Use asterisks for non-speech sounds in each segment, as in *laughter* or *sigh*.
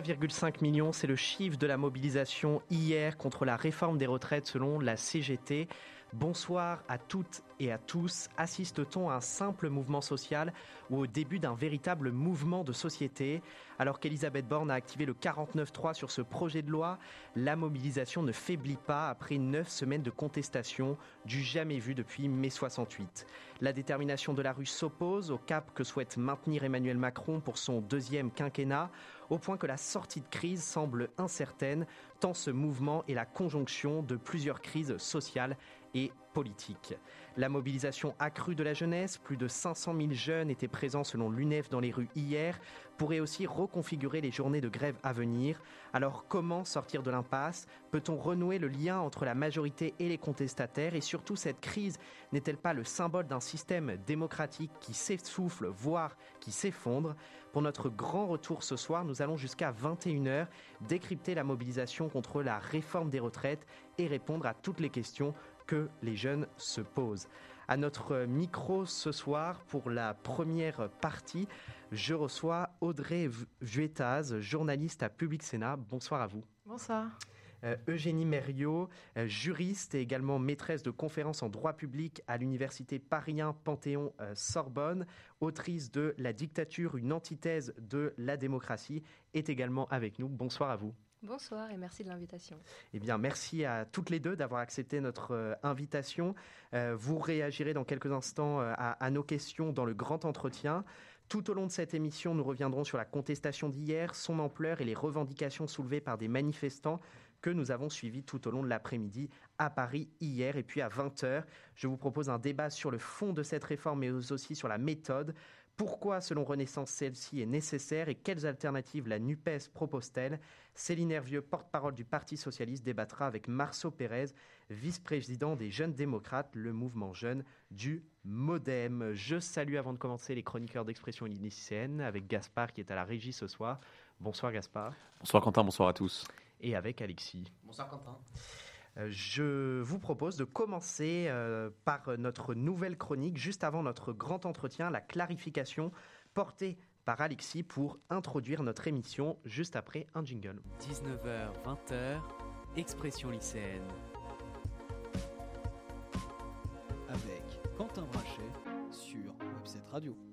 3,5 millions, c'est le chiffre de la mobilisation hier contre la réforme des retraites selon la CGT. Bonsoir à toutes et à tous. Assiste-t-on à un simple mouvement social ou au début d'un véritable mouvement de société? Alors qu'Elisabeth Borne a activé le 49.3 sur ce projet de loi, la mobilisation ne faiblit pas après neuf semaines de contestation du jamais vu depuis mai 68. La détermination de la rue s'oppose au cap que souhaite maintenir Emmanuel Macron pour son deuxième quinquennat, au point que la sortie de crise semble incertaine, tant ce mouvement est la conjonction de plusieurs crises sociales et politiques. La mobilisation accrue de la jeunesse, plus de 500 000 jeunes étaient présents selon l'UNEF dans les rues hier, pourrait aussi reconfigurer les journées de grève à venir. Alors comment sortir de l'impasse? Peut-on renouer le lien entre la majorité et les contestataires? Et surtout, cette crise n'est-elle pas le symbole d'un système démocratique qui s'essouffle, voire qui s'effondre? Pour notre grand retour ce soir, nous allons jusqu'à 21h décrypter la mobilisation contre la réforme des retraites et répondre à toutes les questions que les jeunes se posent. À notre micro ce soir, pour la première partie, je reçois Audrey Vuettaz, journaliste à Public Sénat. Bonsoir à vous. Bonsoir. Euh, Eugénie Mériot, euh, juriste et également maîtresse de conférences en droit public à l'université Paris 1 Panthéon euh, Sorbonne, autrice de La dictature, une antithèse de la démocratie, est également avec nous. Bonsoir à vous. Bonsoir et merci de l'invitation. Eh bien, merci à toutes les deux d'avoir accepté notre euh, invitation. Euh, vous réagirez dans quelques instants euh, à, à, nos questions dans le grand entretien. Tout au long de cette émission, nous reviendrons sur la contestation d'hier, son ampleur et les revendications soulevées par des manifestants que nous avons suivis tout au long de l'après-midi à Paris hier. Et puis à 20h, je vous propose un débat sur le fond de cette réforme, mais aussi sur la méthode. Pourquoi, selon Renaissance, celle-ci est nécessaire et quelles alternatives la NUPES propose-t-elle? Céline Hervieux, porte-parole du Parti socialiste, débattra avec Marceau Pérez, vice-président des Jeunes démocrates, le mouvement jeune du Modem. Je salue avant de commencer les chroniqueurs d'expression lycéenne avec Gaspard qui est à la régie ce soir. Bonsoir Gaspard. Bonsoir Quentin, bonsoir à tous. Et avec Alexis. Bonsoir Quentin. Je vous propose de commencer euh, par notre nouvelle chronique, juste avant notre grand entretien, la clarification portée par Alexis pour introduire notre émission juste après un jingle. 19h, 20h, Expression lycéenne. Avec Quentin Brachet sur Webset Radio.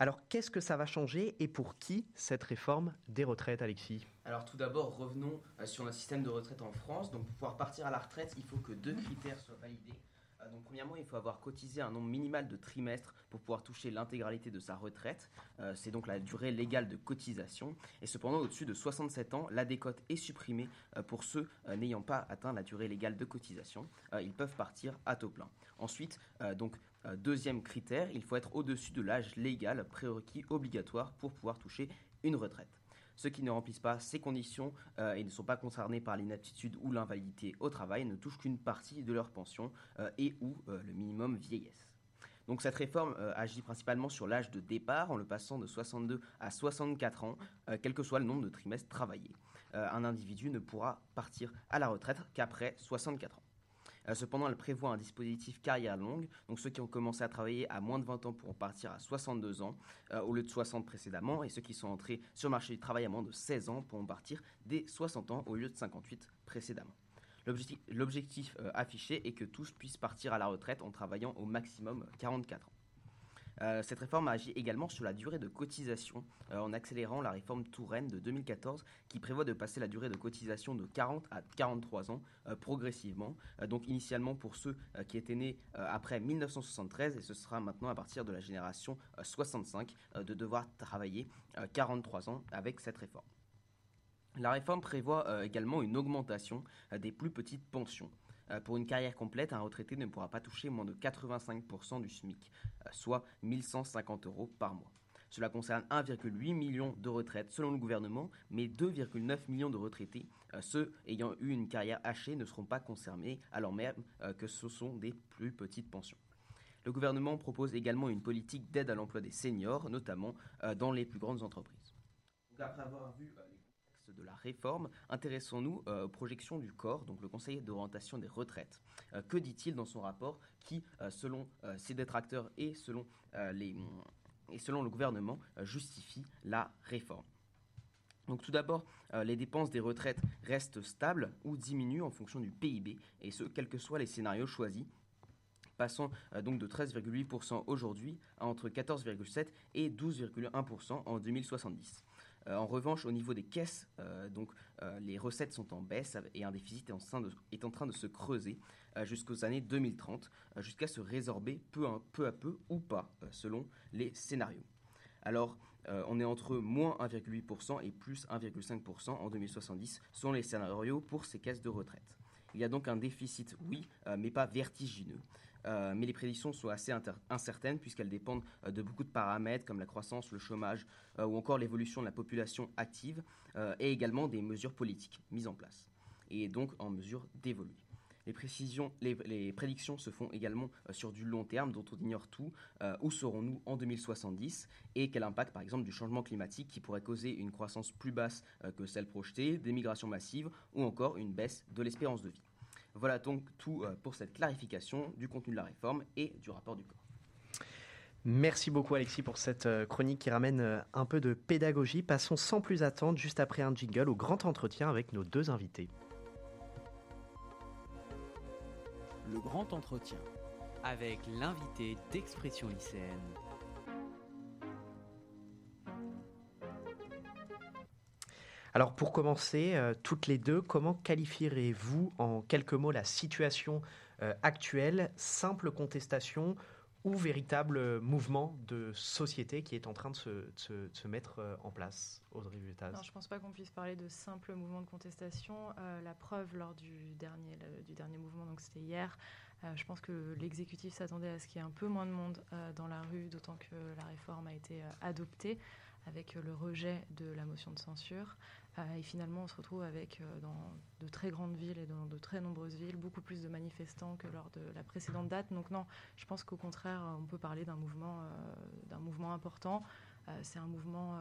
Alors, qu'est-ce que ça va changer et pour qui cette réforme des retraites, Alexis? Alors, tout d'abord, revenons sur le système de retraite en France. Donc, pour pouvoir partir à la retraite, il faut que deux critères soient validés. Donc, premièrement, il faut avoir cotisé un nombre minimal de trimestres pour pouvoir toucher l'intégralité de sa retraite. Euh, c'est donc la durée légale de cotisation. Et cependant, au-dessus de 67 ans, la décote est supprimée euh, pour ceux euh, n'ayant pas atteint la durée légale de cotisation. ils peuvent partir à taux plein. Ensuite, donc, deuxième critère, il faut être au-dessus de l'âge légal prérequis obligatoire pour pouvoir toucher une retraite. Ceux qui ne remplissent pas ces conditions euh, et ne sont pas concernés par l'inaptitude ou l'invalidité au travail ne touchent qu'une partie de leur pension euh, et ou euh, le minimum vieillesse. Donc cette réforme agit principalement sur l'âge de départ en le passant de 62 à 64 ans, quel que soit le nombre de trimestres travaillés. un individu ne pourra partir à la retraite qu'après 64 ans. Euh, cependant, elle prévoit un dispositif carrière longue. Donc ceux qui ont commencé à travailler à moins de 20 ans pourront partir à 62 ans euh, au lieu de 60 précédemment. Et ceux qui sont entrés sur le marché du travail à moins de 16 ans pourront partir dès 60 ans au lieu de 58 précédemment. L'objectif euh, affiché est que tous puissent partir à la retraite en travaillant au maximum 44 ans. Euh, cette réforme agit également sur la durée de cotisation euh, en accélérant la réforme Touraine de 2014 qui prévoit de passer la durée de cotisation de 40 à 43 ans euh, progressivement. donc initialement pour ceux qui étaient nés après 1973 et ce sera maintenant à partir de la génération 65 de devoir travailler 43 ans avec cette réforme. La réforme prévoit également une augmentation des plus petites pensions. Euh, pour une carrière complète, un retraité ne pourra pas toucher moins de 85% du SMIC, euh, soit 1150 euros par mois. Cela concerne 1,8 million de retraites selon le gouvernement, mais 2,9 millions de retraités, ceux ayant eu une carrière hachée, ne seront pas concernés, alors même que ce sont des plus petites pensions. Le gouvernement propose également une politique d'aide à l'emploi des seniors, notamment dans les plus grandes entreprises. De la réforme, intéressons-nous euh, aux projections du corps, donc le Conseil d'orientation des retraites. Euh, que dit-il dans son rapport qui, euh, selon ses détracteurs et selon, les, et selon le gouvernement, justifie la réforme? Donc tout d'abord, les dépenses des retraites restent stables ou diminuent en fonction du PIB, et ce, quels que soient les scénarios choisis, passant donc de 13,8% aujourd'hui à entre 14,7% et 12,1% en 2070. Euh, en revanche, au niveau des caisses, euh, euh, les recettes sont en baisse et un déficit est en train de, se creuser jusqu'aux années 2030, jusqu'à se résorber peu, peu à peu ou pas, selon les scénarios. Alors, on est entre moins 1,8% et plus 1,5% en 2070, selon les scénarios pour ces caisses de retraite. Il y a donc un déficit, oui, mais pas vertigineux. Euh, mais les prédictions sont assez incertaines puisqu'elles dépendent euh, de beaucoup de paramètres comme la croissance, le chômage euh, ou encore l'évolution de la population active et également des mesures politiques mises en place et donc en mesure d'évoluer. Les, prédictions se font également sur du long terme, dont on ignore tout. où serons-nous en 2070 et quel impact, par exemple, du changement climatique qui pourrait causer une croissance plus basse que celle projetée, des migrations massives ou encore une baisse de l'espérance de vie. Voilà donc tout euh, pour cette clarification du contenu de la réforme et du rapport du corps. Merci beaucoup Alexis pour cette euh, chronique qui ramène euh, un peu de pédagogie. Passons sans plus attendre, juste après un jingle, au grand entretien avec nos deux invités. Le grand entretien. Avec l'invité d'expression lycéenne. Alors pour commencer, euh, toutes les deux, comment qualifierez-vous en quelques mots la situation euh, actuelle, simple contestation ou véritable mouvement de société qui est en train de se, mettre euh, en place, Audrey Vuettaz Je ne pense pas qu'on puisse parler de simple mouvement de contestation. la preuve lors du dernier, du dernier mouvement, donc c'était hier, je pense que l'exécutif s'attendait à ce qu'il y ait un peu moins de monde dans la rue, d'autant que la réforme a été adoptée avec le rejet de la motion de censure. Euh, et finalement, on se retrouve avec, euh, dans de très grandes villes et dans de très nombreuses villes, beaucoup plus de manifestants que lors de la précédente date. Donc non, je pense qu'au contraire, on peut parler d'un mouvement, euh, d'un mouvement important. c'est un mouvement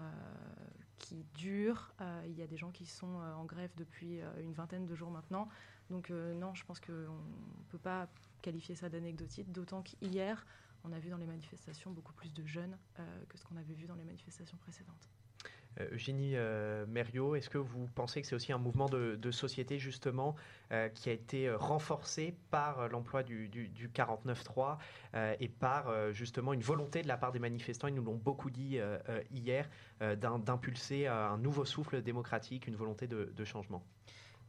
qui dure. il y a des gens qui sont en grève depuis une vingtaine de jours maintenant. Donc non, je pense qu'on ne peut pas qualifier ça d'anecdotique, d'autant qu'hier, on a vu dans les manifestations beaucoup plus de jeunes que ce qu'on avait vu dans les manifestations précédentes. Euh, Eugénie euh, Mériot, est-ce que vous pensez que c'est aussi un mouvement de, société justement euh, qui a été renforcé par l'emploi du, du, du 49.3 et par justement une volonté de la part des manifestants, ils nous l'ont beaucoup dit hier, d'impulser un nouveau souffle démocratique, une volonté de changement?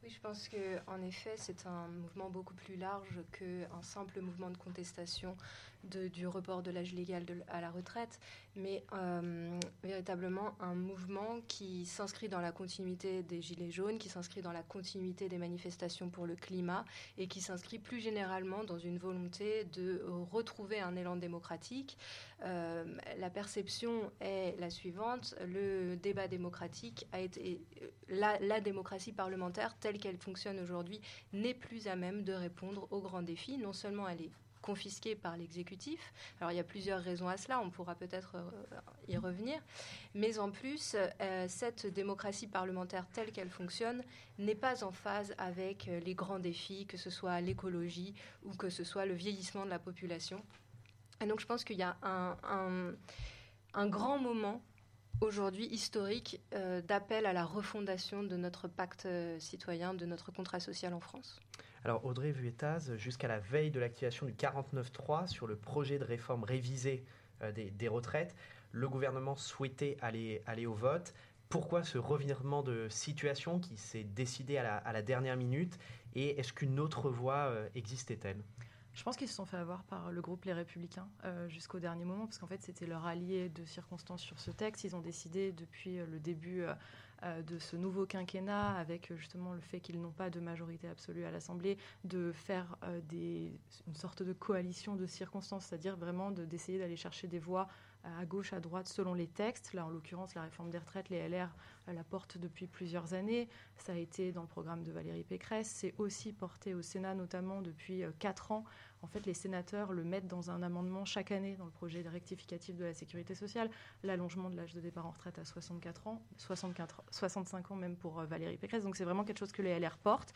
Je pense qu'en effet, c'est un mouvement beaucoup plus large qu'un simple mouvement de contestation du report de l'âge légal à la retraite, mais euh, véritablement un mouvement qui s'inscrit dans la continuité des Gilets jaunes, qui s'inscrit dans la continuité des manifestations pour le climat et qui s'inscrit plus généralement dans une volonté de retrouver un élan démocratique. Euh, la perception est la suivante, le débat démocratique a été... La, la démocratie parlementaire qu'elle fonctionne aujourd'hui, n'est plus à même de répondre aux grands défis. Non seulement elle est confisquée par l'exécutif. Alors il y a plusieurs raisons à cela, on pourra peut-être euh, y revenir. Mais en plus, euh, cette démocratie parlementaire telle qu'elle fonctionne n'est pas en phase avec euh, les grands défis, que ce soit l'écologie ou que ce soit le vieillissement de la population. Et donc je pense qu'il y a un grand moment aujourd'hui historique euh, d'appel à la refondation de notre pacte euh, citoyen, de notre contrat social en France? Alors Audrey Vuettaz, jusqu'à la veille de l'activation du 49.3 sur le projet de réforme révisé euh, des, retraites, le gouvernement souhaitait aller, aller au vote. Pourquoi ce revirement de situation qui s'est décidé à la, dernière minute? Et est-ce qu'une autre voie existait-elle? Je pense qu'ils se sont fait avoir par le groupe Les Républicains euh, jusqu'au dernier moment, parce qu'en fait, c'était leur allié de circonstances sur ce texte. Ils ont décidé, depuis euh, le début euh, de ce nouveau quinquennat, avec justement le fait qu'ils n'ont pas de majorité absolue à l'Assemblée, de faire une sorte de coalition de circonstances, c'est-à-dire vraiment d'essayer d'aller chercher des voix à gauche, à droite, selon les textes. Là, en l'occurrence, la réforme des retraites, les LR la portent depuis plusieurs années. Ça a été dans le programme de Valérie Pécresse. C'est aussi porté au Sénat, notamment depuis quatre ans. En fait, les sénateurs le mettent dans un amendement chaque année dans le projet rectificatif de la sécurité sociale. L'allongement de l'âge de départ en retraite à 64 ans, 64, 65 ans même pour Valérie Pécresse. Donc c'est vraiment quelque chose que les LR portent.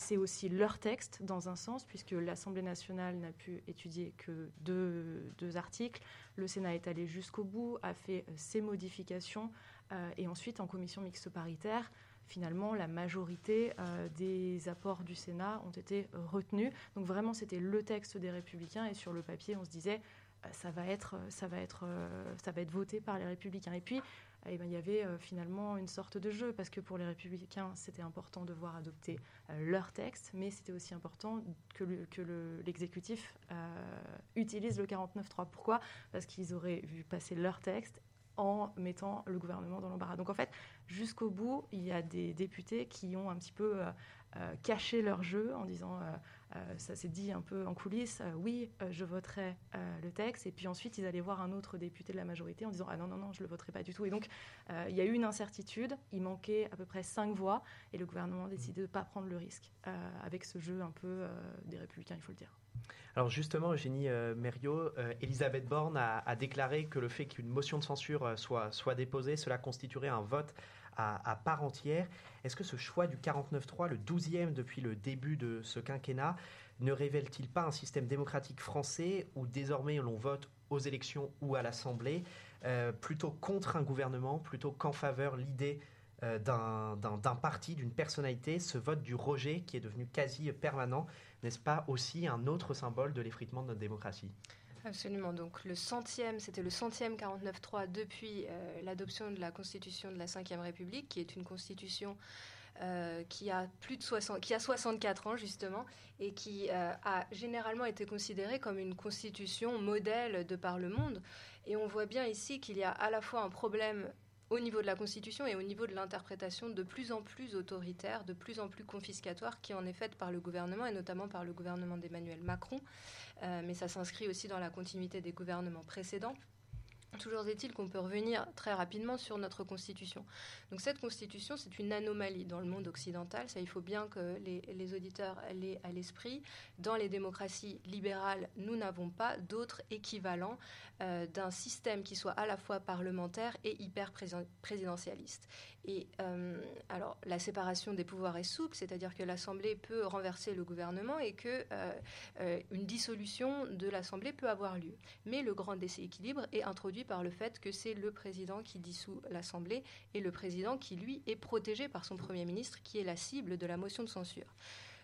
C'est aussi leur texte dans un sens, puisque l'Assemblée nationale n'a pu étudier que deux, articles. Le Sénat est allé jusqu'au bout, a fait euh, ses modifications, euh, et ensuite en commission mixte paritaire, finalement, la majorité euh, des apports du Sénat ont été retenus. Donc vraiment, c'était le texte des Républicains, et sur le papier, on se disait, ça va être, ça va être, ça va être voté par les Républicains. Et puis, eh ben, il y avait euh, finalement une sorte de jeu, parce que pour les républicains, c'était important de voir adopter euh, leur texte, mais c'était aussi important que, l'exécutif euh, utilise le 49.3. Pourquoi? Parce qu'ils auraient vu passer leur texte en mettant le gouvernement dans l'embarras. Donc en fait, jusqu'au bout, il y a des députés qui ont un petit peu caché leur jeu en disant euh, ça s'est dit un peu en coulisses, euh, oui, euh, je voterai le texte. Et puis ensuite, ils allaient voir un autre député de la majorité en disant, ah non, non, non, je le voterai pas du tout. Et donc, il y a eu une incertitude. Il manquait à peu près cinq voix. Et le gouvernement a décidé de ne pas prendre le risque avec ce jeu un peu des républicains, il faut le dire. Alors justement, Eugénie euh, Mériot, Elisabeth Borne a, a, déclaré que le fait qu'une motion de censure soit, soit déposée, cela constituerait un vote à, part entière. Est-ce que ce choix du 49-3, le 12e depuis le début de ce quinquennat, ne révèle-t-il pas un système démocratique français où désormais l'on vote aux élections ou à l'Assemblée, euh, plutôt contre un gouvernement, plutôt qu'en faveur l'idée euh, d'un parti, d'une personnalité, ce vote du rejet qui est devenu quasi permanent, n'est-ce pas aussi un autre symbole de l'effritement de notre démocratie? Absolument. Donc le centième, c'était le centième 49.3 depuis euh, l'adoption de la Constitution de la Ve République, qui est une constitution euh, qui a plus de 60, qui a 64 ans justement, et qui euh, a généralement été considérée comme une constitution modèle de par le monde. Et on voit bien ici qu'il y a à la fois un problème au niveau de la Constitution et au niveau de l'interprétation de plus en plus autoritaire, de plus en plus confiscatoire, qui en est faite par le gouvernement, et notamment par le gouvernement d'Emmanuel Macron. Euh, mais ça s'inscrit aussi dans la continuité des gouvernements précédents. Toujours est-il qu'on peut revenir très rapidement sur notre constitution. Donc cette constitution, c'est une anomalie dans le monde occidental. Ça, il faut bien que les, auditeurs l'aient à l'esprit. Dans les démocraties libérales, nous n'avons pas d'autres équivalents euh, d'un système qui soit à la fois parlementaire et hyper présidentialiste. Et euh, alors, la séparation des pouvoirs est souple, c'est-à-dire que l'Assemblée peut renverser le gouvernement et que euh, une dissolution de l'Assemblée peut avoir lieu. Mais le grand déséquilibre est introduit par le fait que c'est le président qui dissout l'Assemblée et le président qui, lui, est protégé par son Premier ministre, qui est la cible de la motion de censure.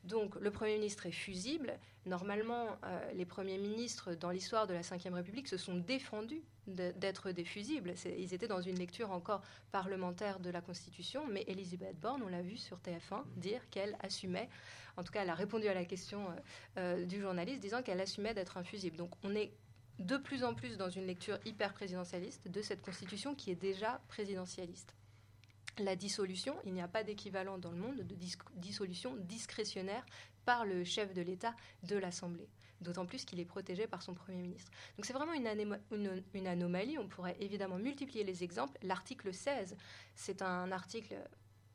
Donc le Premier ministre est fusible. Normalement, euh, les premiers ministres dans l'histoire de la Ve République se sont défendus d'être des fusibles. Ils étaient dans une lecture encore parlementaire de la Constitution, mais Elisabeth Borne, on l'a vu sur TF1, dire qu'elle assumait, en tout cas elle a répondu à la question euh, euh, du journaliste, disant qu'elle assumait d'être un fusible. Donc on est de plus en plus dans une lecture hyper présidentialiste de cette constitution qui est déjà présidentialiste. La dissolution, il n'y a pas d'équivalent dans le monde de dissolution discrétionnaire par le chef de l'État de l'Assemblée d'autant plus qu'il est protégé par son Premier ministre. Donc c'est vraiment une, anomalie, on pourrait évidemment multiplier les exemples. L'article 16, c'est un article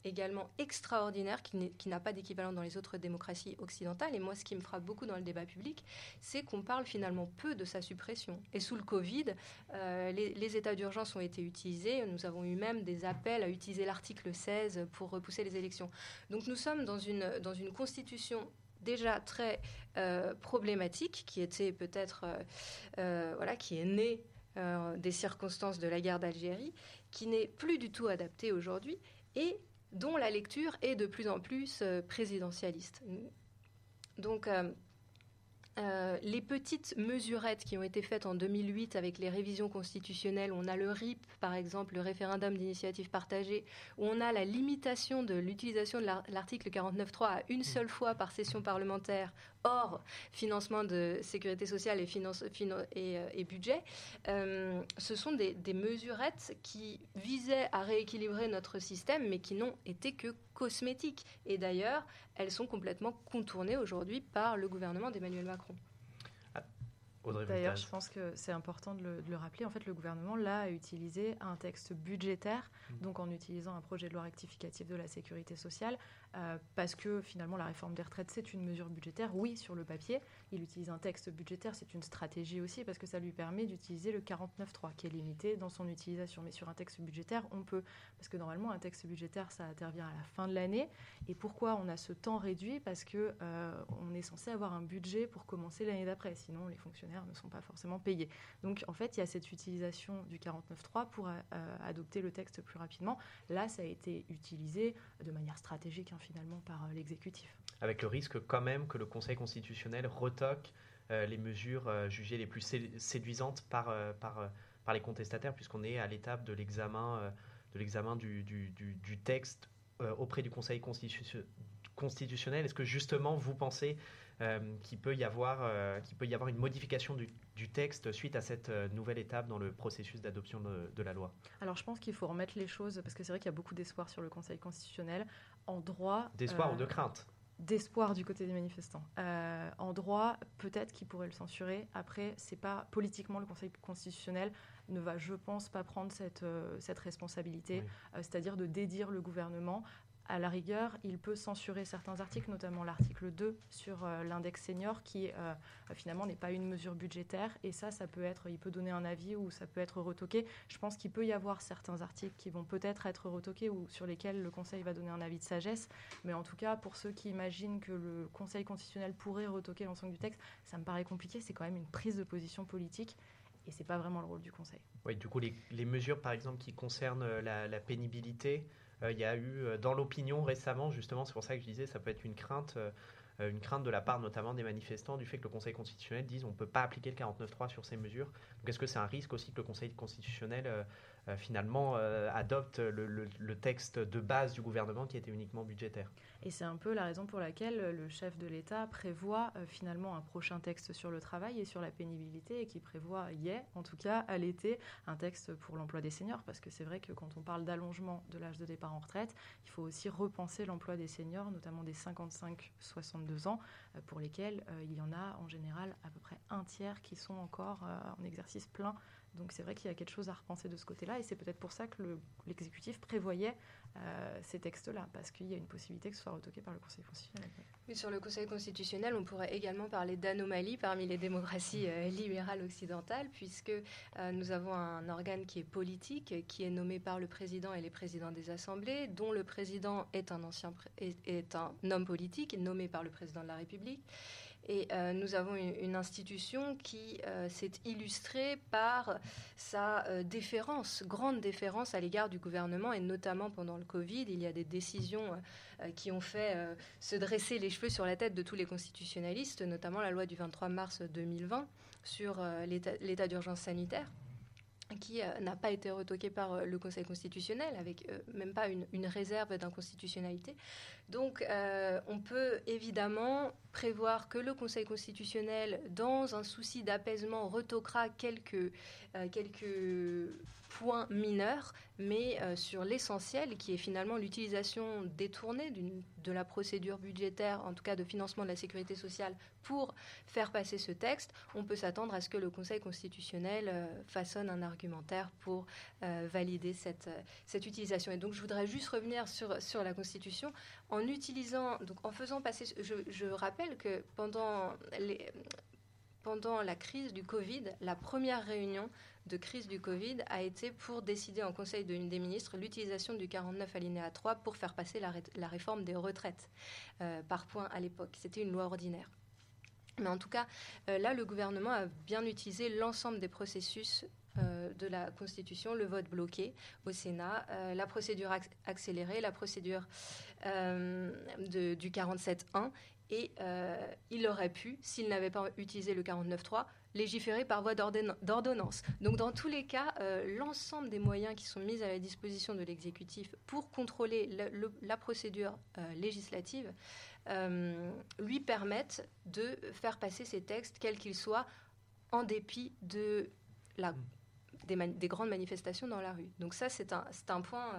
également extraordinaire qui n'a pas d'équivalent dans les autres démocraties occidentales. Et moi, ce qui me frappe beaucoup dans le débat public, c'est qu'on parle finalement peu de sa suppression. Et sous le Covid, euh, les, états d'urgence ont été utilisés. Nous avons eu même des appels à utiliser l'article 16 pour repousser les élections. Donc nous sommes dans une, dans une constitution déjà très euh, problématique, qui était peut-être, euh, voilà, qui est née des circonstances de la guerre d'Algérie, qui n'est plus du tout adaptée aujourd'hui et dont la lecture est de plus en plus euh, présidentialiste. Donc, euh, les petites mesurettes qui ont été faites en 2008 avec les révisions constitutionnelles, on a le RIP, par exemple, le référendum d'initiative partagée, où on a la limitation de l'utilisation de l'article 49.3 à une seule fois par session parlementaire, hors financement de sécurité sociale et, euh, et, budget. Euh, ce sont des, des mesurettes qui visaient à rééquilibrer notre système, mais qui n'ont été que cosmétiques. Et d'ailleurs, elles sont complètement contournées aujourd'hui par le gouvernement d'Emmanuel Macron. D'ailleurs, je pense que c'est important de le, rappeler. En fait, le gouvernement, là, a utilisé un texte budgétaire, mmh. donc en utilisant un projet de loi rectificatif de la sécurité sociale, euh, parce que finalement, la réforme des retraites, c'est une mesure budgétaire, oui, sur le papier. Il utilise un texte budgétaire, c'est une stratégie aussi, parce que ça lui permet d'utiliser le 49.3, qui est limité dans son utilisation. Mais sur un texte budgétaire, on peut, parce que normalement, un texte budgétaire, ça intervient à la fin de l'année. Et pourquoi on a ce temps réduit? Parce que euh, on est censé avoir un budget pour commencer l'année d'après, sinon les fonctionnaires ne sont pas forcément payés. Donc en fait, il y a cette utilisation du 49.3 pour euh, adopter le texte plus rapidement. Là, ça a été utilisé de manière stratégique hein, finalement par euh, l'exécutif. Avec le risque quand même que le Conseil constitutionnel retoque euh, les mesures jugées les plus séduisantes par, les contestataires, puisqu'on est à l'étape de l'examen du, texte auprès du Conseil constitutionnel. Est-ce que justement vous pensez euh, qu'il peut, y avoir, euh, peut y avoir une modification du, texte suite à cette euh, nouvelle étape dans le processus d'adoption de, la loi Alors je pense qu'il faut remettre les choses, parce que c'est vrai qu'il y a beaucoup d'espoir sur le Conseil constitutionnel. En droit... D'espoir ou de crainte d'espoir du côté des manifestants. en droit, peut-être qu'ils pourraient le censurer. Après, c'est pas politiquement le Conseil constitutionnel ne va, je pense, pas prendre cette, cette responsabilité, c'est-à-dire de dédire le gouvernement à la rigueur, il peut censurer certains articles, notamment l'article 2 sur euh, l'index senior, qui euh, finalement n'est pas une mesure budgétaire. Et ça, ça peut être, il peut donner un avis ou ça peut être retoqué. Je pense qu'il peut y avoir certains articles qui vont peut-être être retoqués ou sur lesquels le Conseil va donner un avis de sagesse. Mais en tout cas, pour ceux qui imaginent que le Conseil constitutionnel pourrait retoquer l'ensemble du texte, ça me paraît compliqué. C'est quand même une prise de position politique et c'est pas vraiment le rôle du Conseil. Oui, du coup, les, mesures, par exemple, qui concernent euh, la pénibilité, euh, il y a eu euh, dans l'opinion récemment, justement, c'est pour ça que je disais, ça peut être une crainte euh, une crainte de la part notamment des manifestants du fait que le Conseil constitutionnel dise on ne peut pas appliquer le 49.3 sur ces mesures. Donc est-ce que c'est un risque aussi que le Conseil constitutionnel euh, finalement euh, adopte le, texte de base du gouvernement qui était uniquement budgétaire. Et c'est un peu la raison pour laquelle le chef de l'État prévoit euh, finalement un prochain texte sur le travail et sur la pénibilité et qui prévoit, y est en tout cas à l'été, un texte pour l'emploi des seniors parce que c'est vrai que quand on parle d'allongement de l'âge de départ en retraite, il faut aussi repenser l'emploi des seniors, notamment des 55-62 ans, pour lesquels il y en a en général à peu près un tiers qui sont encore en exercice plein donc c'est vrai qu'il y a quelque chose à repenser de ce côté-là, et c'est peut-être pour ça que l'exécutif prévoyait euh, ces textes-là, parce qu'il y a une possibilité que ce soit retoqué par le Conseil constitutionnel. Sur le Conseil constitutionnel, on pourrait également parler d'anomalie parmi les démocraties euh, libérales occidentales, puisque euh, nous avons un organe qui est politique, qui est nommé par le président et les présidents des assemblées, dont le président est un ancien est un homme politique nommé par le président de la République. Et euh, nous avons une, institution qui euh, s'est illustrée par sa euh, déférence, grande déférence à l'égard du gouvernement, et notamment pendant le Covid, il y a des décisions qui ont fait se dresser les cheveux sur la tête de tous les constitutionnalistes, notamment la loi du 23 mars 2020 sur l'état d'urgence sanitaire qui n'a pas été retoqué par le Conseil constitutionnel, avec même pas une, une réserve d'inconstitutionnalité. Donc, euh, on peut évidemment prévoir que le Conseil constitutionnel, dans un souci d'apaisement, retoquera quelques, euh, quelques point mineur, mais euh, sur l'essentiel, qui est finalement l'utilisation détournée de la procédure budgétaire, en tout cas de financement de la sécurité sociale, pour faire passer ce texte, on peut s'attendre à ce que le Conseil constitutionnel façonne un argumentaire pour valider cette, utilisation. Et donc je voudrais juste revenir sur, la Constitution en faisant passer, je, rappelle que pendant la crise du Covid, la première réunion de crise du Covid a été pour décider en Conseil de, des ministres l'utilisation du 49 alinéa 3 pour faire passer la, réforme des retraites euh, par point à l'époque. C'était une loi ordinaire. Mais en tout cas, euh, là, le gouvernement a bien utilisé l'ensemble des processus euh, de la Constitution, le vote bloqué au Sénat, la procédure accélérée, la procédure de, du 47.1 et il aurait pu, s'il n'avait pas utilisé le 49.3, légiférer par voie d'ordonnance. Donc dans tous les cas, euh, l'ensemble des moyens qui sont mis à la disposition de l'exécutif pour contrôler la procédure euh, législative euh, lui permettent de faire passer ces textes, quels qu'ils soient, en dépit de la, des, grandes manifestations dans la rue. Donc ça, c'est un, un, point,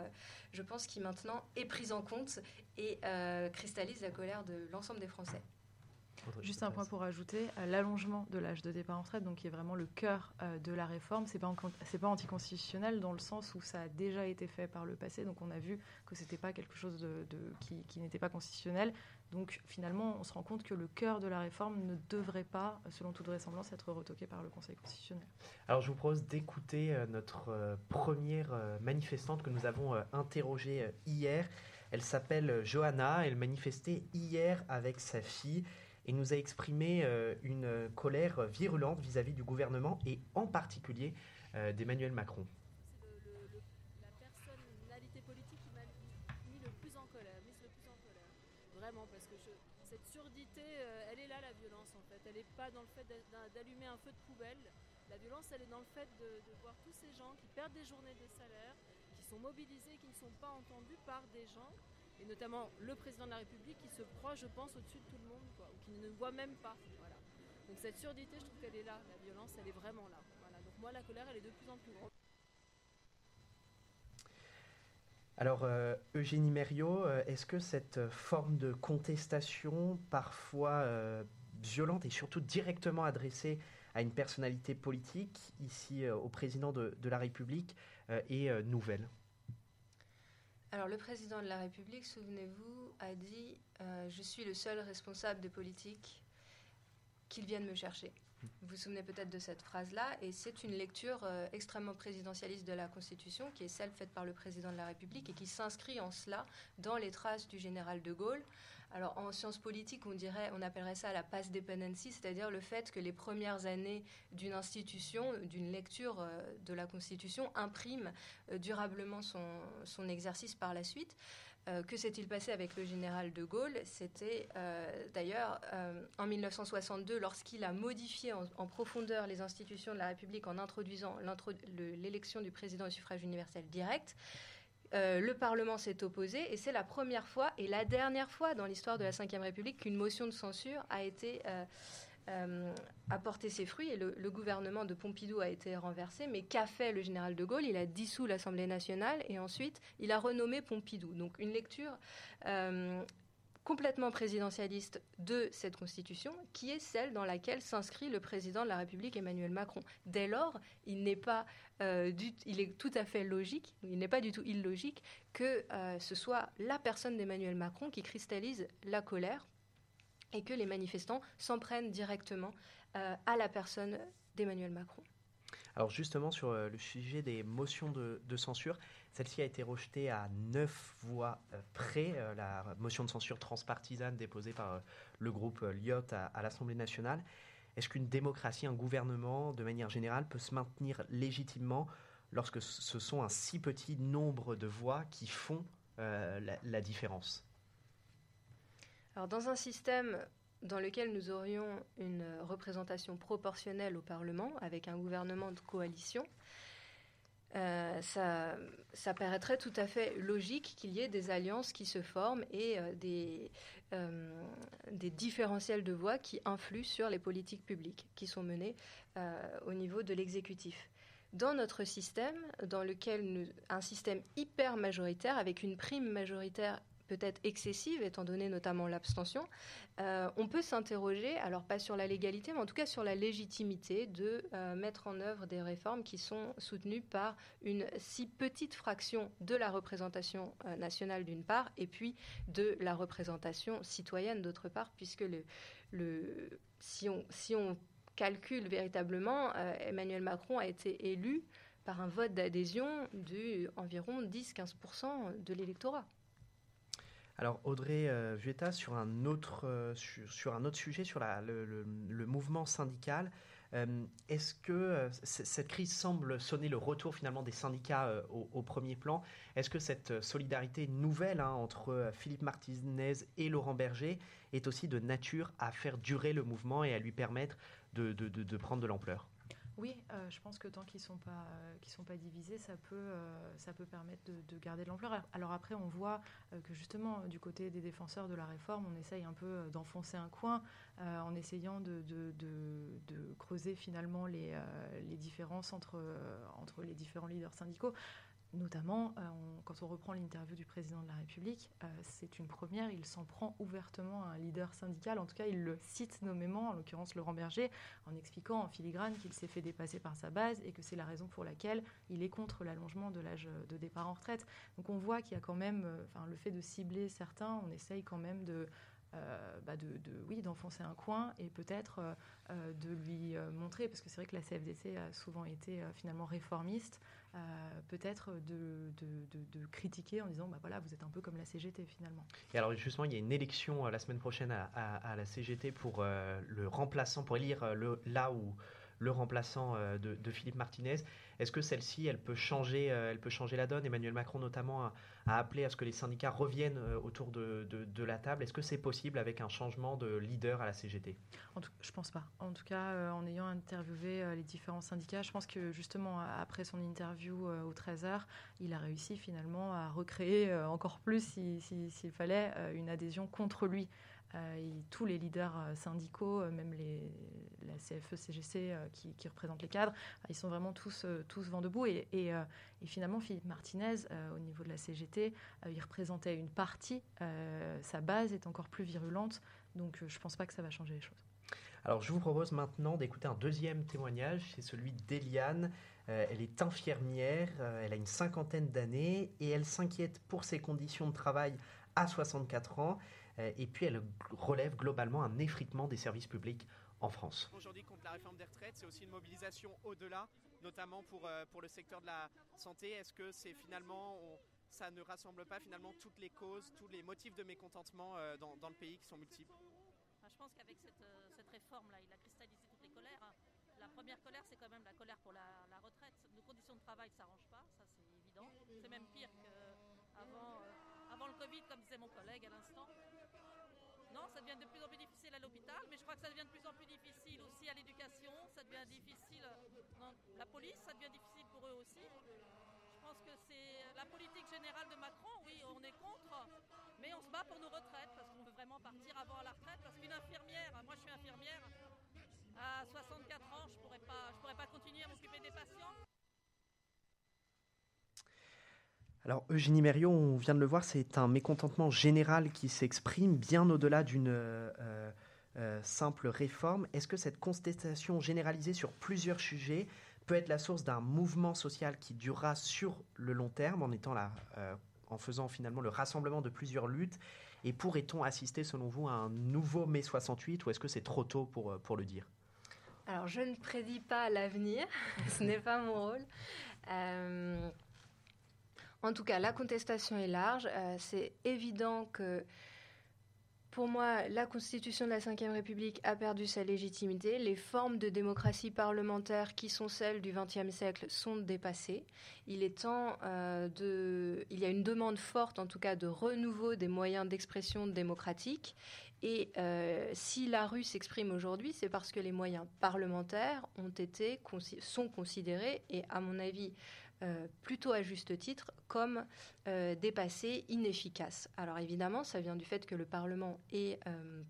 je pense, qui maintenant est pris en compte et cristallise la colère de l'ensemble des Français. Juste un point pour ajouter, euh, l'allongement de l'âge de départ en retraite, donc qui est vraiment le cœur euh, de la réforme, c'est pas c'est pas anticonstitutionnel dans le sens où ça a déjà été fait par le passé, donc on a vu que c'était pas quelque chose de, qui, qui n'était pas constitutionnel. Donc finalement, on se rend compte que le cœur de la réforme ne devrait pas, selon toute vraisemblance, être retoqué par le Conseil constitutionnel. Alors je vous propose d'écouter euh, notre première manifestante que nous avons interrogée hier. Elle s'appelle Johanna, elle manifestait hier avec sa fille et nous a exprimé euh, une colère virulente vis-à-vis du gouvernement et en particulier euh, d'Emmanuel Macron. C'est la personnalité politique qui m'a mis le plus en colère, mise le plus en colère. Vraiment, parce que cette surdité, euh, elle est là la violence en fait. Elle pas dans le fait d'allumer un feu de poubelle. La violence, elle est dans le fait de, voir tous ces gens qui perdent des journées de salaire, qui sont mobilisés, qui ne sont pas entendus par des gens et notamment le président de la République qui se croit, je pense, au-dessus de tout le monde, ou qui ne voit même pas. Donc cette surdité, je trouve qu'elle est là, la violence, elle est vraiment là. Donc moi, la colère, elle est de plus en plus grande. Alors, euh, Eugénie Mériot, euh, est-ce que cette forme de contestation, parfois euh, violente et surtout directement adressée à une personnalité politique, ici au président de, la République, est nouvelle alors le président de la République, souvenez-vous, a dit euh, Je suis le seul responsable de politique qu'ils viennent me chercher. Vous vous souvenez peut-être de cette phrase-là, et c'est une lecture euh, extrêmement présidentialiste de la Constitution, qui est celle faite par le président de la République, et qui s'inscrit en cela dans les traces du général de Gaulle. Alors en sciences politiques, on dirait, on appellerait ça la pass dependency, c'est-à-dire le fait que les premières années d'une institution, d'une lecture euh, de la Constitution, impriment euh, durablement son, exercice par la suite. Euh, que s'est-il passé avec le général de Gaulle? C'était d'ailleurs en 1962, lorsqu'il a modifié en, en, profondeur les institutions de la République en introduisant l'élection du président au suffrage universel direct. Euh, le Parlement s'est opposé et c'est la première fois et la dernière fois dans l'histoire de la Ve République qu'une motion de censure a été euh, euh, porté ses fruits et le, gouvernement de Pompidou a été renversé. Mais qu'a fait le général de Gaulle? Il a dissous l'Assemblée nationale et ensuite il a renommé Pompidou. Donc une lecture complètement présidentialiste de cette constitution, qui est celle dans laquelle s'inscrit le président de la République Emmanuel Macron. Dès lors, il n'est pas, euh, il est tout à fait logique, il n'est pas du tout illogique que euh, ce soit la personne d'Emmanuel Macron qui cristallise la colère et que les manifestants s'en prennent directement euh, à la personne d'Emmanuel Macron. Alors justement sur le sujet des motions de, censure, celle-ci a été rejetée à neuf voix euh, près, euh, la motion de censure transpartisane déposée par euh, le groupe Lyot à, l'Assemblée nationale. Est-ce qu'une démocratie, un gouvernement, de manière générale, peut se maintenir légitimement lorsque ce sont un si petit nombre de voix qui font la, différence? Alors, dans un système dans lequel nous aurions une représentation proportionnelle au Parlement, avec un gouvernement de coalition, euh, ça, ça, paraîtrait tout à fait logique qu'il y ait des alliances qui se forment et euh, des, euh, des, différentiels de voix qui influent sur les politiques publiques qui sont menées au niveau de l'exécutif. Dans notre système, dans lequel un système hyper majoritaire avec une prime majoritaire peut-être excessive, étant donné notamment l'abstention, euh, on peut s'interroger, alors pas sur la légalité, mais en tout cas sur la légitimité de euh, mettre en œuvre des réformes qui sont soutenues par une si petite fraction de la représentation euh, nationale d'une part, et puis de la représentation citoyenne d'autre part, puisque si on calcule véritablement, Emmanuel Macron a été élu par un vote d'adhésion d'environ 10-15% de l'électorat. Alors Audrey euh, sur un autre euh, sujet, sur le, mouvement syndical. Euh, est-ce que euh, cette crise semble sonner le retour finalement des syndicats au, premier plan? Est-ce que cette solidarité nouvelle hein, entre Philippe Martinez et Laurent Berger est aussi de nature à faire durer le mouvement et à lui permettre de prendre de l'ampleur? Oui, euh, je pense que tant qu'ils ne sont, pas, euh, sont pas divisés, ça peut, euh, ça peut permettre de, garder de l'ampleur. Alors après, on voit que justement, du côté des défenseurs de la réforme, on essaye un peu d'enfoncer un coin en essayant de, creuser finalement les, différences entre les différents leaders syndicaux notamment, quand on reprend l'interview du président de la République, c'est une première, il s'en prend ouvertement à un leader syndical, en tout cas il le cite nommément, en l'occurrence Laurent Berger, en expliquant en filigrane qu'il s'est fait dépasser par sa base et que c'est la raison pour laquelle il est contre l'allongement de l'âge de départ en retraite. Donc on voit qu'il y a quand même, le fait de cibler certains, on essaye quand même de euh, bah de, oui, d'enfoncer un coin et peut-être euh, euh, de lui montrer, parce que c'est vrai que la CFDC a souvent été finalement réformiste, peut-être de, de, critiquer en disant, bah voilà, vous êtes un peu comme la CGT finalement. Et alors justement, il y a une élection la semaine prochaine à, la CGT pour le remplaçant, pour élire là où le remplaçant de, Philippe Martinez. Est-ce que celle-ci, elle peut changer, euh, elle peut changer la donne? Emmanuel Macron notamment a, appelé à ce que les syndicats reviennent euh, autour de, la table. Est-ce que c'est possible avec un changement de leader à la CGT en tout, pense pas. En tout cas, euh, en ayant interviewé les différents syndicats, je pense que justement après son interview au 13h, il a réussi finalement à recréer encore plus, s'il fallait, une adhésion contre lui. Euh, tous les leaders euh, syndicaux, euh, même la CFE-CGC qui, qui, représentent les cadres, ils sont vraiment tous, tous vent debout. Et, finalement, Philippe Martinez, au niveau de la CGT, il représentait une partie. sa base est encore plus virulente. Donc, je ne pense pas que ça va changer les choses. Alors, je vous propose maintenant d'écouter un deuxième témoignage. C'est celui d'Eliane. elle est infirmière, elle a une cinquantaine d'années et elle s'inquiète pour ses conditions de travail à 64 ans. Euh, et puis elle relève globalement un effritement des services publics en France. Aujourd'hui, contre la réforme des retraites, c'est aussi une mobilisation au-delà, notamment pour, euh, pour le secteur de la santé. Est-ce que c'est finalement, ça ne rassemble pas finalement toutes les causes, tous les motifs de mécontentement euh, dans, dans, le pays qui sont multiples? Je pense qu'avec cette, cette réforme-là, il a cristallisé toutes les colères. La première colère, c'est quand même la colère pour la, la retraite. Nos conditions de travail ne s'arrangent pas, ça c'est évident. C'est même pire qu'avant avant le Covid, comme disait mon collègue à l'instant. Non, ça devient de plus en plus difficile à l'hôpital, mais je crois que ça devient de plus en plus difficile aussi à l'éducation, ça devient difficile dans la police, ça devient difficile pour eux aussi. Je pense que c'est la politique générale de Macron, oui, on est contre, mais on se bat pour nos retraites parce qu'on veut vraiment partir avant la retraite. Parce qu'une infirmière, moi je suis infirmière, à 64 ans, je ne pourrais, pas, pourrais pas continuer à m'occuper des patients. Alors Eugénie Mériot, on vient de le voir, c'est un mécontentement général qui s'exprime bien au-delà d'une euh, euh, simple réforme. Est-ce que cette contestation généralisée sur plusieurs sujets peut être la source d'un mouvement social qui durera sur le long terme en étant là, euh, en faisant finalement le rassemblement de plusieurs luttes? Et pourrait-on assister, selon vous, à un nouveau mai 68 ou est-ce que c'est trop tôt pour, pour le dire? Alors je ne prédis pas l'avenir, *laughs* ce n'est pas mon rôle. En tout cas, la contestation est large. Euh, c'est évident que pour moi, la constitution de la Ve République a perdu sa légitimité. Les formes de démocratie parlementaire qui sont celles du XXe siècle sont dépassées. Il est temps euh, de. Il y a une demande forte, en tout cas, de renouveau des moyens d'expression démocratique. Et euh, si la rue s'exprime aujourd'hui, c'est parce que les moyens parlementaires ont été, sont considérés, et à mon avis, euh, plutôt à juste titre, comme euh, dépassés, inefficaces. Alors évidemment, ça vient du fait que le Parlement est euh,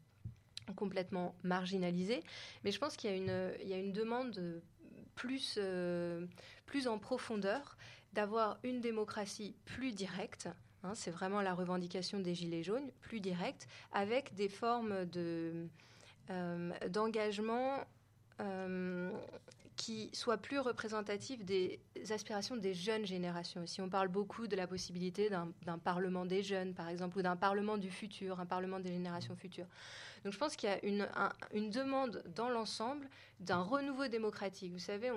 complètement marginalisé, mais je pense qu'il y, a une demande plus, plus en profondeur d'avoir une démocratie plus directe. Hein, c'est vraiment la revendication des Gilets jaunes, plus directe, avec des formes de, d'engagement qui soit plus représentatif des aspirations des jeunes générations. Si on parle beaucoup de la possibilité d'un parlement des jeunes, par exemple, ou d'un parlement du futur, un parlement des générations futures. Donc je pense qu'il y a une, demande dans l'ensemble d'un renouveau démocratique. Vous savez,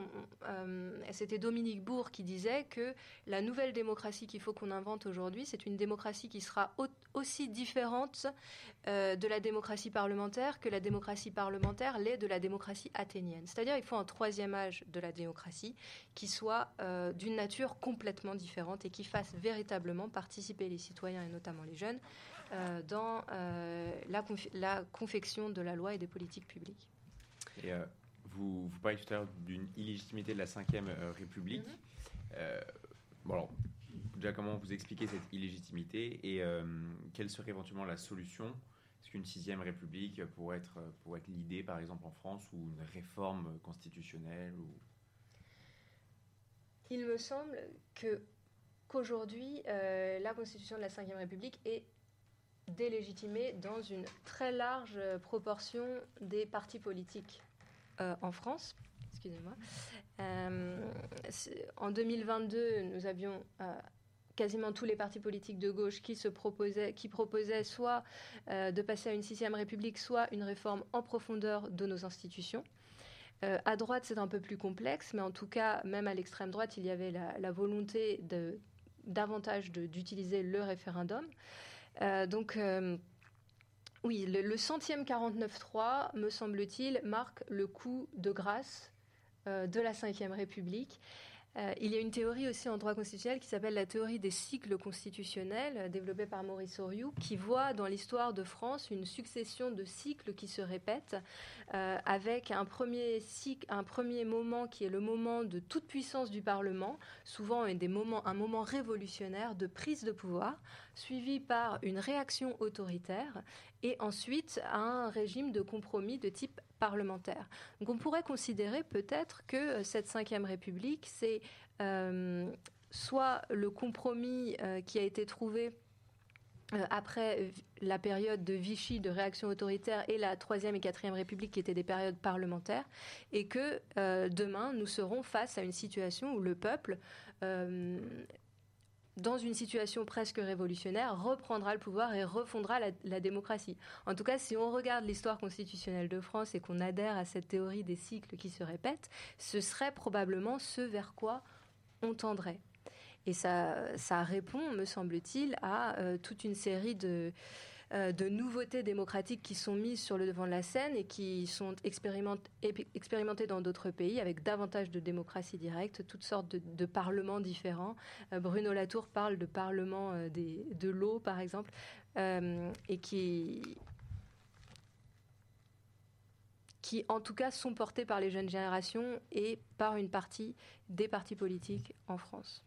euh, c'était Dominique Bourg qui disait que la nouvelle démocratie qu'il faut qu'on invente aujourd'hui, c'est une démocratie qui sera aussi différente euh, de la démocratie parlementaire que la démocratie parlementaire l'est de la démocratie athénienne. C'est-à-dire il faut un troisième âge de la démocratie qui soit euh, d'une nature complètement différente et qui fasse véritablement participer les citoyens et notamment les jeunes dans la, la confection de la loi et des politiques publiques. Et vous, vous parlez tout à l'heure d'une illégitimité de la Ve euh, République. Mhm. Euh, bon, alors, déjà, comment vous expliquez cette illégitimité et euh, quelle serait éventuellement la solution? Est-ce qu'une Sixième République pourrait être, pour être l'idée, par exemple, en France, ou une réforme constitutionnelle ou... Il me semble que qu'aujourd'hui, euh, la Constitution de la Ve République est délégitimée dans une très large proportion des partis politiques euh, en France. Excusez-moi. Euh, en 2022, nous avions quasiment tous les partis politiques de gauche qui se proposaient, qui proposaient soit de passer à une sixième république, soit une réforme en profondeur de nos institutions. Euh, à droite, c'est un peu plus complexe, mais en tout cas, même à l'extrême droite, il y avait la, volonté davantage d'utiliser le référendum. Euh, donc, euh, oui, le, le, centième 49.3, me semble-t-il, marque le coup de grâce de la Ve République. Euh, il y a une théorie aussi en droit constitutionnel qui s'appelle la théorie des cycles constitutionnels, euh, développée par Maurice Oriou, qui voit dans l'histoire de France une succession de cycles qui se répètent, euh, avec un premier, cycle, un premier moment qui est le moment de toute puissance du Parlement, souvent moments, un moment révolutionnaire de prise de pouvoir, suivi par une réaction autoritaire, et ensuite un régime de compromis de type Donc on pourrait considérer peut-être que euh, cette Ve République, c'est euh, soit le compromis euh, qui a été trouvé après la période de Vichy, de réaction autoritaire, et la Troisième et Quatrième République, qui étaient des périodes parlementaires, et que demain, nous serons face à une situation où le peuple dans une situation presque révolutionnaire, reprendra le pouvoir et refondera la, démocratie. En tout cas, si on regarde l'histoire constitutionnelle de France et qu'on adhère à cette théorie des cycles qui se répètent, ce serait probablement ce vers quoi on tendrait. Et ça, ça répond, me semble-t-il, à euh, toute une série de, de nouveautés démocratiques qui sont mises sur le devant de la scène et qui sont expérimentées dans d'autres pays avec davantage de démocratie directe, toutes sortes de, parlements différents. Euh, Bruno Latour parle de parlement euh, de l'eau, par exemple, et qui, qui en tout cas sont portés par les jeunes générations et par une partie des partis politiques en France.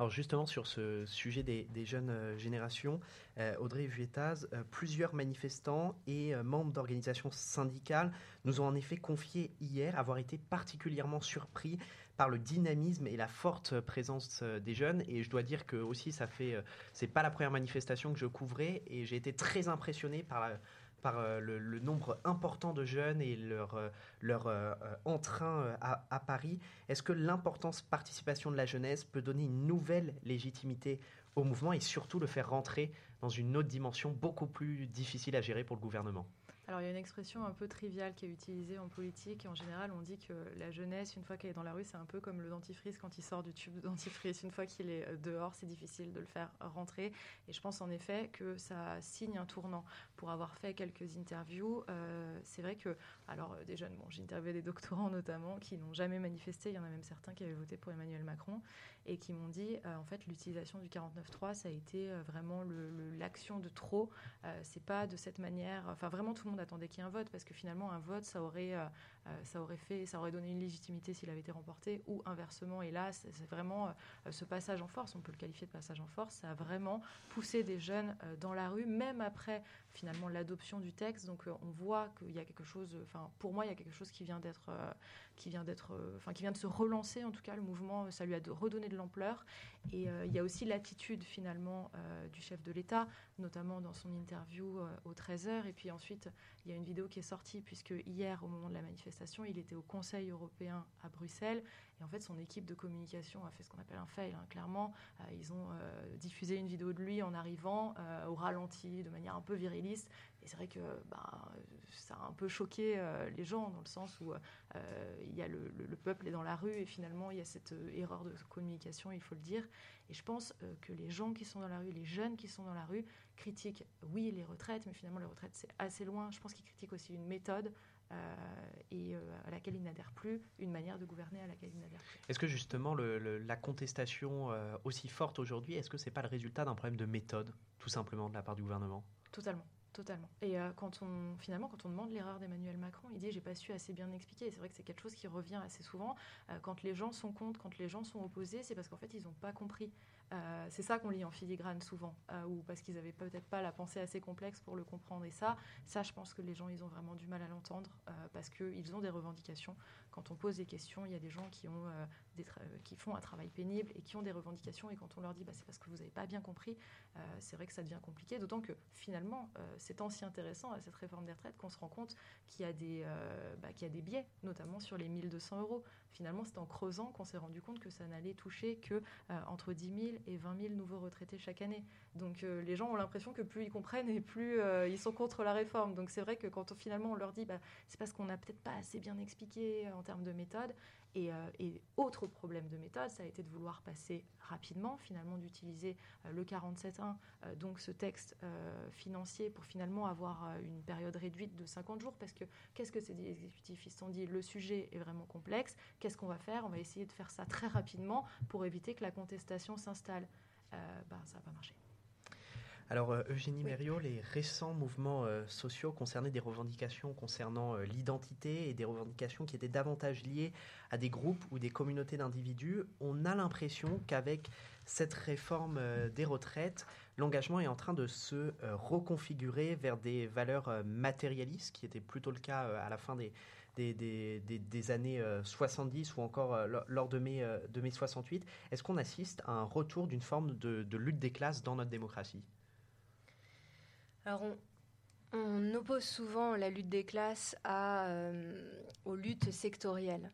Alors justement sur ce sujet des, jeunes euh, générations, euh, Audrey Vuettaz, euh, plusieurs manifestants et membres d'organisations syndicales nous ont en effet confié hier avoir été particulièrement surpris par le dynamisme et la forte présence des jeunes. Et je dois dire que aussi ça fait, c'est pas la première manifestation que je couvrais et j'ai été très impressionné par la par euh, le, nombre important de jeunes et leur, euh, leur euh, entrain à, à Paris. Est-ce que l'importance participation de la jeunesse peut donner une nouvelle légitimité au mouvement et surtout le faire rentrer dans une autre dimension beaucoup plus difficile à gérer pour le gouvernement? Alors il y a une expression un peu triviale qui est utilisée en politique et en général on dit que la jeunesse, une fois qu'elle est dans la rue, c'est un peu comme le dentifrice quand il sort du tube de dentifrice. Une fois qu'il est euh, dehors, c'est difficile de le faire rentrer. Et je pense en effet que ça signe un tournant. Pour avoir fait quelques interviews, euh, c'est vrai que, alors euh, des jeunes, bon, j'ai interviewé des doctorants notamment qui n'ont jamais manifesté. Il y en a même certains qui avaient voté pour Emmanuel Macron et qui m'ont dit en fait l'utilisation du 49.3 ça a été vraiment l'action de trop. c'est pas de cette manière. Enfin vraiment tout le monde attendait qu'il y ait un vote, parce que finalement, un vote, ça aurait, euh, euh, ça aurait, fait, ça aurait donné une légitimité s'il avait été remporté, ou inversement. Et là, c'est vraiment euh, ce passage en force, on peut le qualifier de passage en force, ça a vraiment poussé des jeunes dans la rue, même après finalement l'adoption du texte. Donc on voit qu'il y a quelque chose, enfin pour moi, il y a quelque chose qui vient d'être, qui vient d'être, enfin qui vient de se relancer. En tout cas, le mouvement, ça lui a redonné de l'ampleur. Et il y a aussi l'attitude finalement du chef de l'État, notamment dans son interview au 13h. Et puis ensuite, il y a une vidéo qui est sortie, puisque hier, au moment de la manifestation, il était au Conseil européen à Bruxelles. En fait, son équipe de communication a fait ce qu'on appelle un fail, hein, clairement. Euh, ils ont euh, diffusé une vidéo de lui en arrivant euh, au ralenti, de manière un peu viriliste. Et c'est vrai que bah, ça a un peu choqué les gens, dans le sens où il y a le, peuple est dans la rue et finalement, il y a cette erreur de communication, il faut le dire. Et je pense que les gens qui sont dans la rue, les jeunes qui sont dans la rue, critiquent, oui, les retraites, mais finalement, les retraites, c'est assez loin. Je pense qu'ils critiquent aussi une méthode. Euh, et euh, à laquelle ils n'adhèrent plus, une manière de gouverner à laquelle ils n'adhèrent plus. Est-ce que justement la contestation euh, aussi forte aujourd'hui, est-ce que c'est pas le résultat d'un problème de méthode, tout simplement, de la part du gouvernement? Totalement. Totalement. Et quand on finalement quand on demande l'erreur d'Emmanuel Macron, il dit j'ai pas su assez bien expliquer. C'est vrai que c'est quelque chose qui revient assez souvent. quand les gens sont contre, quand les gens sont opposés, c'est parce qu'en fait ils n'ont pas compris. Euh, c'est ça qu'on lit en filigrane souvent, euh, ou parce qu'ils n'avaient peut-être pas la pensée assez complexe pour le comprendre. Et ça, ça, je pense que les gens, ils ont vraiment du mal à l'entendre, euh, parce qu'ils ont des revendications. Quand on pose des questions, il y a des gens qui, ont, des qui font un travail pénible et qui ont des revendications. Et quand on leur dit, bah, c'est parce que vous n'avez pas bien compris, c'est vrai que ça devient compliqué. D'autant que finalement, c'est tant si intéressant à cette réforme des retraites qu'on se rend compte qu'il y, a des, bah, qu'il y a des biais, notamment sur les 1200 euros. Finalement, c'est en creusant qu'on s'est rendu compte que ça n'allait toucher que entre 10 000 et 20 000 nouveaux retraités chaque année. Donc euh, les gens ont l'impression que plus ils comprennent et plus euh, ils sont contre la réforme. Donc c'est vrai que quand finalement on leur dit, bah, c'est parce qu'on n'a peut-être pas assez bien expliqué euh, en termes de méthode. Et, autre problème de méthode, ça a été de vouloir passer rapidement, finalement d'utiliser le 47.1, donc ce texte financier, pour finalement avoir une période réduite de 50 jours. Parce que qu'est-ce que dit exécutifs Ils se sont dit, le sujet est vraiment complexe. Qu'est-ce qu'on va faire? On va essayer de faire ça très rapidement pour éviter que la contestation s'installe. bah, ça n'a pas marché. Alors, euh, Eugénie Mériot, les récents mouvements euh, sociaux concernaient des revendications concernant euh, l'identité et des revendications qui étaient davantage liées à des groupes ou des communautés d'individus. On a l'impression qu'avec cette réforme des retraites, l'engagement est en train de se reconfigurer vers des valeurs matérialistes, qui était plutôt le cas à la fin des, des, années 70 ou encore lors de mai, de mai 68. Est-ce qu'on assiste à un retour d'une forme de lutte des classes dans notre démocratie? Alors, on, oppose souvent la lutte des classes à, euh, aux luttes sectorielles.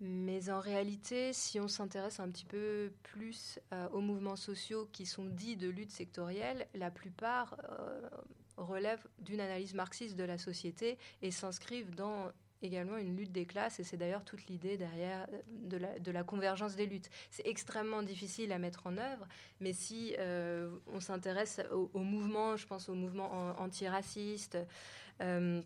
Mais en réalité, si on s'intéresse un petit peu plus euh, aux mouvements sociaux qui sont dits de lutte sectorielle, la plupart euh, relèvent d'une analyse marxiste de la société et s'inscrivent dans également une lutte des classes, et c'est d'ailleurs toute l'idée derrière euh, de la, convergence des luttes. C'est extrêmement difficile à mettre en œuvre, mais si euh, on s'intéresse au, mouvement, je pense au mouvement antiraciste, euh,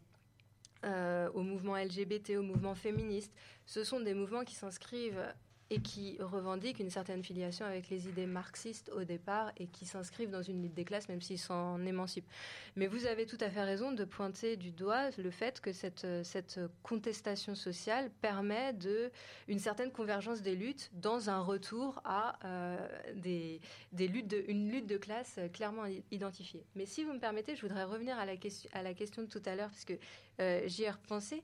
au mouvement LGBT, au mouvement féministe, ce sont des mouvements qui s'inscrivent et qui revendiquent une certaine filiation avec les idées marxistes au départ et qui s'inscrivent dans une lutte des classes même s'ils s'en émancipent. Mais vous avez tout à fait raison de pointer du doigt le fait que cette, contestation sociale permet de, une certaine convergence des luttes dans un retour à euh, des, luttes une lutte de classe clairement identifiée. Mais si vous me permettez, je voudrais revenir à la question, à la question de tout à l'heure, parce que euh, j'y ai repensé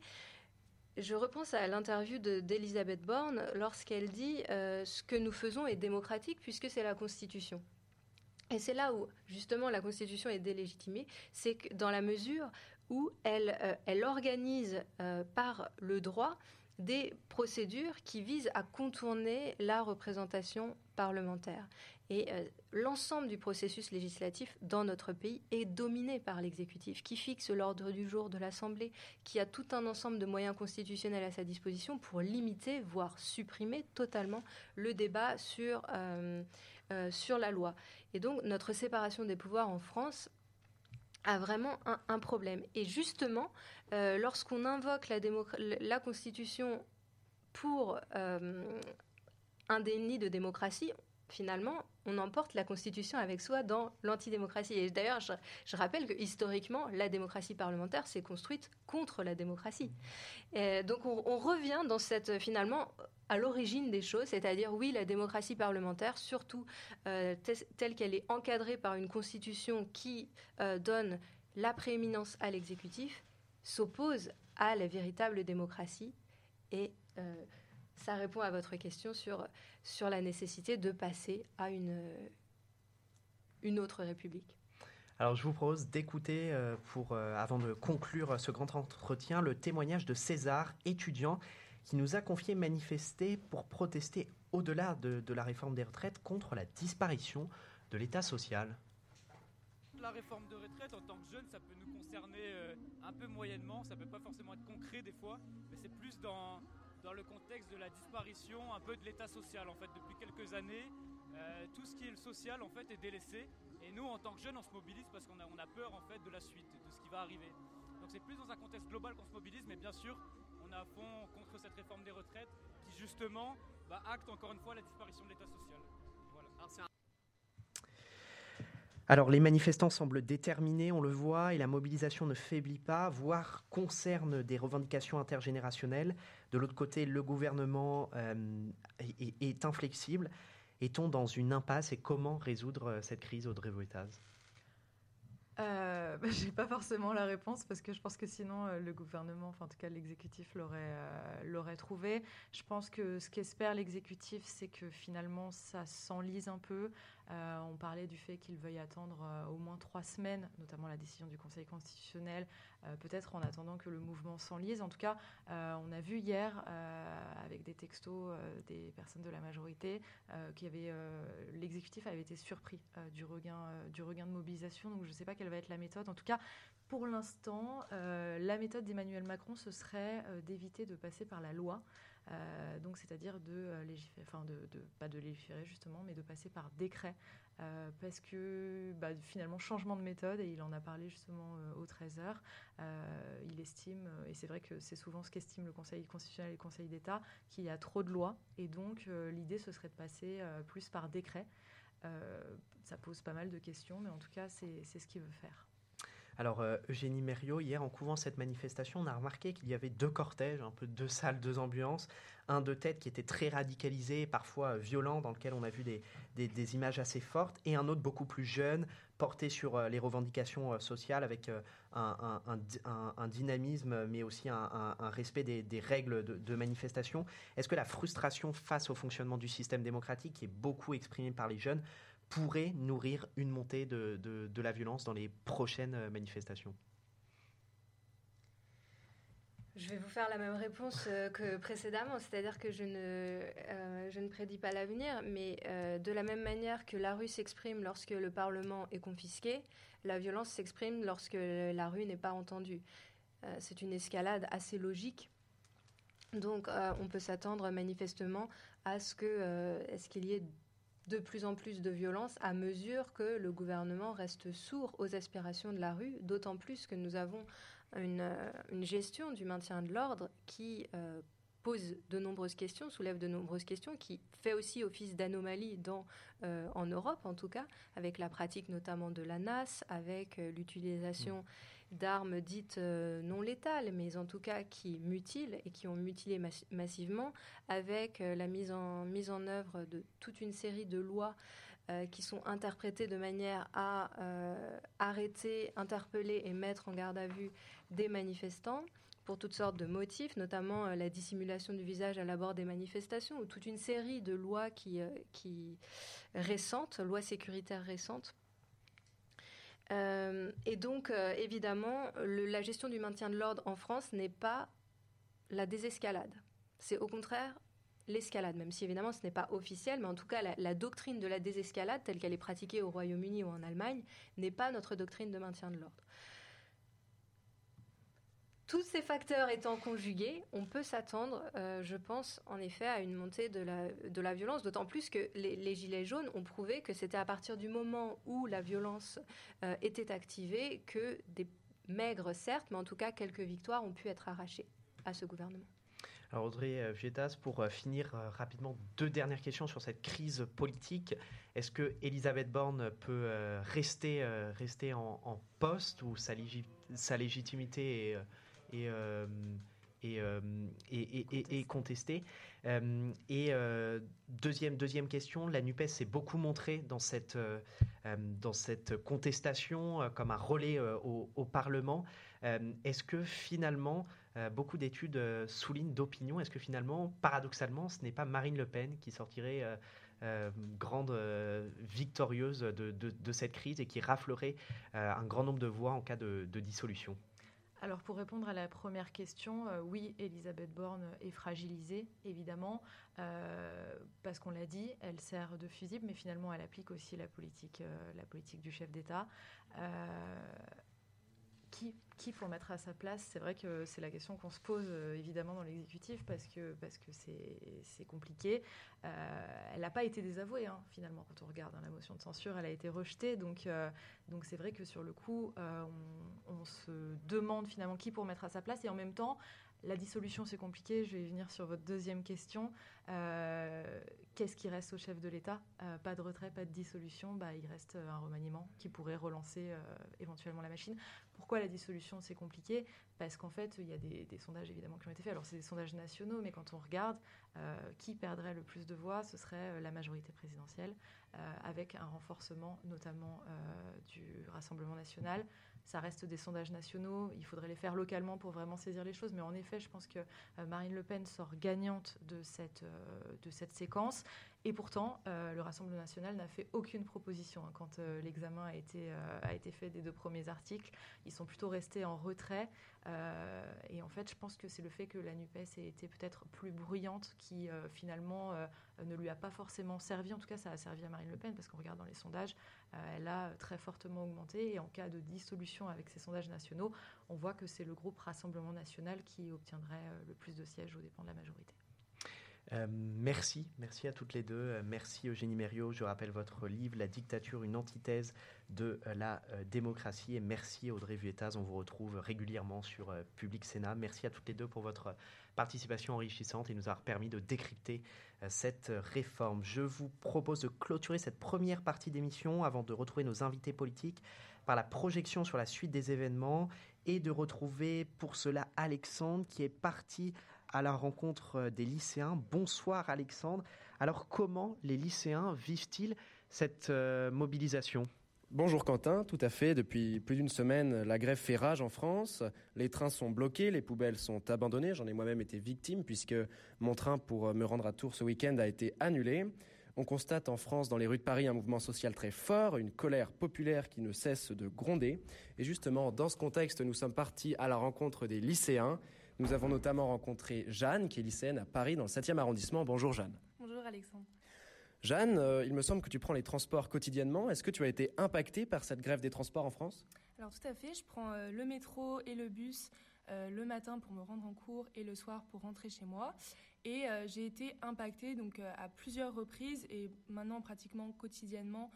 je repense à l'interview d'Elisabeth Borne lorsqu'elle dit euh, ce que nous faisons est démocratique puisque c'est la Constitution. Et c'est là où justement la Constitution est délégitimée, c'est dans la mesure où elle, euh, organise euh, par le droit des procédures qui visent à contourner la représentation parlementaire. Et euh, l'ensemble du processus législatif dans notre pays est dominé par l'exécutif, qui fixe l'ordre du jour de l'Assemblée, qui a tout un ensemble de moyens constitutionnels à sa disposition pour limiter, voire supprimer totalement le débat sur, euh, euh, sur la loi. Et donc notre séparation des pouvoirs en France a vraiment un, problème. Et justement, lorsqu'on invoque la, la, Constitution pour un déni de démocratie, finalement, on emporte la Constitution avec soi dans l'antidémocratie. Et d'ailleurs, je, rappelle que historiquement, la démocratie parlementaire s'est construite contre la démocratie. donc on, revient dans cette, finalement, à l'origine des choses, c'est-à-dire, oui, la démocratie parlementaire, surtout euh, telle qu'elle est encadrée par une Constitution qui euh, donne la prééminence à l'exécutif, s'oppose à la véritable démocratie et euh, ça répond à votre question sur, sur la nécessité de passer à une, une autre république. Alors je vous propose d'écouter, euh, pour, euh, avant de conclure ce grand entretien, le témoignage de César, étudiant, qui nous a confié manifester pour protester au-delà de, de la réforme des retraites contre la disparition de l'État social. La réforme de retraite, en tant que jeune, ça peut nous concerner euh, un peu moyennement, ça peut pas forcément être concret des fois, mais c'est plus dans, dans le contexte de la disparition un peu de l'état social en fait depuis quelques années. Euh, tout ce qui est le social en fait est délaissé et nous en tant que jeunes on se mobilise parce qu'on a, on a peur en fait de la suite, de ce qui va arriver. Donc c'est plus dans un contexte global qu'on se mobilise mais bien sûr on est à fond contre cette réforme des retraites qui justement bah, acte encore une fois la disparition de l'état social. Alors les manifestants semblent déterminés, on le voit, et la mobilisation ne faiblit pas, voire concerne des revendications intergénérationnelles. De l'autre côté, le gouvernement euh, est, inflexible. Est-on dans une impasse et comment résoudre cette crise, Audrey Voetaz euh, *laughs* bah, J'ai pas forcément la réponse parce que je pense que sinon euh, le gouvernement, enfin en tout cas l'exécutif l'aurait euh, l'aurait trouvé. Je pense que ce qu'espère l'exécutif, c'est que finalement ça s'enlise un peu. Euh, on parlait du fait qu'il veuille attendre au moins trois semaines, notamment la décision du Conseil constitutionnel, peut-être en attendant que le mouvement s'enlise. En tout cas, on a vu hier avec des textos des personnes de la majorité qui avaient l'exécutif avait été surpris du regain du regain de mobilisation. Donc je ne sais pas quelle va être la méthode. En tout cas, pour l'instant, euh, la méthode d'Emmanuel Macron, ce serait euh, d'éviter de passer par la loi. Euh, donc, c'est-à-dire de légiférer, enfin, de, pas de légiférer justement, mais de passer par décret, parce que bah, finalement, changement de méthode, et il en a parlé justement au 13h, il estime, et c'est vrai que c'est souvent ce qu'estime le Conseil constitutionnel et le Conseil d'État, qu'il y a trop de lois, et donc l'idée, ce serait de passer plus par décret. ça pose pas mal de questions, mais en tout cas, c'est ce qu'il veut faire. Alors, euh, Eugénie Mériot, hier, en couvrant cette manifestation, on a remarqué qu'il y avait deux cortèges, un peu deux salles, deux ambulances. Un de tête qui était très radicalisé, parfois violent, dans lequel on a vu des, images assez fortes, et un autre beaucoup plus jeune, porté sur euh, les revendications euh, sociales, avec un, dynamisme, mais aussi un, respect des, règles de, de manifestation. Est-ce que la frustration face au fonctionnement du système démocratique, qui est beaucoup exprimée par les jeunes, pourrait nourrir une montée de, de, la violence dans les prochaines euh, manifestations je vais vous faire la même réponse euh, que précédemment, c'est-à-dire que je ne, euh, je ne prédis pas l'avenir, mais de la même manière que la rue s'exprime lorsque le Parlement est confisqué, la violence s'exprime lorsque la rue n'est pas entendue. c'est une escalade assez logique. Donc on peut s'attendre manifestement à ce qu'il y ait de plus en plus de violence à mesure que le gouvernement reste sourd aux aspirations de la rue, d'autant plus que nous avons une, euh, gestion du maintien de l'ordre qui euh, pose de nombreuses questions, soulève de nombreuses questions, qui fait aussi office d'anomalie euh, en Europe en tout cas, avec la pratique notamment de la NAS, avec l'utilisation d'armes dites euh, non létales, mais en tout cas qui mutilent et qui ont mutilé massivement, avec euh, la mise en, mise en œuvre de toute une série de lois euh, qui sont interprétées de manière à arrêter, interpeller et mettre en garde à vue des manifestants pour toutes sortes de motifs, notamment la dissimulation du visage à l'abord des manifestations, ou toute une série de lois récentes, lois sécuritaires récentes, euh, et donc, euh, évidemment, la gestion du maintien de l'ordre en France n'est pas la désescalade. C'est au contraire l'escalade, même si évidemment ce n'est pas officiel, mais en tout cas la doctrine de la désescalade, telle qu'elle est pratiquée au Royaume-Uni ou en Allemagne, n'est pas notre doctrine de maintien de l'ordre. Tous ces facteurs étant conjugués, on peut s'attendre, euh, je pense, en effet, à une montée de la, violence, d'autant plus que les, Gilets jaunes ont prouvé que c'était à partir du moment où la violence euh, était activée que des maigres, certes, mais en tout cas quelques victoires ont pu être arrachées à ce gouvernement. Alors Audrey Vietas, euh, pour finir rapidement, deux dernières questions sur cette crise politique. Est-ce que Elisabeth Borne peut rester, en, poste ou sa légitimité est et, euh, euh, et, et, et, contesté. Euh, et deuxième, deuxième question, la NUPES s'est beaucoup montrée dans cette, dans cette contestation comme un relais au, au, Parlement. est-ce que finalement, beaucoup d'études soulignent d'opinion, est-ce que finalement, paradoxalement, ce n'est pas Marine Le Pen qui sortirait grande victorieuse de, de, de, cette crise et qui raflerait un grand nombre de voix en cas de, de dissolution? Alors pour répondre à la première question, euh, oui, Elisabeth Borne est fragilisée, évidemment, euh, parce qu'on l'a dit, elle sert de fusible, mais finalement elle applique aussi la politique, euh, la politique du chef d'État qui, qui faut mettre à sa place C'est vrai que c'est la question qu'on se pose euh, évidemment dans l'exécutif parce que parce que c'est compliqué. Euh, elle n'a pas été désavouée hein, finalement quand on regarde hein, la motion de censure, elle a été rejetée. Donc euh, donc c'est vrai que sur le coup, on, on, se demande finalement qui pour mettre à sa place et en même temps la dissolution, c'est compliqué. Je vais venir sur votre deuxième question. Qu'est-ce qui reste au chef de l'État? Pas de retrait, pas de dissolution, bah, il reste un remaniement qui pourrait relancer éventuellement la machine. Pourquoi la dissolution? C'est compliqué Parce qu'en fait il y a des, sondages évidemment qui ont été faits. Alors c'est des sondages nationaux, mais quand on regarde qui perdrait le plus de voix, ce serait la majorité présidentielle, avec un renforcement notamment du Rassemblement national ça reste des sondages nationaux. Il faudrait les faire localement pour vraiment saisir les choses. Mais en effet, je pense que euh, Marine Le Pen sort gagnante de cette, euh, de cette séquence. Et pourtant, euh, le Rassemblement national n'a fait aucune proposition hein, quand l'examen a, été a été fait des deux premiers articles. Ils sont plutôt restés en retrait. et en fait, je pense que c'est le fait que la NUPES ait été peut-être plus bruyante qui finalement ne lui a pas forcément servi. En tout cas, ça a servi à Marine Le Pen parce qu'on regarde dans les sondages, euh, elle a très fortement augmenté. Et en cas de dissolution avec ces sondages nationaux, on voit que c'est le groupe Rassemblement national qui obtiendrait euh, le plus de sièges aux dépens de la majorité. Euh, merci, merci à toutes les deux. merci Eugénie Mériot. Je rappelle votre livre La dictature, une antithèse de la démocratie. Et merci Audrey Vuettaz. On vous retrouve régulièrement sur Public Sénat. Merci à toutes les deux pour votre participation enrichissante et nous a permis de décrypter euh, cette réforme. Je vous propose de clôturer cette première partie d'émission avant de retrouver nos invités politiques par la projection sur la suite des événements et de retrouver pour cela Alexandre qui est parti à la rencontre euh, des lycéens. Bonsoir Alexandre. Alors comment les lycéens vivent-ils cette euh, mobilisation? Bonjour Quentin, tout à fait. Depuis plus d'une semaine, la grève fait rage en France. Les trains sont bloqués, les poubelles sont abandonnées. J'en ai moi-même été victime puisque mon train pour me rendre à Tours ce week-end a été annulé. On constate en France, dans les rues de Paris, un mouvement social très fort, une colère populaire qui ne cesse de gronder. Et justement, dans ce contexte, nous sommes partis à la rencontre des lycéens. Nous avons notamment rencontré Jeanne, qui est lycéenne à Paris, dans le 7e arrondissement. Bonjour Jeanne. Bonjour Alexandre. Jeanne, euh, il me semble que tu prends les transports quotidiennement. Est-ce que tu as été impactée par cette grève des transports en France? Alors tout à fait, je prends euh, le métro et le bus euh, le matin pour me rendre en cours et le soir pour rentrer chez moi. Et j'ai été impactée donc à plusieurs reprises et maintenant pratiquement quotidiennement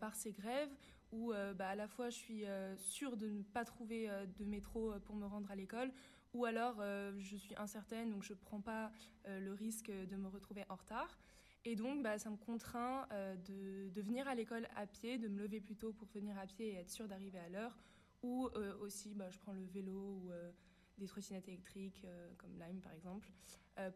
par ces grèves où bah, à la fois je suis sûre de ne pas trouver de métro pour me rendre à l'école ou alors je suis incertaine donc je ne prends pas le risque de me retrouver en retard. Et donc, bah, ça me contraint euh, de, venir à l'école à pied, de me lever plus tôt pour venir à pied et être sûr d'arriver à l'heure. Ou euh, aussi, bah, je prends le vélo ou euh, des trottinettes électriques, comme Lime par exemple,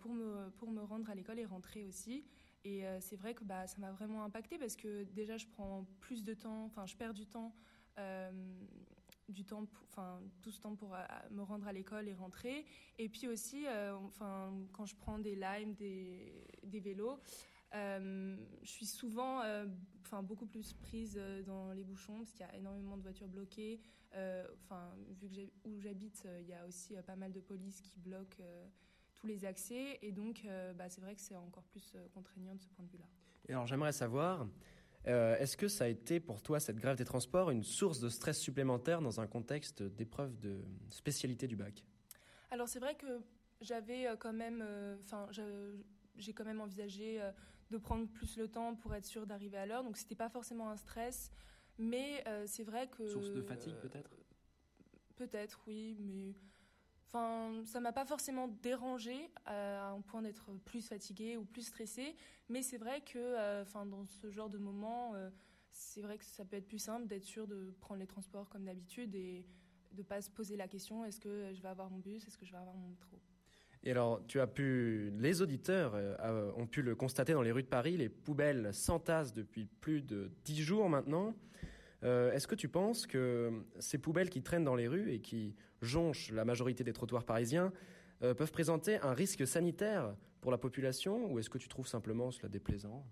pour, me, pour me rendre à l'école et rentrer aussi. Et c'est vrai que bah, ça m'a vraiment impacté parce que déjà, je prends plus de temps, enfin, je perds du temps. Du temps, enfin tout ce temps pour me rendre à l'école et rentrer. Et puis aussi, enfin quand je prends des limes, des, vélos, euh, je suis souvent, euh, enfin beaucoup plus prise euh, dans les bouchons parce qu'il y a énormément de voitures bloquées. Enfin, vu que où j'habite, il y a aussi pas mal de police qui bloquent tous les accès et donc bah, c'est vrai que c'est encore plus contraignant de ce point de vue-là. Et alors j'aimerais savoir, est-ce que ça a été pour toi cette grève des transports une source de stress supplémentaire dans un contexte d'épreuve de spécialité du bac? Alors c'est vrai que j'avais quand même, enfin j'ai quand même envisagé de prendre plus le temps pour être sûr d'arriver à l'heure. Donc c'était pas forcément un stress, mais euh, c'est vrai que source de fatigue peut-être? peut-être oui, mais enfin ça m'a pas forcément dérangé à un point d'être plus fatiguée ou plus stressée. Mais c'est vrai que euh, dans ce genre de moment, euh, c'est vrai que ça peut être plus simple d'être sûr de prendre les transports comme d'habitude et de pas se poser la question est-ce que je vais avoir mon bus, est-ce que je vais avoir mon métro? Et alors, tu as pu, les auditeurs euh, ont pu le constater dans les rues de Paris, les poubelles s'entassent depuis plus de dix jours maintenant. Euh, est-ce que tu penses que ces poubelles qui traînent dans les rues et qui jonchent la majorité des trottoirs parisiens euh, peuvent présenter un risque sanitaire pour la population ou est-ce que tu trouves simplement cela déplaisant?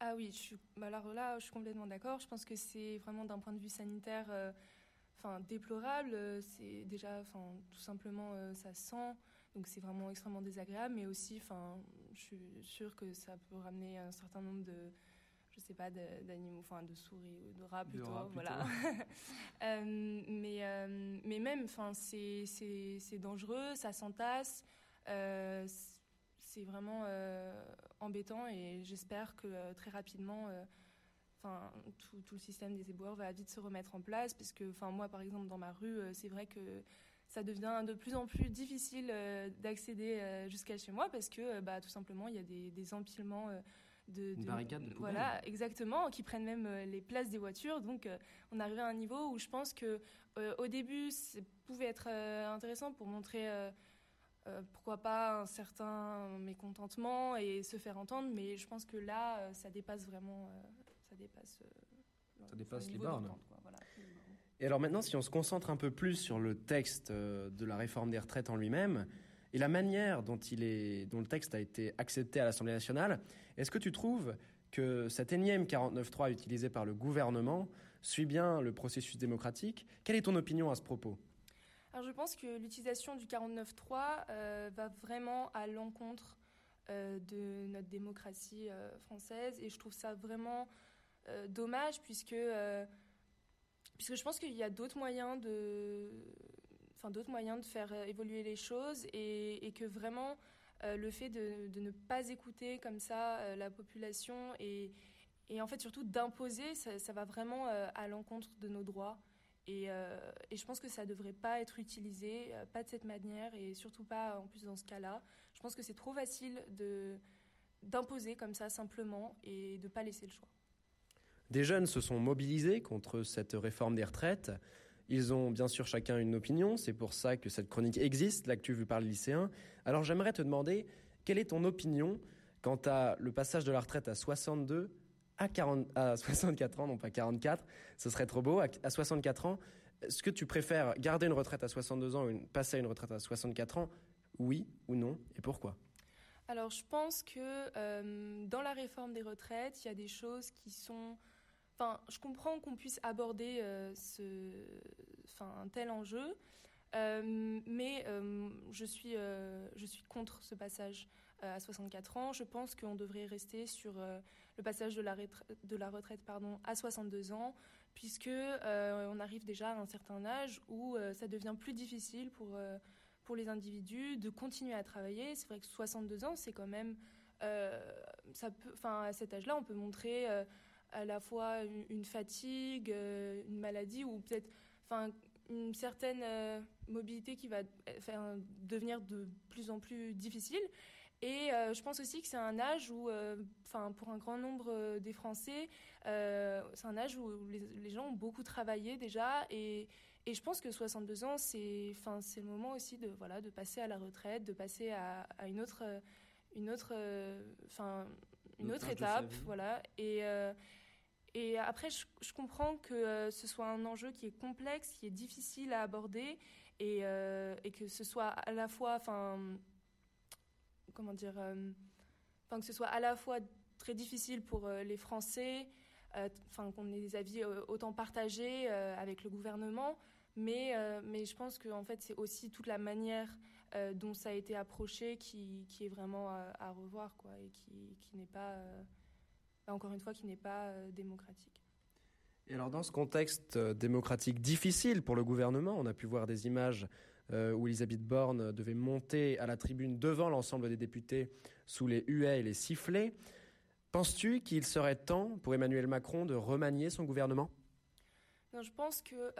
Ah oui, je suis, bah alors là, je suis complètement d'accord. Je pense que c'est vraiment d'un point de vue sanitaire, enfin déplorable. C'est déjà, tout simplement, ça sent. Donc c'est vraiment extrêmement désagréable, mais aussi, je suis sûre que ça peut ramener un certain nombre de, je sais pas, d'animaux, enfin de souris ou de rats plutôt, voilà. *laughs* Euh, mais euh, mais même, enfin, c'est dangereux, ça s'entasse. Euh, c'est vraiment embêtant et j'espère que très rapidement, enfin, tout, tout, le système des éboueurs va vite se remettre en place, parce que, enfin, moi, par exemple, dans ma rue, c'est vrai que ça devient de plus en plus difficile d'accéder jusqu'à chez moi parce que bah, tout simplement il y a des, empilements de, de, barricades de voilà exactement qui prennent même les places des voitures. Donc on arrive à un niveau où je pense que au début ça pouvait être intéressant pour montrer pourquoi pas un certain mécontentement et se faire entendre. Mais je pense que là ça dépasse vraiment ça dépasse ça dépasse les bornes. Et alors maintenant, si on se concentre un peu plus sur le texte euh, de la réforme des retraites en lui-même et la manière dont, le texte a été accepté à l'Assemblée nationale, est-ce que tu trouves que cet énième 49.3 utilisé par le gouvernement suit bien le processus démocratique? Quelle est ton opinion à ce propos? Alors je pense que l'utilisation du 49.3 euh, va vraiment à l'encontre euh, de notre démocratie française. Et je trouve ça vraiment euh, dommage puisque, euh, puisque je pense qu'il y a d'autres moyens de, enfin, d'autres moyens de faire euh, évoluer les choses et, que vraiment le fait de, ne pas écouter comme ça la population et, et en fait surtout d'imposer, ça, ça, va vraiment à l'encontre de nos droits. Et, et, je pense que ça ne devrait pas être utilisé, pas de cette manière, et surtout pas en plus dans ce cas-là. Je pense que c'est trop facile de d'imposer comme ça simplement et de ne pas laisser le choix. Des jeunes se sont mobilisés contre cette réforme des retraites. Ils ont bien sûr chacun une opinion, c'est pour ça que cette chronique existe, l'actu vue par les lycéens. Alors j'aimerais te demander, quelle est ton opinion quant à le passage de la retraite à 62 à, 40, à *laughs* 64 ans, non pas 44, ce serait trop beau, à, 64 ans. Est-ce que tu préfères garder une retraite à 62 ans ou passer à une retraite à 64 ans? Oui ou non Et pourquoi? Alors je pense que euh, dans la réforme des retraites, il y a des choses qui sont Je comprends qu'on puisse aborder euh, un tel enjeu, euh, mais euh, je, suis, contre ce passage à 64 ans. Je pense qu'on devrait rester sur le passage de la, retraite pardon, à 62 ans, puisque on arrive déjà à un certain âge où ça devient plus difficile pour, les individus de continuer à travailler. C'est vrai que 62 ans, c'est quand même... enfin, à cet âge-là, on peut montrer à la fois une, fatigue, euh, une maladie ou peut-être enfin, une certaine euh, mobilité qui va faire, devenir de plus en plus difficile. Et euh, je pense aussi que c'est un âge où, enfin, pour un grand nombre des Français, c'est un âge où les, gens ont beaucoup travaillé déjà. Et, et je pense que 62 ans, c'est, enfin, c'est le moment aussi de, voilà, de passer à la retraite, de passer à, à une autre, une autre, enfin, une autre étape, voilà. Et et après, je, comprends que euh, ce soit un enjeu qui est complexe, qui est difficile à aborder, et, euh, que ce soit à la fois, comment dire, euh, que ce soit à la fois très difficile pour les Français, enfin qu'on ait des avis autant partagés avec le gouvernement, mais je pense que en fait c'est aussi toute la manière dont ça a été approché qui, est vraiment à, revoir, quoi, et qui n'est pas encore une fois, qui n'est pas euh, démocratique. Et alors, dans ce contexte euh, démocratique difficile pour le gouvernement, on a pu voir des images euh, où Elisabeth Borne devait monter à la tribune devant l'ensemble des députés sous les huées et les sifflets. Penses-tu qu'il serait temps pour Emmanuel Macron de remanier son gouvernement? Non, Je pense que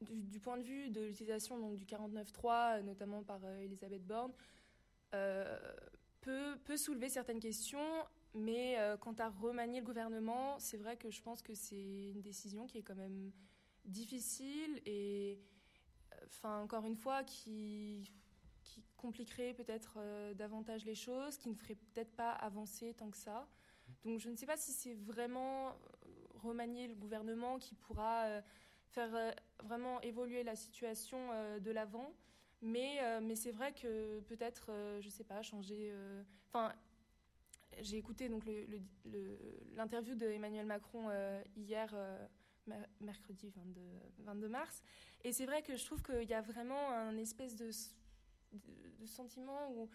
du, point de vue de l'utilisation du 49.3, notamment par Elisabeth Borne, peut, peut, soulever certaines questions mais euh, quant à remanier le gouvernement, c'est vrai que je pense que c'est une décision qui est quand même difficile et, euh, enfin, encore une fois, qui, compliquerait peut-être euh, davantage les choses, qui ne ferait peut-être pas avancer tant que ça. Donc je ne sais pas si c'est vraiment remanier le gouvernement qui pourra faire vraiment évoluer la situation de l'avant. Mais, c'est vrai que peut-être, je ne sais pas, changer. Enfin, j'ai écouté donc l'interview d'Emmanuel Macron euh, hier, euh, mercredi 22, 22, mars. Et c'est vrai que je trouve qu'il y a vraiment un espèce de, sentiment où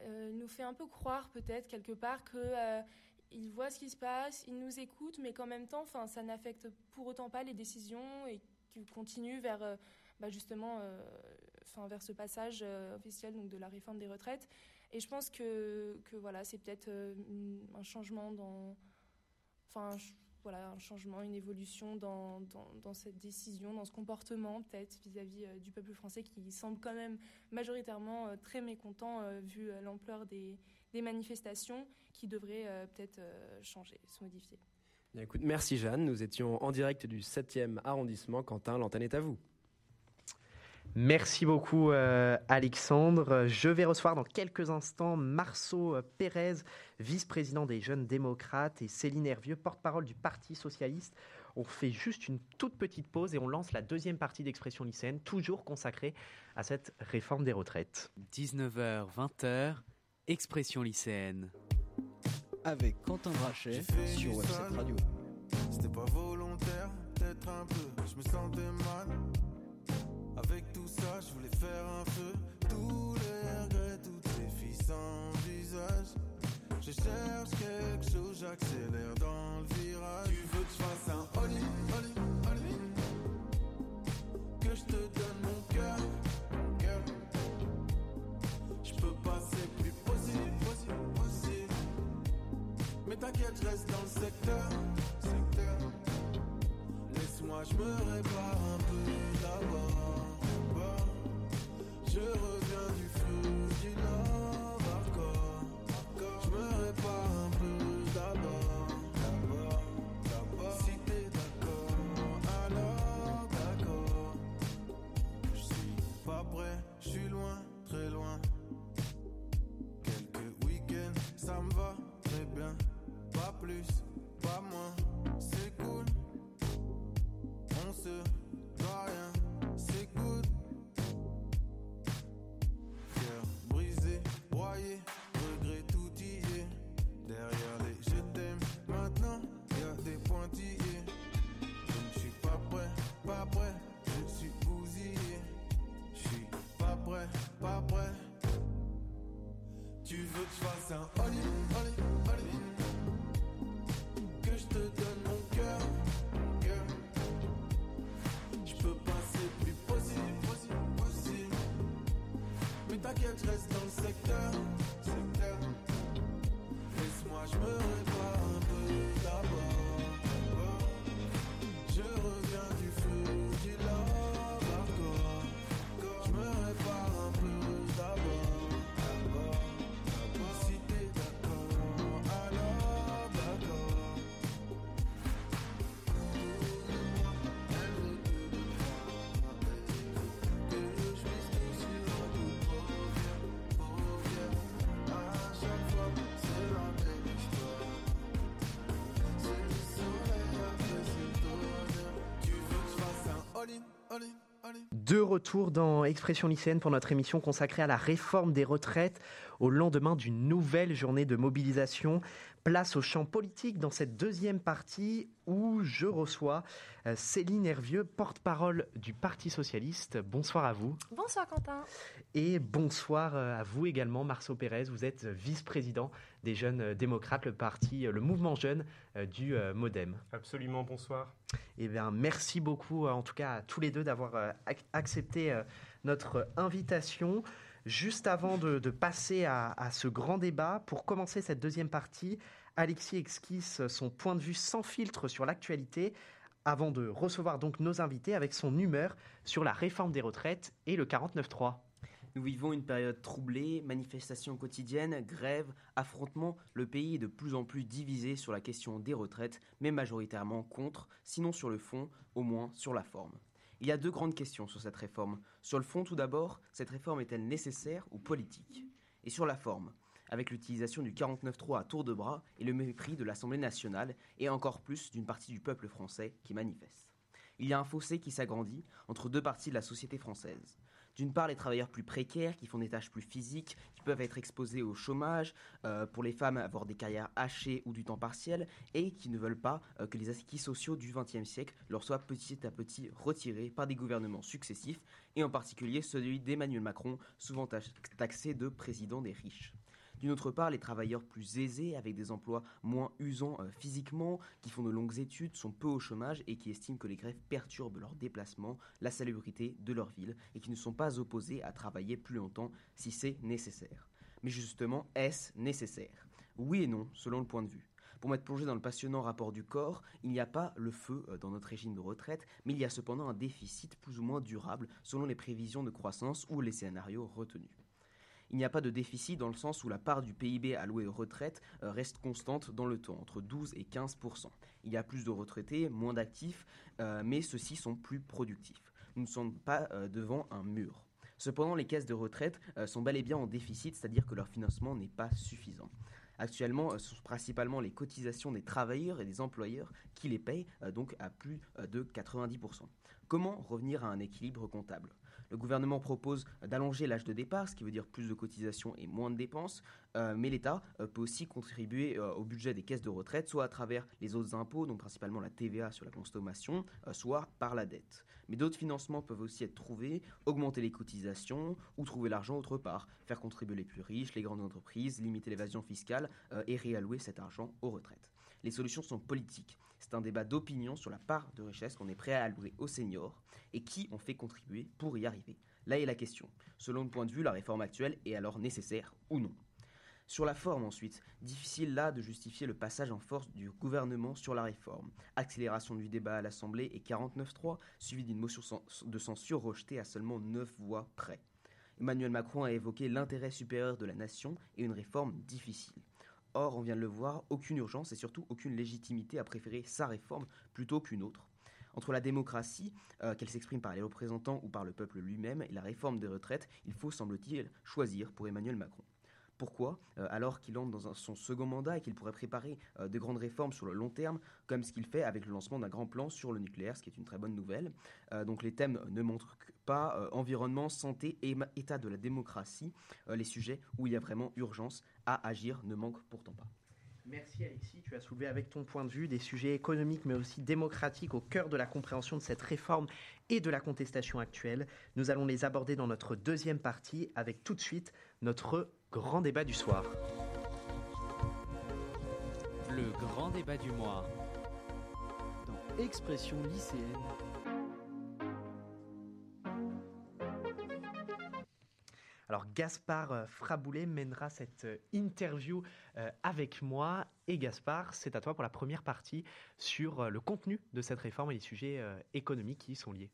euh, il nous fait un peu croire peut-être quelque part que il voit ce qui se passe, il nous écoute, mais qu'en même temps, ça n'affecte pour autant pas les décisions et qu'il continue vers bah, justement, vers ce passage officiel donc de la réforme des retraites. Et je pense que, que voilà, c'est peut-être euh, un changement dans. Enfin, voilà, un changement, une évolution dans, dans, cette décision, dans ce comportement peut-être vis-à-vis du peuple français qui semble quand même majoritairement très mécontent vu l'ampleur des, des, manifestations qui devraient peut-être changer, se modifier. écoute, merci Jeanne, nous étions en direct du 7e arrondissement. Quentin, l'antenne est à vous. Merci beaucoup euh, Alexandre. Je vais recevoir dans quelques instants Marceau euh, Pérez, vice-président des Jeunes démocrates, et Céline Hervieux, porte-parole du Parti socialiste. On fait juste une toute petite pause et on lance la deuxième partie d'Expression lycéenne, toujours consacrée à cette réforme des retraites. 19h, 20h, Expression lycéenne. Avec Quentin Brachet sur Website Radio. C'était pas volontaire, peut-être un peu, je me sentais mal. Avec tout ça, je voulais faire un feu. Tous les regrets, toutes ces filles sans visage. Je cherche quelque chose, j'accélère dans le virage. Tu veux que je fasse un holly, holly, holly Que je te donne mon cœur, cœur. Je peux passer plus possible, possible, possible. Mais t'inquiète, je reste dans le secteur, secteur. Laisse-moi, je me répare un peu d'abord. Feu du Mais De retour dans Expression lycéenne pour notre émission consacrée à la réforme des retraites au lendemain d'une nouvelle journée de mobilisation. Place au champ politique dans cette deuxième partie où je reçois euh, Céline Hervieux, porte-parole du Parti socialiste. Bonsoir à vous. Bonsoir Quentin. Et bonsoir euh, à vous également, Marceau Pérez. Vous êtes vice-président des Jeunes Démocrates, le parti, euh, le mouvement jeune du MoDem. Absolument, bonsoir. Eh bien, merci beaucoup, en tout cas, à tous les deux d'avoir accepté notre invitation. Juste avant de, de passer à, à, ce grand débat, pour commencer cette deuxième partie, Alexis esquisse son point de vue sans filtre sur l'actualité avant de recevoir donc nos invités avec son humeur sur la réforme des retraites et le 49-3. Nous vivons une période troublée, manifestations quotidiennes, grèves, affrontements. Le pays est de plus en plus divisé sur la question des retraites, mais majoritairement contre, sinon sur le fond, au moins sur la forme. Il y a deux grandes questions sur cette réforme. Sur le fond, tout d'abord, cette réforme est-elle nécessaire ou politique? Et sur la forme, avec l'utilisation du 49.3 à tour de bras et le mépris de l'Assemblée nationale, et encore plus d'une partie du peuple français qui manifeste. Il y a un fossé qui s'agrandit entre deux parties de la société française. D'une part, les travailleurs plus précaires qui font des tâches plus physiques, qui peuvent être exposés au chômage, euh, pour les femmes avoir des carrières hachées ou du temps partiel, et qui ne veulent pas euh, que les acquis sociaux du XXe siècle leur soient petit à petit retirés par des gouvernements successifs, et en particulier celui d'Emmanuel Macron, souvent taxé de président des riches. D'une autre part, les travailleurs plus aisés, avec des emplois moins usants euh, physiquement, qui font de longues études, sont peu au chômage et qui estiment que les grèves perturbent leur déplacement, la salubrité de leur ville, et qui ne sont pas opposés à travailler plus longtemps si c'est nécessaire. Mais justement, est-ce nécessaire? Oui et non, selon le point de vue. Pour m'être plongé dans le passionnant rapport du corps, il n'y a pas le feu euh, dans notre régime de retraite, mais il y a cependant un déficit plus ou moins durable selon les prévisions de croissance ou les scénarios retenus. Il n'y a pas de déficit dans le sens où la part du PIB alloué aux retraites euh, reste constante dans le temps, entre 12 et 15 Il y a plus de retraités, moins d'actifs, euh, mais ceux-ci sont plus productifs. Nous ne sommes pas devant un mur. Cependant, les caisses de retraite sont bel et bien en déficit, c'est-à-dire que leur financement n'est pas suffisant. Actuellement, euh, ce sont principalement les cotisations des travailleurs et des employeurs qui les payent, euh, donc à plus euh, de 90%. Comment revenir à un équilibre comptable? Le gouvernement propose d'allonger l'âge de départ, ce qui veut dire plus de cotisations et moins de dépenses, mais l'État peut aussi contribuer au budget des caisses de retraite, soit à travers les autres impôts, donc principalement la TVA sur la consommation, soit par la dette. Mais d'autres financements peuvent aussi être trouvés, augmenter les cotisations ou trouver l'argent autre part, faire contribuer les plus riches, les grandes entreprises, limiter l'évasion fiscale euh, et réallouer cet argent aux retraites. Les solutions sont politiques. C'est un débat d'opinion sur la part de richesse qu'on est prêt à allouer aux seniors et qui on fait contribuer pour y arriver. Là est la question. Selon le point de vue, la réforme actuelle est alors nécessaire ou non? Sur la forme ensuite, difficile là de justifier le passage en force du gouvernement sur la réforme. Accélération du débat à l'Assemblée et 49.3, suivi d'une motion de censure rejetée à seulement 9 voix près. Emmanuel Macron a évoqué l'intérêt supérieur de la nation et une réforme difficile. Or, on vient de le voir, aucune urgence et surtout aucune légitimité à préférer sa réforme plutôt qu'une autre. Entre la démocratie, euh, qu'elle s'exprime par les représentants ou par le peuple lui-même, et la réforme des retraites, il faut, semble-t-il, choisir pour Emmanuel Macron. Pourquoi euh, Alors qu'il entre dans son second mandat et qu'il pourrait préparer euh, de grandes réformes sur le long terme, comme ce qu'il fait avec le lancement d'un grand plan sur le nucléaire, ce qui est une très bonne nouvelle. Euh, donc les thèmes ne montrent pas environnement, santé et état de la démocratie. les sujets où il y a vraiment urgence à agir ne manquent pourtant pas. Merci Alexis, tu as soulevé avec ton point de vue des sujets économiques mais aussi démocratiques au cœur de la compréhension de cette réforme et de la contestation actuelle. Nous allons les aborder dans notre deuxième partie avec tout de suite notre grand débat du soir. Le grand débat du mois. Dans Expression lycéenne. Alors Gaspard euh, Fraboulet mènera cette euh, interview euh, avec moi. Et Gaspard, c'est à toi pour la première partie sur le contenu de cette réforme et les sujets économiques qui y sont liés.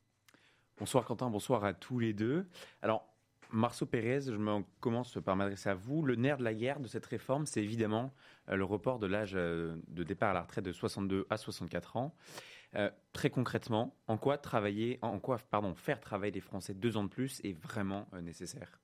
Bonsoir Quentin, bonsoir à tous les deux. Alors Marceau Pérez, je me commence par m'adresser à vous. Le nerf de la guerre de cette réforme, c'est évidemment le report de l'âge de départ à la retraite de 62 à 64 ans. très concrètement, en quoi travailler, en quoi pardon, faire travailler les Français deux ans de plus est vraiment nécessaire?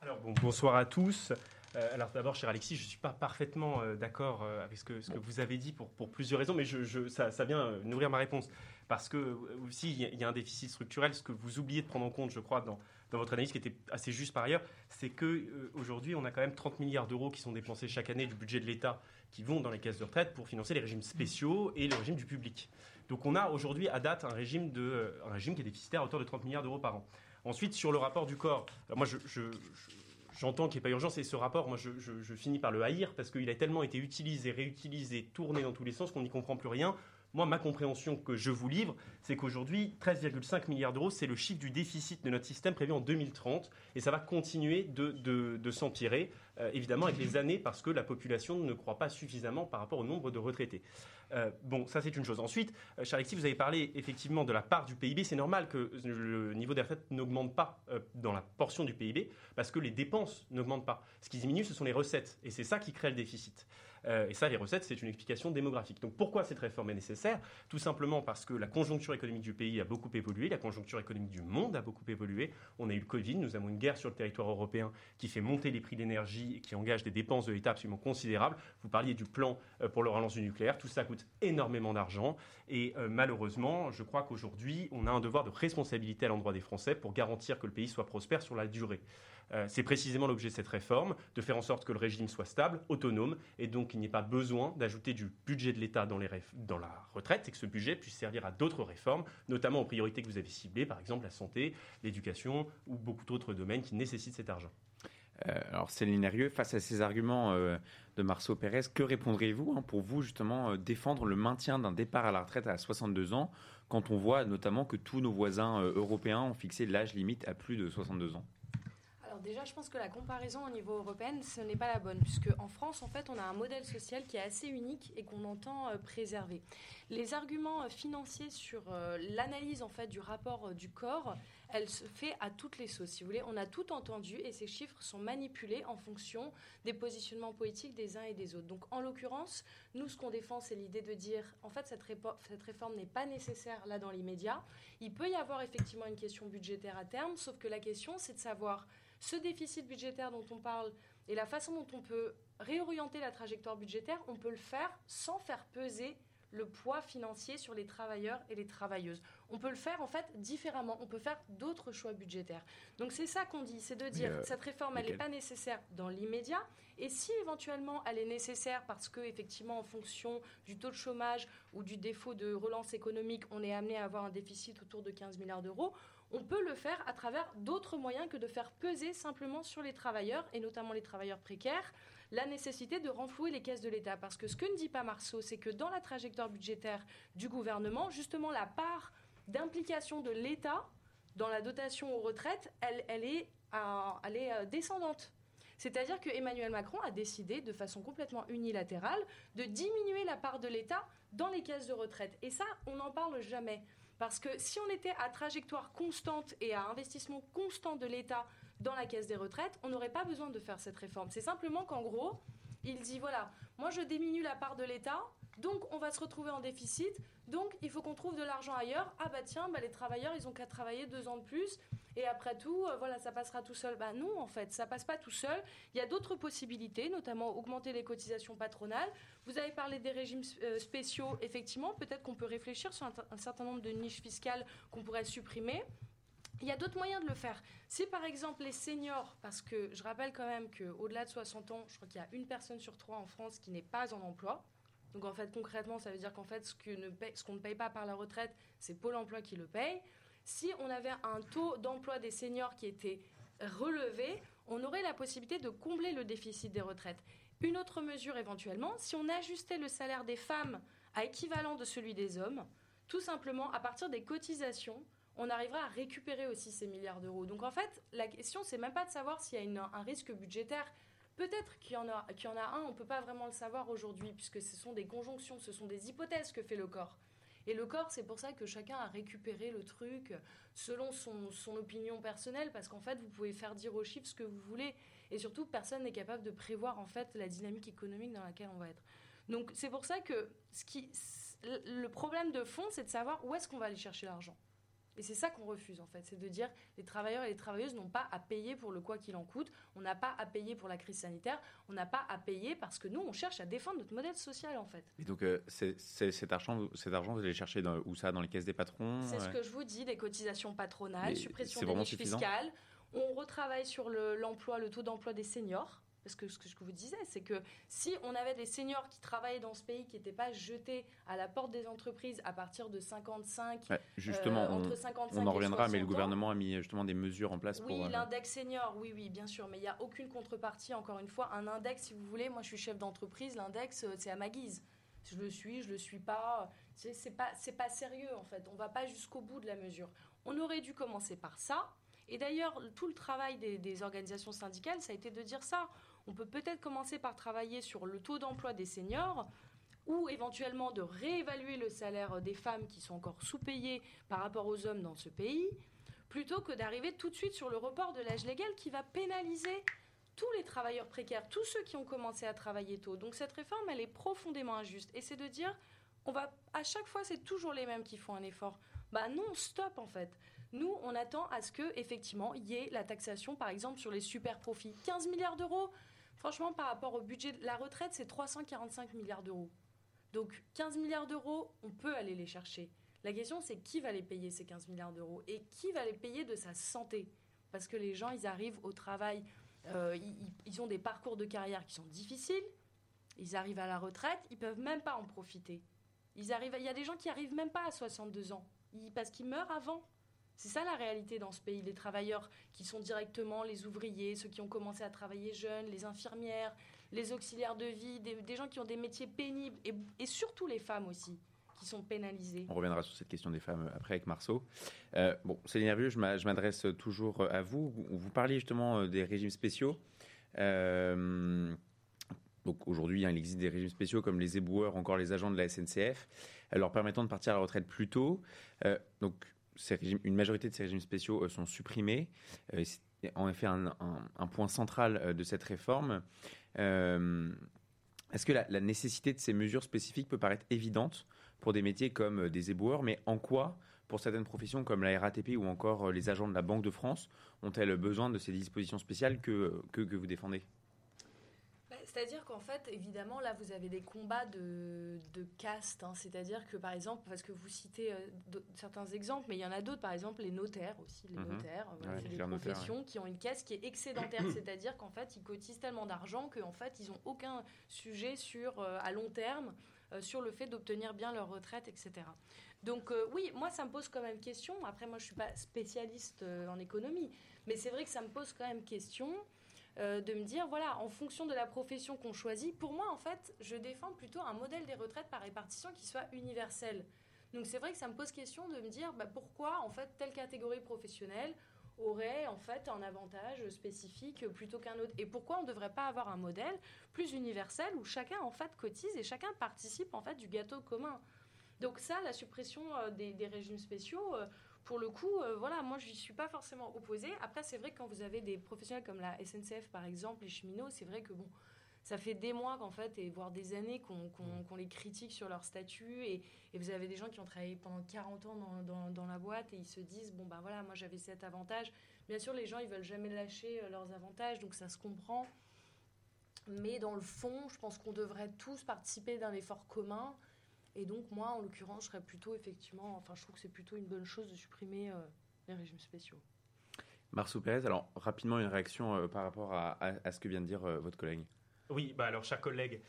Alors, bonsoir à tous. Euh, alors d'abord, cher Alexis, je ne suis pas parfaitement euh, d'accord euh, avec ce que, vous avez dit pour, plusieurs raisons, mais je, ça, vient nourrir ma réponse. Parce que aussi, il y, a un déficit structurel. Ce que vous oubliez de prendre en compte, je crois, dans, votre analyse, qui était assez juste par ailleurs, c'est qu'aujourd'hui, on a quand même 30 milliards d'euros qui sont dépensés chaque année du budget de l'État qui vont dans les caisses de retraite pour financer les régimes spéciaux et le régime du public. Donc on a aujourd'hui, à date, un régime, de, un régime qui est déficitaire à hauteur de 30 milliards d'euros par an. Ensuite, sur le rapport du corps, moi, j'entends qu'il n'y pas urgence, et ce rapport, moi, je, finis par le haïr, parce qu'il a tellement été utilisé, réutilisé, tourné dans tous les sens qu'on n'y comprend plus rien. Moi, ma compréhension que je vous livre, c'est qu'aujourd'hui, 13,5 milliards d'euros, c'est le chiffre du déficit de notre système prévu en 2030, et ça va continuer de, s'empirer, euh, évidemment, avec les années, parce que la population ne croit pas suffisamment par rapport au nombre de retraités. Euh, bon, ça c'est une chose. Ensuite, euh, cher Alexis, vous avez parlé effectivement de la part du PIB. C'est normal que le niveau des retraites n'augmente pas euh, dans la portion du PIB parce que les dépenses n'augmentent pas. Ce qui diminue, ce sont les recettes. Et c'est ça qui crée le déficit. Et ça, les recettes, c'est une explication démographique. Donc pourquoi cette réforme est nécessaire? Tout simplement parce que la conjoncture économique du pays a beaucoup évolué, la conjoncture économique du monde a beaucoup évolué. On a eu le Covid, nous avons une guerre sur le territoire européen qui fait monter les prix d'énergie et qui engage des dépenses de l'État absolument considérables. Vous parliez du plan pour le relance du nucléaire. Tout ça coûte énormément d'argent. Et euh, malheureusement, je crois qu'aujourd'hui, on a un devoir de responsabilité à l'endroit des Français pour garantir que le pays soit prospère sur la durée. Euh, c'est précisément l'objet de cette réforme, de faire en sorte que le régime soit stable, autonome, et donc qu'il n'y ait pas besoin d'ajouter du budget de l'État dans, la retraite, et que ce budget puisse servir à d'autres réformes, notamment aux priorités que vous avez ciblées, par exemple la santé, l'éducation ou beaucoup d'autres domaines qui nécessitent cet argent. Euh, alors Céline Nérieux, face à ces arguments euh, de Marceau Pérez, que répondrez-vous hein, pour vous justement défendre le maintien d'un départ à la retraite à 62 ans quand on voit notamment que tous nos voisins européens ont fixé l'âge limite à plus de 62 ans? Déjà, je pense que la comparaison au niveau européen, ce n'est pas la bonne, puisque en France, en fait, on a un modèle social qui est assez unique et qu'on entend euh, préserver. Les arguments euh, financiers sur euh, l'analyse en fait du rapport du corps, elle se fait à toutes les sauces. Si vous voulez, on a tout entendu et ces chiffres sont manipulés en fonction des positionnements politiques des uns et des autres. Donc, en l'occurrence, nous, ce qu'on défend, c'est l'idée de dire, en fait, cette réforme n'est pas nécessaire là dans l'immédiat. Il peut y avoir effectivement une question budgétaire à terme, sauf que la question, c'est de savoir ce déficit budgétaire dont on parle et la façon dont on peut réorienter la trajectoire budgétaire, on peut le faire sans faire peser le poids financier sur les travailleurs et les travailleuses. On peut le faire en fait différemment, on peut faire d'autres choix budgétaires. Donc c'est ça qu'on dit, c'est de dire euh, cette réforme elle n'est pas nécessaire dans l'immédiat et si éventuellement elle est nécessaire parce que effectivement en fonction du taux de chômage ou du défaut de relance économique, on est amené à avoir un déficit autour de 15 milliards d'euros, on peut le faire à travers d'autres moyens que de faire peser simplement sur les travailleurs, et notamment les travailleurs précaires, la nécessité de renflouer les caisses de l'État. Parce que ce que ne dit pas Marceau, c'est que dans la trajectoire budgétaire du gouvernement, justement, la part d'implication de l'État dans la dotation aux retraites, elle, est, elle est euh, descendante. C'est-à-dire que Emmanuel Macron a décidé de façon complètement unilatérale de diminuer la part de l'État dans les caisses de retraite. Et ça, on n'en parle jamais. Parce que si on était à trajectoire constante et à investissement constant de l'État dans la caisse des retraites, on n'aurait pas besoin de faire cette réforme. C'est simplement qu'en gros, il dit voilà, moi je diminue la part de l'État, donc on va se retrouver en déficit, donc il faut qu'on trouve de l'argent ailleurs. Ah bah tiens, bah les travailleurs, ils ont qu'à travailler deux ans de plus, et après tout, euh, voilà, ça passera tout seul. Bah non, en fait, ça passe pas tout seul. Il y a d'autres possibilités, notamment augmenter les cotisations patronales. Vous avez parlé des régimes euh, spéciaux. Effectivement, peut-être qu'on peut réfléchir sur un certain nombre de niches fiscales qu'on pourrait supprimer. Il y a d'autres moyens de le faire. Si par exemple les seniors, parce que je rappelle quand même qu'au-delà de 60 ans, je crois qu'il y a une personne sur trois en France qui n'est pas en emploi. Donc en fait concrètement, ça veut dire qu'en fait ce qu'on ne, ne paye pas par la retraite, c'est Pôle Emploi qui le paye. Si on avait un taux d'emploi des seniors qui était relevé, on aurait la possibilité de combler le déficit des retraites. Une autre mesure éventuellement, si on ajustait le salaire des femmes à équivalent de celui des hommes, tout simplement à partir des cotisations, on arrivera à récupérer aussi ces milliards d'euros. Donc en fait, la question, c'est même pas de savoir s'il y a un risque budgétaire. Peut-être qu'il y, en a, qu'il y en a un, on ne peut pas vraiment le savoir aujourd'hui, puisque ce sont des conjonctions, ce sont des hypothèses que fait le corps. Et le corps, c'est pour ça que chacun a récupéré le truc selon son, opinion personnelle, parce qu'en fait, vous pouvez faire dire aux chiffres ce que vous voulez. Et surtout, personne n'est capable de prévoir en fait la dynamique économique dans laquelle on va être. Donc c'est pour ça que le problème de fond, c'est de savoir où est-ce qu'on va aller chercher l'argent. Et c'est ça qu'on refuse en fait, c'est de dire les travailleurs et les travailleuses n'ont pas à payer pour le quoi qu'il en coûte, on n'a pas à payer pour la crise sanitaire, on n'a pas à payer parce que nous on cherche à défendre notre modèle social en fait. Et donc euh, c'est, cet, argent, cet argent, vous allez chercher dans, où ça Dans les caisses des patrons C'est ce que je vous dis, des cotisations patronales, suppression des niches fiscales. On retravaille sur l'emploi, le taux d'emploi des seniors. Parce que ce que je vous disais, c'est que si on avait des seniors qui travaillaient dans ce pays, qui n'étaient pas jetés à la porte des entreprises à partir de 55, justement, euh, entre 55 on, en reviendra, mais le gouvernement a mis justement des mesures en place oui, pour. Oui, euh, l'index senior, oui, oui, bien sûr, mais il n'y a aucune contrepartie. Encore une fois, un index, si vous voulez, moi je suis chef d'entreprise, l'index euh, c'est à ma guise. Je le suis, je le suis pas. C'est pas, c'est pas sérieux en fait. On va pas jusqu'au bout de la mesure. On aurait dû commencer par ça. Et d'ailleurs, tout le travail des, des, organisations syndicales, ça a été de dire ça on peut peut-être commencer par travailler sur le taux d'emploi des seniors ou éventuellement de réévaluer le salaire des femmes qui sont encore sous-payées par rapport aux hommes dans ce pays, plutôt que d'arriver tout de suite sur le report de l'âge légal qui va pénaliser tous les travailleurs précaires, tous ceux qui ont commencé à travailler tôt. Donc cette réforme, elle est profondément injuste. Et c'est de dire, on va à chaque fois, c'est toujours les mêmes qui font un effort. Bah non, stop en fait. Nous, on attend à ce que effectivement il y ait la taxation, par exemple, sur les super profits. 15 milliards d'euros, Franchement, par rapport au budget la retraite, c'est 345 milliards d'euros. Donc 15 milliards d'euros, on peut aller les chercher. La question, c'est qui va les payer ces 15 milliards d'euros? Et qui va les payer de sa santé? Parce que les gens, ils arrivent au travail, euh, ils, ont des parcours de carrière qui sont difficiles, ils arrivent à la retraite, ils peuvent même pas en profiter. Ils arrivent, il y a des gens qui arrivent même pas à 62 ans, parce qu'ils meurent avant. C'est ça la réalité dans ce pays. Les travailleurs qui sont directement les ouvriers, ceux qui ont commencé à travailler jeunes, les infirmières, les auxiliaires de vie, des, gens qui ont des métiers pénibles, et, surtout les femmes aussi, qui sont pénalisés. On reviendra sur cette question des femmes après avec Marceau. Euh, bon, Céline Hervieux, je m'adresse toujours à vous. Vous parliez justement des régimes spéciaux. Euh, donc aujourd'hui, hein, il existe des régimes spéciaux comme les éboueurs, encore les agents de la SNCF, leur permettant de partir à la retraite plus tôt. Euh, donc une majorité de ces régimes spéciaux euh, sont supprimés. Euh, c'est en effet un, point central de cette réforme. Est-ce que la, nécessité de ces mesures spécifiques peut paraître évidente pour des métiers comme des éboueurs, mais en quoi, pour certaines professions comme la RATP ou encore les agents de la Banque de France, ont-elles besoin de ces dispositions spéciales que, que vous défendez? C'est-à-dire qu'en fait, évidemment, là, vous avez des combats de, de caste. Hein. c'est-à-dire que, par exemple, parce que vous citez euh, certains exemples, mais il y en a d'autres, par exemple, les notaires aussi. Les mhm. notaires, euh, c'est des professions qui ont une caisse qui est excédentaire. *coughs* c'est-à-dire qu'en fait, ils cotisent tellement d'argent qu'en fait, ils n'ont aucun sujet sur, euh, à long terme sur le fait d'obtenir bien leur retraite, etc. Donc oui, moi, ça me pose quand même question. Après, moi, je ne suis pas spécialiste en économie, mais c'est vrai que ça me pose quand même question. Euh, de me dire, voilà, en fonction de la profession qu'on choisit, pour moi, en fait, je défends plutôt un modèle des retraites par répartition qui soit universel. Donc c'est vrai que ça me pose question de me dire, bah, pourquoi, en fait, telle catégorie professionnelle aurait en fait un avantage spécifique plutôt qu'un autre? Et pourquoi on ne devrait pas avoir un modèle plus universel où chacun en fait cotise et chacun participe en fait du gâteau commun? Donc ça la suppression euh, des, régimes spéciaux euh, pour le coup, euh, voilà, moi, je n'y suis pas forcément opposée. Après, c'est vrai que quand vous avez des professionnels comme la SNCF, par exemple, les cheminots, c'est vrai que, bon, ça fait des mois qu'en fait, et voire des années qu'on les critique sur leur statut. Et, vous avez des gens qui ont travaillé pendant 40 ans dans, dans, la boîte et ils se disent, bon, ben voilà, moi, j'avais cet avantage. Bien sûr, les gens, ils veulent jamais lâcher euh, leurs avantages, donc ça se comprend. Mais dans le fond, je pense qu'on devrait tous participer d'un effort commun et donc, moi, en l'occurrence, je serais plutôt effectivement, enfin, je trouve que c'est plutôt une bonne chose de supprimer euh, les régimes spéciaux. Marceau Pérez, alors rapidement une réaction euh, par rapport à, ce que vient de dire euh, votre collègue. Oui, bah alors, cher collègue,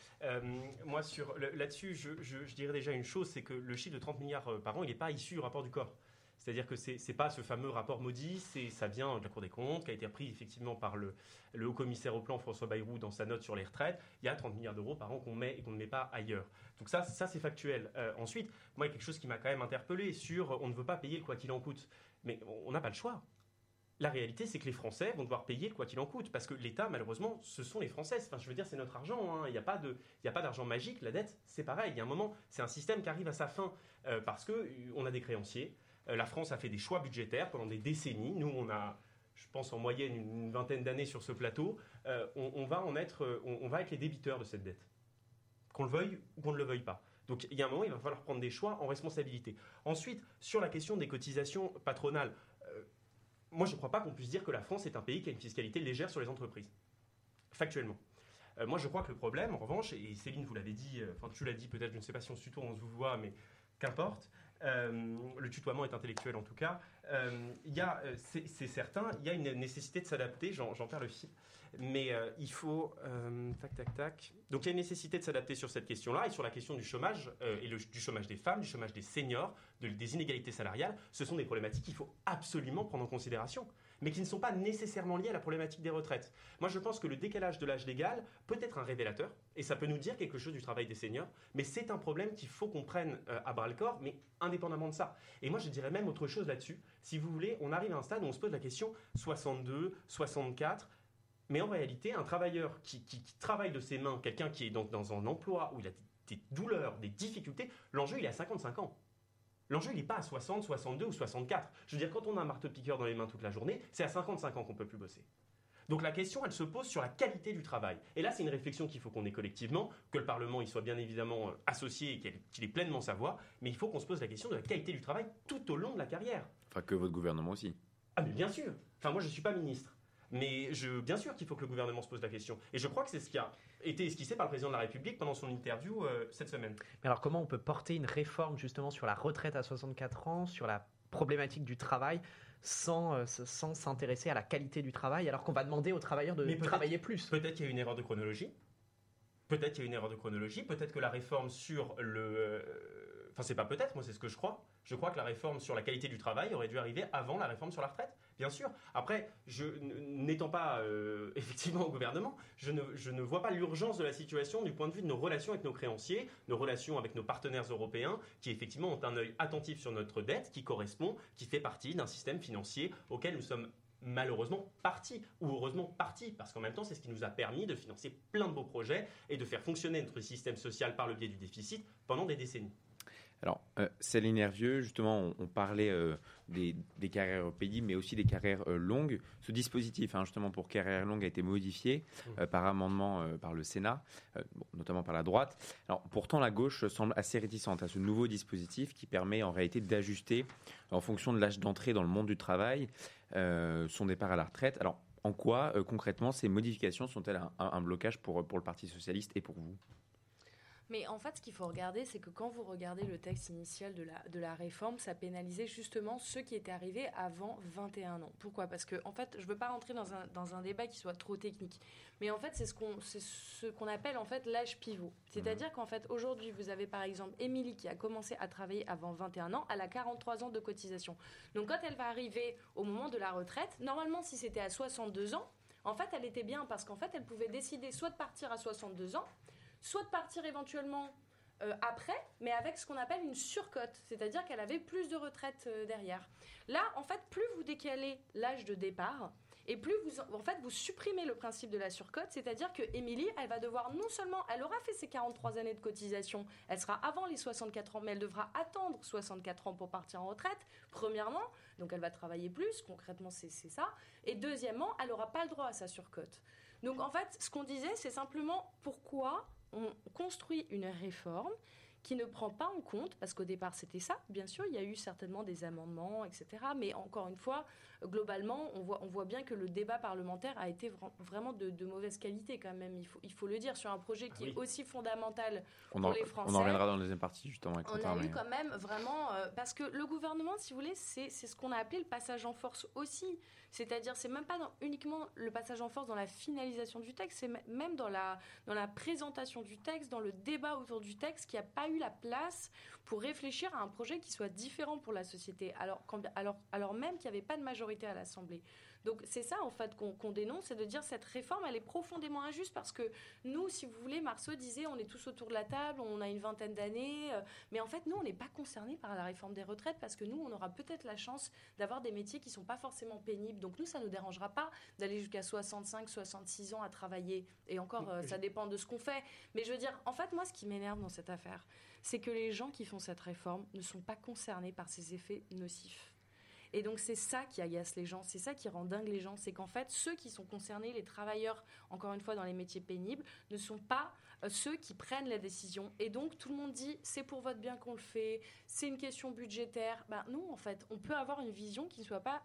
moi sur là-dessus, je, je, dirais déjà une chose, c'est que le chiffre de 30 milliards par an, il n'est pas issu du rapport du corps. C'est-à-dire que ce n'est pas ce fameux rapport maudit, ça vient de la Cour des comptes, qui a été pris effectivement par le, haut commissaire au plan François Bayrou dans sa note sur les retraites. Il y a 30 milliards d'euros par an qu'on met et qu'on ne met pas ailleurs. Donc ça, ça c'est factuel. Euh, ensuite, moi, il y a quelque chose qui m'a quand même interpellé sur on ne veut pas payer le quoi qu'il en coûte. Mais on n'a pas le choix. La réalité, c'est que les Français vont devoir payer quoi qu'il en coûte, parce que l'État, malheureusement, ce sont les Français. Enfin, je veux dire, c'est notre argent. Hein. Il n'y a pas d'argent magique. La dette, c'est pareil. Il y a un moment, c'est un système qui arrive à sa fin, euh, parce que euh, on a des créanciers. Euh, la France a fait des choix budgétaires pendant des décennies. Nous, on a, je pense, en moyenne une vingtaine d'années sur ce plateau. Euh, on, va en être, on, va être les débiteurs de cette dette, qu'on le veuille ou qu'on ne le veuille pas. Donc il y a un moment, il va falloir prendre des choix en responsabilité. Ensuite, sur la question des cotisations patronales, euh, moi je ne crois pas qu'on puisse dire que la France est un pays qui a une fiscalité légère sur les entreprises, factuellement. moi je crois que le problème, en revanche, et Céline vous l'avez dit, enfin tu l'as dit peut-être, je ne sais pas si on se tutoie, on se voit, mais qu'importe, euh, le tutoiement est intellectuel en tout cas. Euh, il euh, c'est certain, il y a une nécessité de s'adapter, j'en perds le fil, mais il faut... tac, tac, tac. Donc il y a une nécessité de s'adapter sur cette question-là et sur la question du chômage, et du chômage des femmes, du chômage des seniors, des inégalités salariales. Ce sont des problématiques qu'il faut absolument prendre en considération mais qui ne sont pas nécessairement liées à la problématique des retraites. Moi, je pense que le décalage de l'âge légal peut être un révélateur, et ça peut nous dire quelque chose du travail des seniors, mais c'est un problème qu'il faut qu'on prenne euh, à bras le corps, mais indépendamment de ça. Et moi, je dirais même autre chose là-dessus. Si vous voulez, on arrive à un stade où on se pose la question 62, 64, mais en réalité, un travailleur qui, travaille de ses mains, quelqu'un qui est donc dans un emploi où il a des douleurs, des difficultés, l'enjeu, il est à 55 ans. L'enjeu, il n'est pas à 60, 62 ou 64. Je veux dire, quand on a un marteau-piqueur dans les mains toute la journée, c'est à 55 ans qu'on peut plus bosser. Donc la question, elle se pose sur la qualité du travail. Et là, c'est une réflexion qu'il faut qu'on ait collectivement, que le Parlement y soit bien évidemment euh, associé et qu'il ait pleinement sa voix, mais il faut qu'on se pose la question de la qualité du travail tout au long de la carrière. Enfin, que votre gouvernement aussi. Ah mais bien sûr. Enfin, moi, je ne suis pas ministre. Mais je, bien sûr qu'il faut que le gouvernement se pose la question. Et je crois que c'est ce qui a été esquissé par le président de la République pendant son interview euh, cette semaine. Mais alors comment on peut porter une réforme justement sur la retraite à 64 ans, sur la problématique du travail sans euh, sans s'intéresser à la qualité du travail alors qu'on va demander aux travailleurs de travailler plus? Peut-être qu'il y a une erreur de chronologie. Peut-être qu'il y a une erreur de chronologie. Peut-être que la réforme sur le euh, Enfin, c'est pas peut-être, moi c'est ce que je crois. Je crois que la réforme sur la qualité du travail aurait dû arriver avant la réforme sur la retraite Bien sûr. Après, n'étant pas euh, *laughs* effectivement au gouvernement, je ne, je ne vois pas l'urgence de la situation du point de vue de nos relations avec nos créanciers, nos relations avec nos partenaires européens, qui effectivement ont un œil attentif sur notre dette, qui correspond, qui fait partie d'un système financier auquel nous sommes malheureusement partis, ou heureusement partis, parce qu'en même temps, c'est ce qui nous a permis de financer plein de beaux projets et de faire fonctionner notre système social par le biais du déficit pendant des décennies. Alors, euh, Céline Hervieux, justement, on, parlait euh, des, carrières pénibles, mais aussi des carrières euh, longues. Ce dispositif, hein, justement, pour carrières longues, a été modifié mmh. par amendement par le Sénat, notamment par la droite. Alors, pourtant, la gauche semble assez réticente à ce nouveau dispositif qui permet en réalité d'ajuster, en fonction de l'âge d'entrée dans le monde du travail, son départ à la retraite. Alors, en quoi, concrètement, ces modifications sont-elles un, un blocage pour, pour le Parti socialiste et pour vous? Mais en fait, ce qu'il faut regarder, c'est que quand vous regardez le texte initial de la, de la réforme, ça pénalisait justement ceux qui étaient arrivés avant 21 ans. Pourquoi? Parce que, en fait, je ne veux pas rentrer dans un, dans un débat qui soit trop technique. Mais en fait, c'est ce qu'on ce qu'on appelle en fait l'âge pivot. C'est-à-dire mmh. qu'en fait, aujourd'hui, vous avez par exemple Émilie qui a commencé à travailler avant 21 ans, elle a 43 ans de cotisation. Donc quand elle va arriver au moment de la retraite, normalement, si c'était à 62 ans, en fait, elle était bien parce qu'en fait, elle pouvait décider soit de partir à 62 ans, soit de partir éventuellement euh, après, mais avec ce qu'on appelle une surcote, c'est-à-dire qu'elle avait plus de retraite euh, derrière. Là, en fait, plus vous décalez l'âge de départ, et plus vous, en fait, vous supprimez le principe de la surcote, c'est-à-dire que Émilie, elle va devoir non seulement, elle aura fait ses 43 années de cotisation, elle sera avant les 64 ans, mais elle devra attendre 64 ans pour partir en retraite, premièrement, donc elle va travailler plus, concrètement c'est ça, et deuxièmement, elle n'aura pas le droit à sa surcote. Donc en fait, ce qu'on disait, c'est simplement pourquoi on construit une réforme qui ne prend pas en compte, parce qu'au départ c'était ça, bien sûr, il y a eu certainement des amendements, etc. Mais encore une fois, globalement, on voit, on voit bien que le débat parlementaire a été vraiment de, mauvaise qualité quand même, il faut, il faut le dire, sur un projet qui est aussi fondamental pour les Français. On en reviendra dans la deuxième partie justement. Avec on a eu quand même vraiment, euh, parce que le gouvernement, si vous voulez, c'est ce qu'on a appelé le passage en force aussi. C'est-à-dire, c'est même pas uniquement le passage en force dans la finalisation du texte, c'est même dans la, dans la présentation du texte, dans le débat autour du texte, qui n'a pas eu la place pour réfléchir à un projet qui soit différent pour la société, alors, alors, alors même qu'il n'y avait pas de majorité à l'Assemblée. Donc c'est ça en fait qu'on dénonce, c'est de dire cette réforme elle est profondément injuste parce que nous, si vous voulez, Marceau disait on est tous autour de la table, on a une vingtaine d'années, euh, mais en fait nous on n'est pas concernés par la réforme des retraites parce que nous on aura peut-être la chance d'avoir des métiers qui sont pas forcément pénibles. Donc nous ça nous dérangera pas d'aller jusqu'à 65, 66 ans à travailler et encore euh, ça dépend de ce qu'on fait. Mais je veux dire en fait moi ce qui m'énerve dans cette affaire, c'est que les gens qui font cette réforme ne sont pas concernés par ces effets nocifs. Et donc c'est ça qui agace les gens, c'est ça qui rend dingue les gens, c'est qu'en fait ceux qui sont concernés, les travailleurs, encore une fois dans les métiers pénibles, ne sont pas euh, ceux qui prennent les décisions. Et donc tout le monde dit c'est pour votre bien qu'on le fait, c'est une question budgétaire. Ben non en fait, on peut avoir une vision qui ne soit pas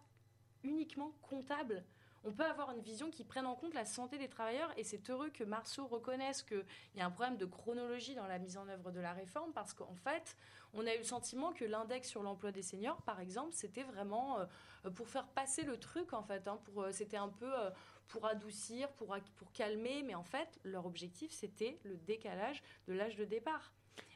uniquement comptable on peut avoir une vision qui prenne en compte la santé des travailleurs et c'est heureux que Marceau reconnaisse qu'il y a un problème de chronologie dans la mise en œuvre de la réforme parce qu'en fait, on a eu le sentiment que l'index sur l'emploi des seniors, par exemple, c'était vraiment euh, pour faire passer le truc, en fait. Hein, pour, euh, c'était un peu euh, pour adoucir, pour, pour calmer, mais en fait, leur objectif, c'était le décalage de l'âge de départ.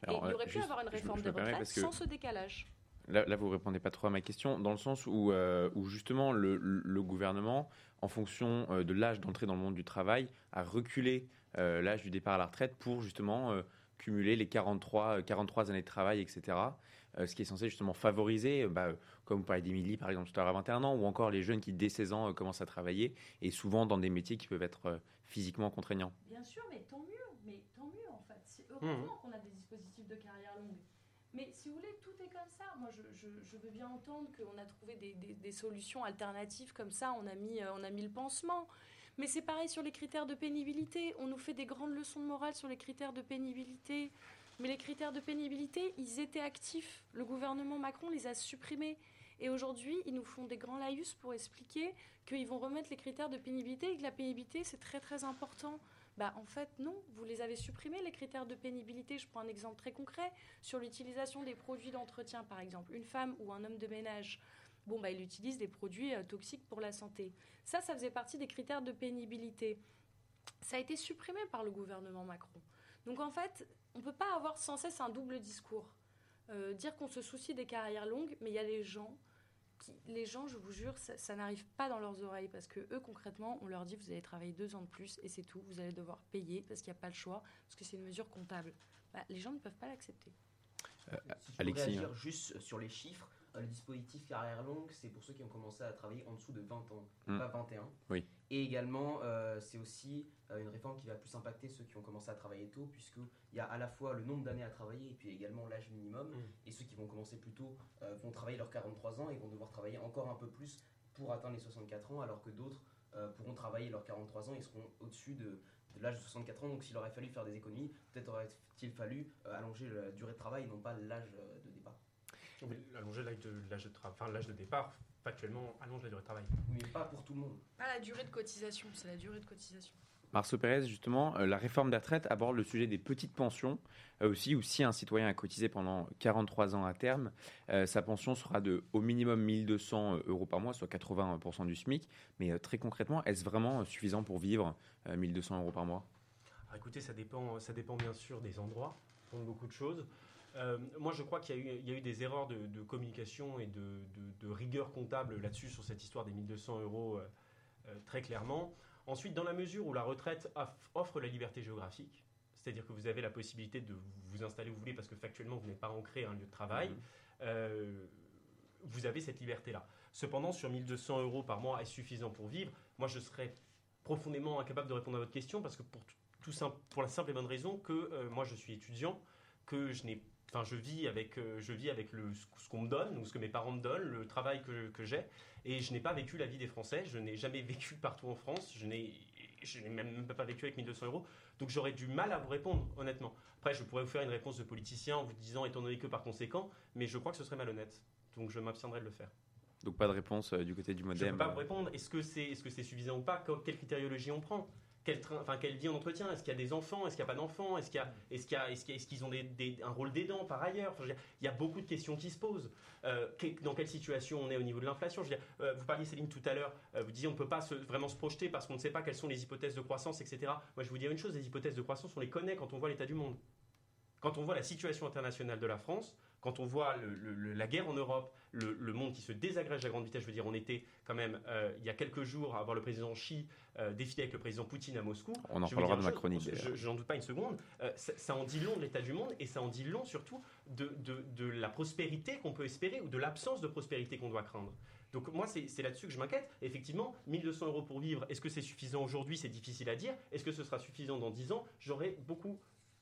et il aurait pu avoir une réforme des retraites sans ce décalage. Là, là, vous répondez pas trop à ma question, dans le sens où, où justement le, gouvernement, en fonction de l'âge d'entrée dans le monde du travail, a reculé l'âge du départ à la retraite pour justement cumuler les 43, 43 euh, années de travail, etc. Euh, ce qui est censé justement favoriser, euh, bah, comme vous parlez d'Emilie par exemple tout à l'heure à 21 ans, ou encore les jeunes qui dès 16 ans commencent à travailler, et souvent dans des métiers qui peuvent être physiquement contraignants. Bien sûr, mais tant mieux, mais tant mieux en fait. C'est heureusement mmh. qu'on a des dispositifs de carrière longue. Mais si vous voulez, tout est comme ça. Moi, je, veux bien entendre qu'on a trouvé des, solutions alternatives comme ça. On a mis, on a mis le pansement. Mais c'est pareil sur les critères de pénibilité. On nous fait des grandes leçons de morale sur les critères de pénibilité. Mais les critères de pénibilité, ils étaient actifs. Le gouvernement Macron les a supprimés. Et aujourd'hui, ils nous font des grands laïus pour expliquer qu'ils vont remettre les critères de pénibilité et que la pénibilité, c'est très très important. Bah, en fait, non, vous les avez supprimés, les critères de pénibilité. Je prends un exemple très concret sur l'utilisation des produits d'entretien, par exemple. Une femme ou un homme de ménage bon, bah, il utilise des produits euh, toxiques pour la santé. Ça, ça faisait partie des critères de pénibilité. Ça a été supprimé par le gouvernement Macron. Donc en fait, on ne peut pas avoir sans cesse un double discours. Euh, dire qu'on se soucie des carrières longues, mais il y a les gens les gens, je vous jure, ça, ça n'arrive pas dans leurs oreilles parce que eux, concrètement, on leur dit vous allez travailler deux ans de plus et c'est tout. Vous allez devoir payer parce qu'il n'y a pas le choix, parce que c'est une mesure comptable. Bah, les gens ne peuvent pas l'accepter. Si je peux Alexis, réagir hein. juste sur les chiffres, euh, le dispositif carrière longue, c'est pour ceux qui ont commencé à travailler en dessous de 20 ans, Hmm. pas 21. Oui. Et également, euh, c'est aussi euh, une réforme qui va plus impacter ceux qui ont commencé à travailler tôt, puisqu'il y a à la fois le nombre d'années à travailler et puis également l'âge minimum. Et ceux qui vont commencer plus tôt euh, vont travailler leurs 43 ans et vont devoir travailler encore un peu plus pour atteindre les 64 ans, alors que d'autres euh, pourront travailler leurs 43 ans et seront au-dessus de, de l'âge de 64 ans. Donc s'il aurait fallu faire des économies, peut-être aurait-il fallu euh, allonger la durée de travail et non pas l'âge euh, de départ. Oui, allonger l'âge de, l'âge de, tra- enfin, l'âge de départ, factuellement, allonge la durée de travail. Mais pas pour tout le monde. Pas la durée de cotisation, c'est la durée de cotisation. Marceau Pérez, justement, euh, la réforme des retraites aborde le sujet des petites pensions euh, aussi, où si un citoyen a cotisé pendant 43 ans à terme, euh, sa pension sera de au minimum 1200 euros par mois, soit 80% du SMIC. Mais euh, très concrètement, est-ce vraiment suffisant pour vivre euh, 1200 euros par mois? Alors, écoutez, ça dépend, ça dépend bien sûr des endroits, pour beaucoup de choses. Euh, moi, je crois qu'il y, a eu- il y a eu des erreurs de, de communication et de, de- de rigueur comptable là-dessus, sur cette histoire des 1200 euros, euh, euh, très clairement. Ensuite, dans la mesure où la retraite off- offre la liberté géographique, c'est-à-dire que vous avez la possibilité de vous installer où vous voulez parce que factuellement, vous n'êtes pas ancré à un lieu de travail, euh, vous avez cette liberté-là. Cependant, sur 1200 euros par mois est suffisant pour vivre, moi, je serais profondément incapable de répondre à votre question parce que pour, tout- tout simple, pour la simple et bonne raison que moi je suis étudiant, que je n'ai Enfin, je vis avec, euh, je vis avec le, ce qu'on me donne, ou ce que mes parents me donnent, le travail que, que j'ai, et je n'ai pas vécu la vie des Français. Je n'ai jamais vécu partout en France. Je n'ai, je n'ai même pas vécu avec 1200 euros. Donc j'aurais du mal à vous répondre, honnêtement. Après, je pourrais vous faire une réponse de politicien en vous disant étant donné que par conséquent, mais je crois que ce serait malhonnête. Donc je m'abstiendrai de le faire. Donc pas de réponse euh, du côté du Je ne modem. peux pas vous répondre. Est-ce que c'est est -ce c'est suffisant ou pas? Que- Quelle critériologie on prend? Quel train, enfin, quelle vie on entretient Est-ce qu'il y a des enfants? Est-ce qu'il n'y a pas d'enfants? Est-ce qu'ils ont un rôle d'aidant par ailleurs? Il y a beaucoup de questions qui se posent. Euh, dans quelle situation on est au niveau de l'inflation? Euh, Vous parliez, Céline, tout à l'heure, euh, vous disiez on ne peut pas vraiment se projeter parce qu'on ne sait pas quelles sont les hypothèses de croissance, etc. Moi, je vous dire une chose, les hypothèses de croissance, on les connaît quand on voit l'état du monde. Quand on voit la situation internationale de la France, quand on voit le- le- le- la guerre en Europe, le, le monde qui se désagrège à grande vitesse, je veux dire, on était quand même, euh, il y a quelques jours, à voir le président Xi euh, défiler avec le président Poutine à Moscou. On en Je parlera dire de ma chronique, je- n'en doute pas une seconde. euh, ça, ça en dit long de l'état du monde et ça en dit long surtout de, de- de la prospérité qu'on peut espérer ou de l'absence de prospérité qu'on doit craindre. Donc moi, c'est là-dessus que je m'inquiète. Effectivement, 1200 euros pour vivre, est-ce que c'est suffisant aujourd'hui? C'est difficile à dire. Est-ce que ce sera suffisant dans 10 ans? J'aurai beaucoup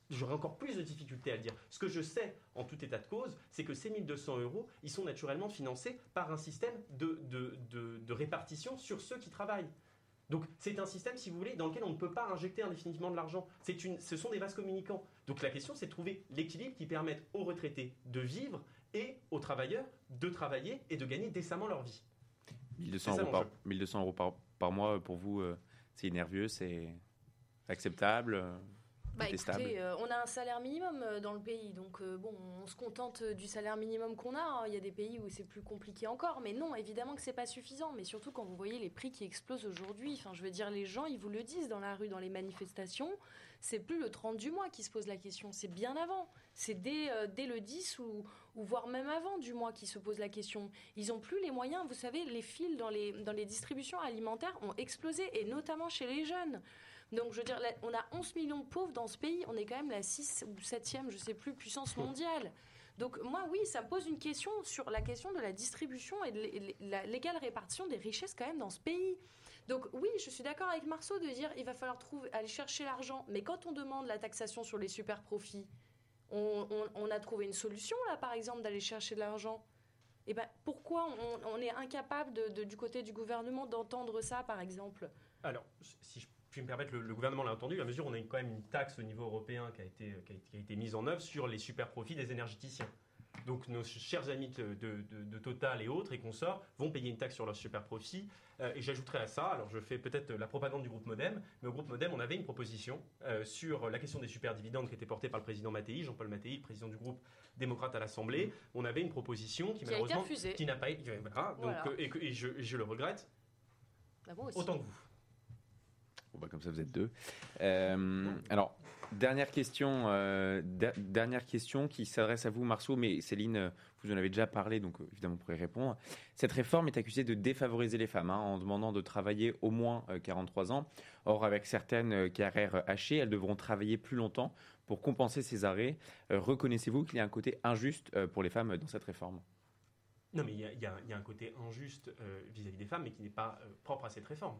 J'aurai encore plus de difficultés à le dire. Ce que je sais, en tout état de cause, c'est que ces 1200 euros, ils sont naturellement financés par un système de, de- de- de répartition sur ceux qui travaillent. Donc c'est un système, si vous voulez, dans lequel on ne peut pas injecter indéfiniment de l'argent. Une, ce sont des vases communicants. Donc la question, c'est de trouver l'équilibre qui permette aux retraités de vivre et aux travailleurs de travailler et de gagner décemment leur vie. 1200 C'est ça, euros, par, l'enjeu. 1200 euros par, par mois, pour vous, euh, c'est nerveux, c'est acceptable, euh, Bah écoutez, euh, on a un salaire minimum euh, dans le pays, donc euh, bon, on se contente du salaire minimum qu'on a. hein. Il y a des pays où c'est plus compliqué encore, mais non, évidemment que c'est pas suffisant. Mais surtout quand vous voyez les prix qui explosent aujourd'hui, enfin, je veux dire, les gens, ils vous le disent dans la rue, dans les manifestations, c'est plus le 30 du mois qui se pose la question, c'est bien avant. C'est dès, euh, dès le 10 ou, ou voire même avant du mois qui se pose la question. Ils ont plus les moyens. Vous savez, les fils dans les, dans les distributions alimentaires ont explosé, et notamment chez les jeunes. Donc, je veux dire, on a 11 millions de pauvres dans ce pays. On est quand même la 6 ou 7e, je sais plus, puissance mondiale. Donc, moi, oui, ça me pose une question sur la question de la distribution et de l'égale répartition des richesses quand même dans ce pays. Donc, oui, je suis d'accord avec Marceau de dire il va falloir trouver, aller chercher l'argent. Mais quand on demande la taxation sur les super profits, on, a trouvé une solution, là, par exemple, d'aller chercher de l'argent. Et ben, pourquoi on, est incapable, du côté du gouvernement, d'entendre ça, par exemple? Alors, si je puis me permettre, le, le gouvernement l'a entendu, à mesure on a quand même une taxe au niveau européen qui a été, qui a, été- qui a été mise en œuvre sur les super profits des énergéticiens. Donc nos chers amis de, de- de- de Total et autres et consorts vont payer une taxe sur leurs super profits. Euh, et j'ajouterai à ça, alors je fais peut-être la propagande du groupe Modem, mais au groupe Modem, on avait une proposition euh, sur la question des super dividendes qui était portée par le président Mattei, Jean-Paul Mattei, président du groupe démocrate à l'Assemblée. On avait une proposition qui, Qui a été malheureusement refusée. qui n'a pas été... voilà. Donc, euh, et, je, et je le regrette aussi. autant que vous. Bah, comme ça, vous êtes deux. Euh, alors, dernière question, euh, dernière question qui s'adresse à vous, Marceau, mais Céline, euh, vous en avez déjà parlé, donc évidemment, vous pourrez répondre. Cette réforme est accusée de défavoriser les femmes hein, en demandant de travailler au moins 43 ans. Or, avec certaines carrières hachées, elles devront travailler plus longtemps pour compenser ces arrêts. Reconnaissez-vous qu'il y a un côté injuste pour les femmes dans cette réforme? Non, mais il y, a, un côté injuste vis-à-vis des femmes, mais qui n'est pas propre à cette réforme.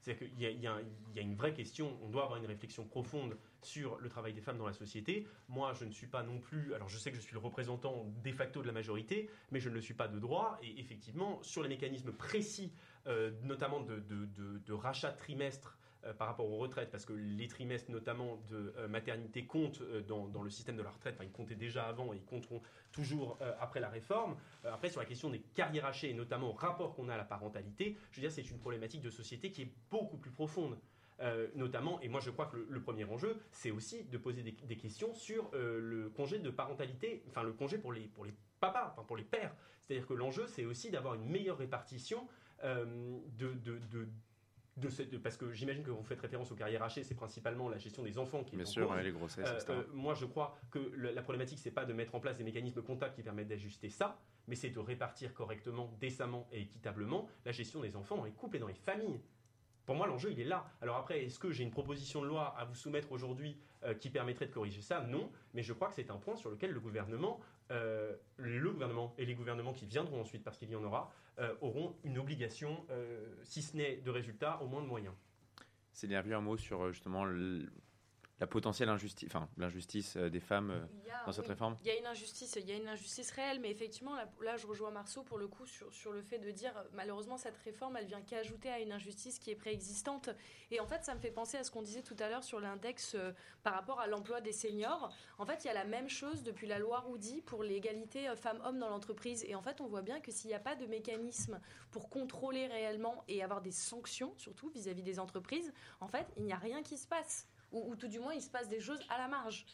C'est-à-dire qu'il y, a une vraie question, on doit avoir une réflexion profonde sur le travail des femmes dans la société. Moi, je ne suis pas non plus, alors je sais que je suis le représentant de facto de la majorité, mais je ne le suis pas de droit. Et effectivement, sur les mécanismes précis, euh, notamment de, de, rachat de trimestres euh, par rapport aux retraites, parce que les trimestres notamment de euh, maternité comptent euh, dans, le système de la retraite, enfin ils comptaient déjà avant et ils compteront toujours après la réforme. après sur la question des carrières hachées et notamment au rapport qu'on a à la parentalité, je veux dire c'est une problématique de société qui est beaucoup plus profonde. notamment, et moi je crois que le, premier enjeu, c'est aussi de poser des, questions sur le congé de parentalité, enfin le congé pour les, pour les papas, enfin pour les pères. C'est-à-dire que l'enjeu, c'est aussi d'avoir une meilleure répartition de, de, parce que j'imagine que vous faites référence aux carrières hachées, c'est principalement la gestion des enfants qui est Bien sûr, les grossesses, euh, euh, moi, je crois que la problématique, c'est pas de mettre en place des mécanismes comptables qui permettent d'ajuster ça, mais c'est de répartir correctement, décemment et équitablement la gestion des enfants dans les couples et dans les familles. Pour moi, l'enjeu, il est là. Alors après, est-ce que j'ai une proposition de loi à vous soumettre aujourd'hui euh, qui permettrait de corriger ça? Non, mais je crois que c'est un point sur lequel le gouvernement, euh, le gouvernement et les gouvernements qui viendront ensuite, parce qu'il y en aura, euh, auront une obligation, si ce n'est de résultats, au moins de moyens. C'est un mot sur justement la potentielle injustice, enfin l'injustice euh, des femmes euh, dans cette réforme? Il y a une injustice, il y a une injustice réelle, mais effectivement là, je rejoins Marceau pour le coup sur, sur, le fait de dire malheureusement cette réforme elle vient qu'ajouter à une injustice qui est préexistante. Et en fait ça me fait penser à ce qu'on disait tout à l'heure sur l'index euh, par rapport à l'emploi des seniors. En fait il y a la même chose depuis la loi Roudy pour l'égalité femmes-hommes dans l'entreprise. Et en fait on voit bien que s'il n'y a pas de mécanisme pour contrôler réellement et avoir des sanctions surtout vis à -vis des entreprises, en fait il n'y a rien qui se passe ou, tout du moins il se passe des choses à la marge.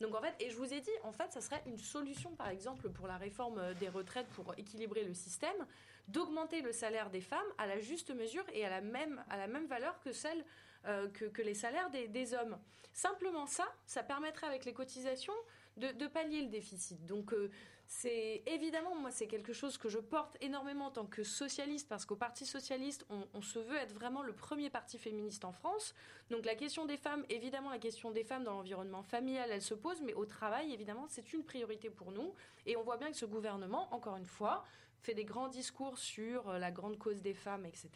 Donc en fait, et je vous ai dit, en fait, ça serait une solution, par exemple, pour la réforme euh, des retraites, pour équilibrer le système, d'augmenter le salaire des femmes à la juste mesure et à la même, à la même valeur que celle euh, que, les salaires des, hommes. Simplement ça, ça permettrait avec les cotisations de, pallier le déficit. Donc euh, c'est évidemment, moi, c'est quelque chose que je porte énormément en tant que socialiste, parce qu'au Parti socialiste, on, se veut être vraiment le premier parti féministe en France. Donc la question des femmes, évidemment, la question des femmes dans l'environnement familial, elle se pose, mais au travail, évidemment, c'est une priorité pour nous. Et on voit bien que ce gouvernement, encore une fois, fait des grands discours sur euh, la grande cause des femmes, etc.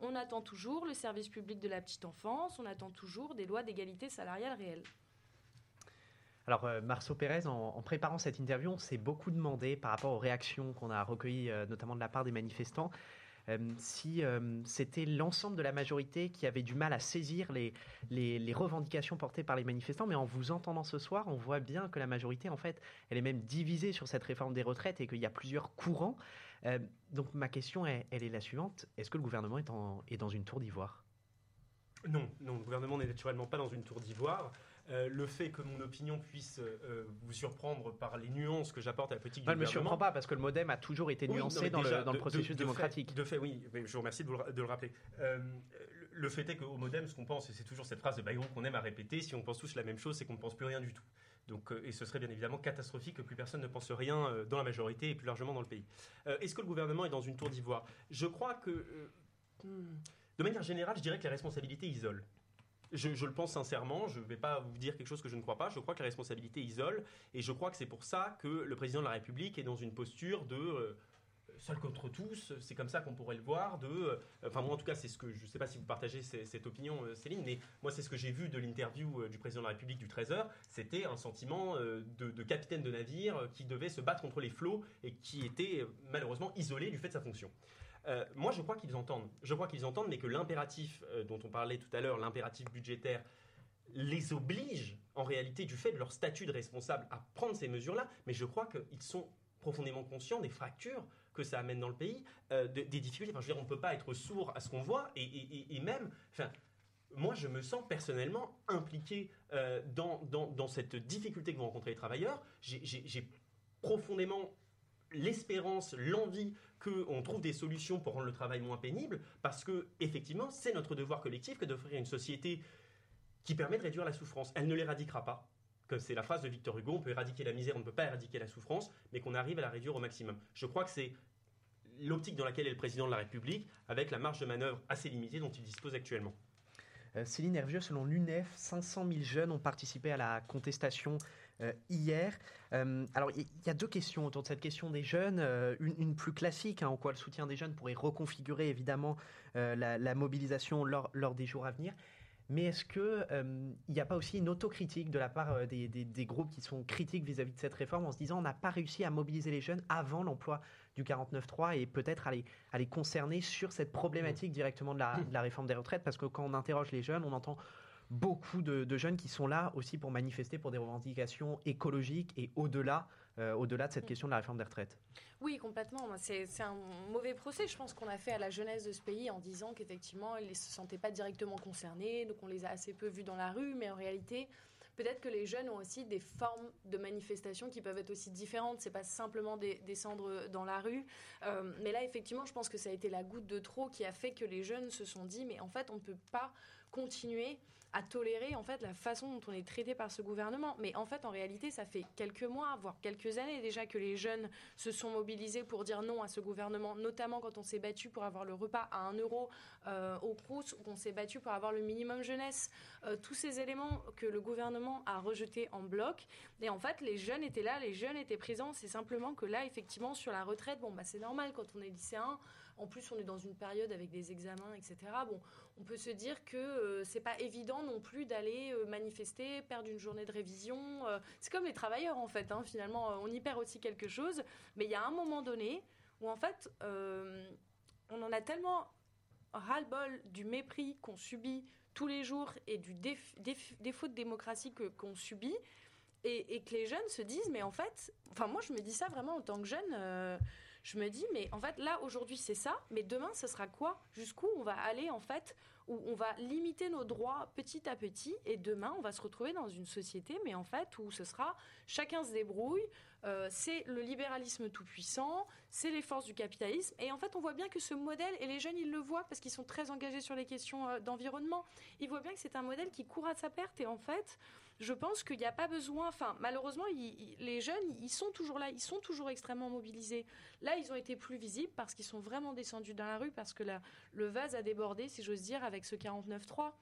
On attend toujours le service public de la petite enfance, on attend toujours des lois d'égalité salariale réelles. Alors, euh, Marceau Pérez, en, préparant cette interview, on s'est beaucoup demandé par rapport aux réactions qu'on a recueillies, euh, notamment de la part des manifestants, euh, si c'était l'ensemble de la majorité qui avait du mal à saisir les, revendications portées par les manifestants. Mais en vous entendant ce soir, on voit bien que la majorité, en fait, elle est même divisée sur cette réforme des retraites et qu'il y a plusieurs courants. donc, ma question, est, elle est la suivante. Est-ce que le gouvernement est, est dans une tour d'ivoire? Non, non, le gouvernement n'est naturellement pas dans une tour d'ivoire. Euh, le fait que mon opinion puisse euh, vous surprendre par les nuances que j'apporte à la politique du gouvernement. Ne me surprend pas parce que le MoDem a toujours été nuancé dans, le, processus démocratique. de fait, oui, je vous remercie de, le rappeler. Euh, le fait est qu'au MoDem, ce qu'on pense, et c'est toujours cette phrase de Bayrou qu'on aime à répéter, si on pense tous la même chose, c'est qu'on ne pense plus rien du tout. Donc, et ce serait bien évidemment catastrophique que plus personne ne pense rien dans la majorité et plus largement dans le pays. Est-ce que le gouvernement est dans une tour d'ivoire? Je crois que, de manière générale, je dirais que les responsabilités isolent. Je, le pense sincèrement, je ne vais pas vous dire quelque chose que je ne crois pas, je crois que la responsabilité isole, et je crois que c'est pour ça que le président de la République est dans une posture de euh, seul contre tous, c'est comme ça qu'on pourrait le voir. Euh, enfin moi en tout cas c'est ce que, je ne sais pas si vous partagez cette opinion euh, Céline, mais moi c'est ce que j'ai vu de l'interview du président de la République du 13h, c'était un sentiment de, capitaine de navire qui devait se battre contre les flots et qui était malheureusement isolé du fait de sa fonction. Euh, moi, je crois qu'ils entendent. Je crois qu'ils entendent, mais que l'impératif euh, dont on parlait tout à l'heure, l'impératif budgétaire, les oblige, en réalité, du fait de leur statut de responsable, à prendre ces mesures-là. Mais je crois qu'ils sont profondément conscients des fractures que ça amène dans le pays, euh, des difficultés. Enfin, je veux dire, on ne peut pas être sourd à ce qu'on voit, et, même, moi, je me sens personnellement impliqué dans, dans, cette difficulté que vont rencontrer les travailleurs. J'ai profondément l'espérance, l'envie qu'on trouve des solutions pour rendre le travail moins pénible, parce que effectivement, c'est notre devoir collectif que d'offrir une société qui permet de réduire la souffrance. Elle ne l'éradiquera pas, que c'est la phrase de Victor Hugo, on peut éradiquer la misère, on ne peut pas éradiquer la souffrance, mais qu'on arrive à la réduire au maximum. Je crois que c'est l'optique dans laquelle est le président de la République, avec la marge de manœuvre assez limitée dont il dispose actuellement. Euh, Céline Hervieux, selon l'UNEF, 500 000 jeunes ont participé à la contestation euh, hier. Euh, alors, il y, a deux questions autour de cette question des jeunes. une, plus classique, hein, en quoi le soutien des jeunes pourrait reconfigurer évidemment la, mobilisation lors, des jours à venir. Mais est-ce qu'il n'y a pas aussi une autocritique de la part des, groupes qui sont critiques vis-à-vis de cette réforme en se disant on n'a pas réussi à mobiliser les jeunes avant l'emploi du 49.3 et peut-être à les, à les concerner sur cette problématique directement de la, réforme des retraites? Parce que quand on interroge les jeunes, on entend beaucoup de, jeunes qui sont là aussi pour manifester pour des revendications écologiques et au-delà euh, au-delà de cette question de la réforme des retraites. Oui, complètement. C'est un mauvais procès, je pense, qu'on a fait à la jeunesse de ce pays en disant qu'effectivement, ils ne se sentaient pas directement concernés, donc on les a assez peu vus dans la rue, mais en réalité, peut-être que les jeunes ont aussi des formes de manifestation qui peuvent être aussi différentes. C'est pas simplement descendre dans la rue. Euh, mais là, effectivement, je pense que ça a été la goutte de trop qui a fait que les jeunes se sont dit, mais en fait, on ne peut pas continuer à tolérer en fait la façon dont on est traité par ce gouvernement. Mais en fait, en réalité, ça fait quelques mois, voire quelques années déjà que les jeunes se sont mobilisés pour dire non à ce gouvernement, notamment quand on s'est battu pour avoir le repas à 1 euro euh, au Crous, qu'on s'est battu pour avoir le minimum jeunesse. Euh, tous ces éléments que le gouvernement a rejetés en bloc. Et en fait, les jeunes étaient là, les jeunes étaient présents. C'est simplement que là, effectivement, sur la retraite, bon, bah, c'est normal quand on est lycéen. En plus, on est dans une période avec des examens, etc. Bon, on peut se dire que euh, c'est pas évident non plus d'aller euh, manifester, perdre une journée de révision. Euh. c'est comme les travailleurs en fait. Hein, finalement, on y perd aussi quelque chose. Mais il y a un moment donné où en fait, on en a tellement ras-le-bol du mépris qu'on subit tous les jours et du défaut de démocratie qu'on subit. Et, et, que les jeunes se disent, mais en fait, enfin moi je me dis ça vraiment en tant que jeune, je me dis, mais en fait, là, aujourd'hui, c'est ça, mais demain, ce sera quoi? Jusqu'où on va aller, en fait, où on va limiter nos droits petit à petit, et demain, on va se retrouver dans une société, mais en fait, où ce sera chacun se débrouille, euh, c'est le libéralisme tout-puissant, c'est les forces du capitalisme, et en fait, on voit bien que ce modèle, et les jeunes, ils le voient parce qu'ils sont très engagés sur les questions euh, d'environnement, ils voient bien que c'est un modèle qui court à sa perte, et en fait, je pense qu'il n'y a pas besoin. Enfin, malheureusement, les jeunes, ils sont toujours là, ils sont toujours extrêmement mobilisés. Là, ils ont été plus visibles parce qu'ils sont vraiment descendus dans la rue, parce que le vase a débordé, si j'ose dire, avec ce 49-3.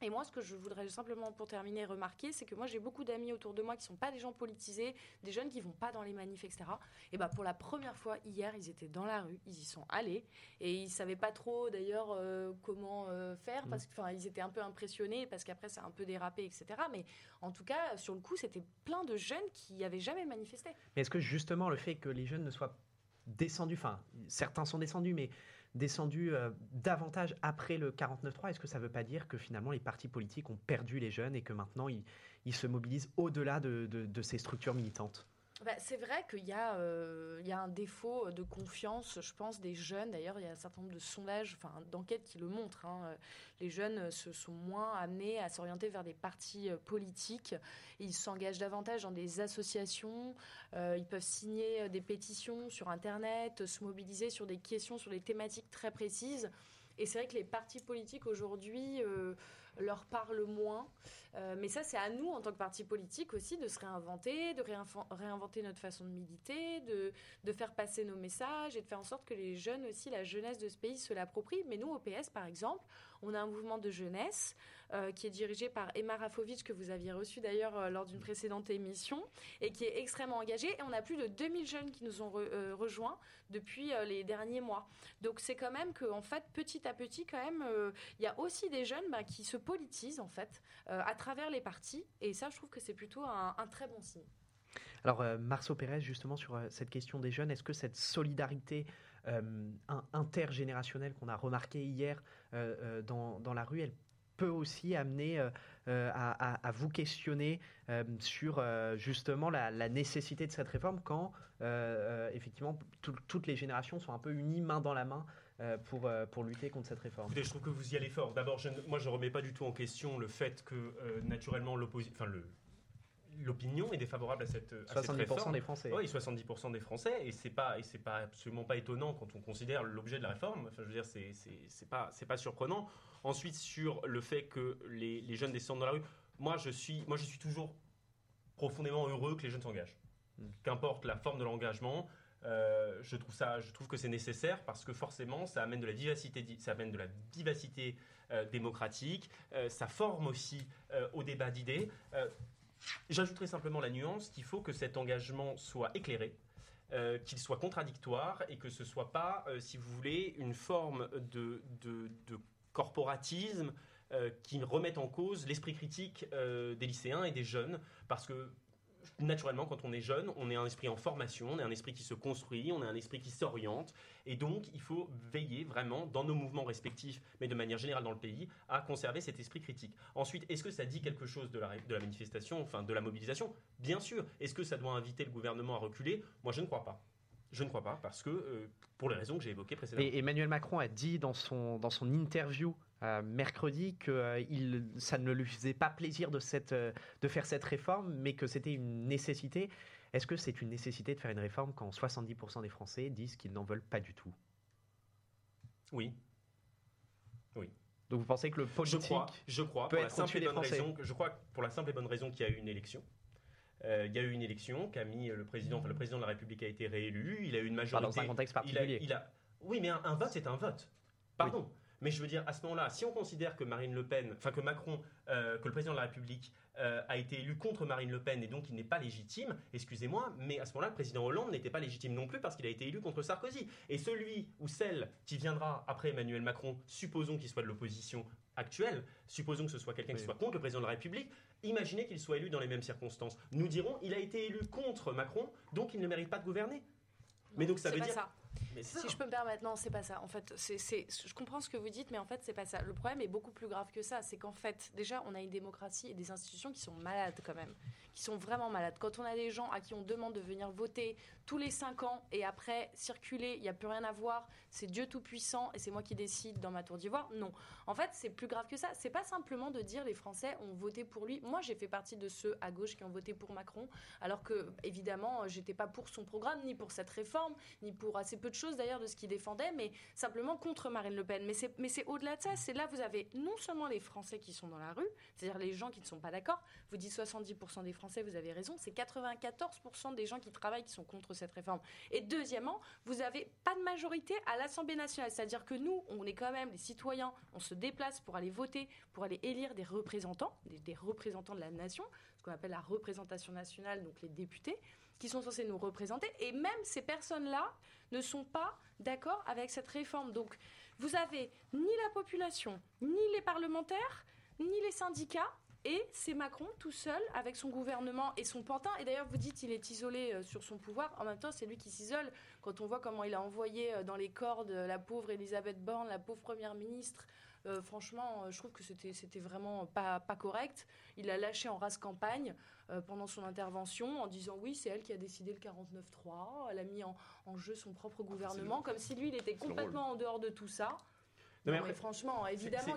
Et moi, ce que je voudrais simplement, pour terminer, remarquer, c'est que moi, j'ai beaucoup d'amis autour de moi qui ne sont pas des gens politisés, des jeunes qui vont pas dans les manifs, etc. Et bah, pour la première fois hier, ils étaient dans la rue, ils y sont allés, et ils savaient pas trop, d'ailleurs, euh, comment euh, faire, parce qu'ils étaient un peu impressionnés, parce qu'après, ça a un peu dérapé, etc. Mais en tout cas, sur le coup, c'était plein de jeunes qui n'avaient jamais manifesté. Mais est-ce que justement, le fait que les jeunes ne soient descendus, enfin, certains sont descendus, mais descendu euh, davantage après le 49-3, est-ce que ça ne veut pas dire que finalement les partis politiques ont perdu les jeunes et que maintenant ils, se mobilisent au-delà de ces structures militantes? Bah, c'est vrai qu'il y, euh, y, a un défaut de confiance, je pense, des jeunes. D'ailleurs, il y a un certain nombre de sondages, enfin d'enquêtes qui le montrent. Hein. Les jeunes se sont moins amenés à s'orienter vers des partis euh, politiques. Ils s'engagent davantage dans des associations. Euh, ils peuvent signer des pétitions sur Internet, se mobiliser sur des questions, sur des thématiques très précises. Et c'est vrai que les partis politiques aujourd'hui leur parlent moins. Euh, mais ça, c'est à nous, en tant que parti politique aussi, de se réinventer, de réinventer notre façon de militer, de, de, faire passer nos messages et de faire en sorte que les jeunes aussi, la jeunesse de ce pays, se l'approprient. Mais nous, au PS, par exemple, on a un mouvement de jeunesse euh, qui est dirigé par Emma Rafovic, que vous aviez reçu d'ailleurs euh, lors d'une précédente émission, et qui est extrêmement engagé. Et on a plus de 2000 jeunes qui nous ont rejoints depuis les derniers mois. Donc c'est quand même que, fait, petit à petit, quand même, il y a aussi des jeunes bah, qui se politisent, en fait, à travers les partis. Et ça, je trouve que c'est plutôt un, très bon signe. Alors, euh, Marceau Pérez, justement, sur euh, cette question des jeunes, est-ce que cette solidarité euh, intergénérationnelle qu'on a remarquée hier dans, dans, la rue, elle peut aussi amener à, vous questionner sur justement la, nécessité de cette réforme quand, effectivement, toutes les générations sont un peu unies main dans la main euh, pour, euh, pour lutter contre cette réforme je trouve que vous y allez fort. D'abord, moi, je ne remets pas du tout en question le fait que, euh, naturellement, l'opposition. L'opinion est défavorable à cette, à 70% des Français. Oui, 70% des Français, et c'est pas et c'est pas absolument pas étonnant quand on considère l'objet de la réforme. Enfin, je veux dire, c'est c'est pas c'est pas surprenant. Ensuite, sur le fait que les, les jeunes descendent dans la rue, moi je suis moi je suis toujours profondément heureux que les jeunes s'engagent. Qu'importe la forme de l'engagement, euh, je trouve ça, je trouve que c'est nécessaire parce que forcément, ça amène de la diversité, di- ça amène de la vivacité euh, démocratique, euh, ça forme aussi euh, au débat d'idées. J'ajouterai simplement la nuance qu'il faut que cet engagement soit éclairé. euh, qu'il soit contradictoire et que ce soit pas, euh, si vous voulez, une forme de, de- corporatisme euh, qui remette en cause l'esprit critique des lycéens et des jeunes, parce que naturellement, quand on est jeune, on est un esprit en formation, on est un esprit qui se construit, on est un esprit qui s'oriente, et donc il faut veiller vraiment dans nos mouvements respectifs, mais de manière générale dans le pays, à conserver cet esprit critique. Ensuite, est-ce que ça dit quelque chose de la, manifestation, enfin de la mobilisation? Bien sûr. Est-ce que ça doit inviter le gouvernement à reculer? Moi, je ne crois pas. Je ne crois pas, parce que, euh, pour les raisons que j'ai évoquées précédemment. Et Emmanuel Macron a dit dans son, dans son interview euh, mercredi que euh, il, ça ne lui faisait pas plaisir de, cette, euh, de faire cette réforme, mais que c'était une nécessité. Est-ce que c'est une nécessité de faire une réforme quand 70% des Français disent qu'ils n'en veulent pas du tout? Oui. Oui. Donc vous pensez que le politique je crois, je crois peut pour la être simple et bonne Français raison, je crois pour la simple et bonne raison qu'il y a eu une élection. Euh, il y a eu une élection qui a mis le président, enfin, le président de la République a été réélu, il a eu une majorité. dans un contexte il a- particulier. il a- oui, mais un, un vote c'est un vote. Pardon. Mais je veux dire, à ce moment-là, si on considère que Marine Le Pen, enfin que Macron, euh, que le président de la République euh, a été élu contre Marine Le Pen et donc il n'est pas légitime, excusez-moi, mais à ce moment-là, le président Hollande n'était pas légitime non plus parce qu'il a été élu contre Sarkozy. Et celui ou celle qui viendra après Emmanuel Macron, supposons qu'il soit de l'opposition actuelle, supposons que ce soit quelqu'un qui soit contre le président de la République, imaginez qu'il soit élu dans les mêmes circonstances. Nous dirons, il a été élu contre Macron, donc il ne mérite pas de gouverner. Mais donc ça veut dire... ça. Mais Si ça. je peux me permettre, non, c'est pas ça. En fait, c'est, je comprends ce que vous dites, mais en fait, c'est pas ça. Le problème est beaucoup plus grave que ça. C'est qu'en fait, déjà, on a une démocratie et des institutions qui sont malades quand même, qui sont vraiment malades. Quand on a des gens à qui on demande de venir voter tous les cinq ans et après circuler, il n'y a plus rien à voir, c'est Dieu tout puissant et c'est moi qui décide dans ma tour d'ivoire. Non, en fait, c'est plus grave que ça. C'est pas simplement de dire les Français ont voté pour lui. Moi, j'ai fait partie de ceux à gauche qui ont voté pour Macron, alors que évidemment, j'étais pas pour son programme ni pour cette réforme, ni pour assez peu de choses d'ailleurs de ce qu'il défendait, mais simplement contre Marine Le Pen. Mais c'est, au-delà de ça. C'est là, vous avez non seulement les Français qui sont dans la rue, c'est-à-dire les gens qui ne sont pas d'accord. Vous dites 70% des Français, vous avez raison. C'est 94% des gens qui travaillent qui sont contre cette réforme. Et deuxièmement, vous avez pas de majorité à l'Assemblée nationale. C'est-à-dire que nous, on est quand même des citoyens, on se déplace pour aller voter, pour aller élire des représentants, des représentants de la nation, ce qu'on appelle la représentation nationale, donc les députés, qui sont censés nous représenter. Et même ces personnes-là ne sont pas d'accord avec cette réforme. Donc, vous avez ni la population, ni les parlementaires, ni les syndicats. Et c'est Macron tout seul avec son gouvernement et son pantin. Et d'ailleurs, vous dites il est isolé euh, sur son pouvoir. En même temps, c'est lui qui s'isole. Quand on voit comment il a envoyé euh, dans les cordes euh, la pauvre Elisabeth Borne, la pauvre première ministre, franchement, je trouve que c'était c'était vraiment pas, pas correct. Il a lâché en race campagne euh, pendant son intervention en disant oui, c'est elle qui a décidé le 49-3. Elle a mis en, en jeu son propre gouvernement, comme si lui, il était complètement en dehors de tout ça. Non, mais Non, mais après, franchement, évidemment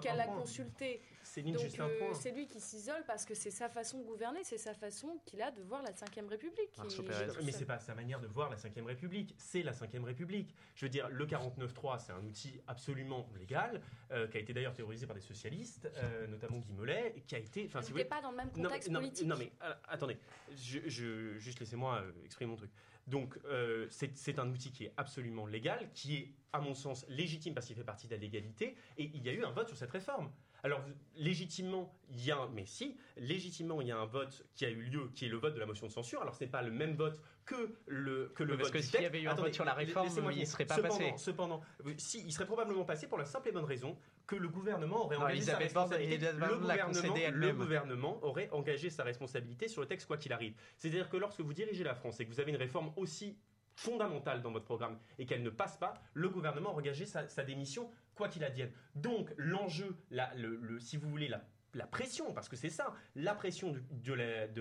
qu'elle un l'a point. consulté. Céline, Donc, juste un euh, point. c'est lui qui s'isole parce que c'est sa façon de gouverner, c'est sa façon qu'il a de voir la Ve République. Et- Mais c'est pas sa manière de voir la Ve République, c'est la Ve République. Je veux dire, le 49.3, c'est un outil absolument légal, euh, qui a été d'ailleurs théorisé par des socialistes, euh, notamment Guy Mollet, et qui a été... enfin, si vous n'était voulez- pas dans le même Non, contexte non, mais- politique. Non mais, euh, attendez, je, je- juste laissez-moi exprimer mon truc. Donc, euh, c'est un outil qui est absolument légal, qui est, à mon sens, légitime parce qu'il fait partie de la légalité, et il y a eu un vote sur cette réforme. Alors, légitimement, il y a un, mais si, légitimement, il y a un vote qui a eu lieu, qui est le vote de la motion de censure. Alors, c'est pas le même vote que le, que le parce vote que s'il y avait eu un Attendez, vote sur la réforme, il serait pas cependant, passé. Cependant, si, il serait probablement passé pour la simple et bonne raison que le gouvernement aurait Non, engagé sa Borne- responsabilité. Le gouvernement, le gouvernement aurait engagé sa responsabilité sur le texte quoi qu'il arrive. C'est-à-dire que lorsque vous dirigez la France et que vous avez une réforme aussi fondamentale dans votre programme et qu'elle ne passe pas, le gouvernement a engagé sa, sa démission quoi qu'il advienne. Donc l'enjeu, le- si vous voulez, la, la pression, parce que c'est ça, la pression de,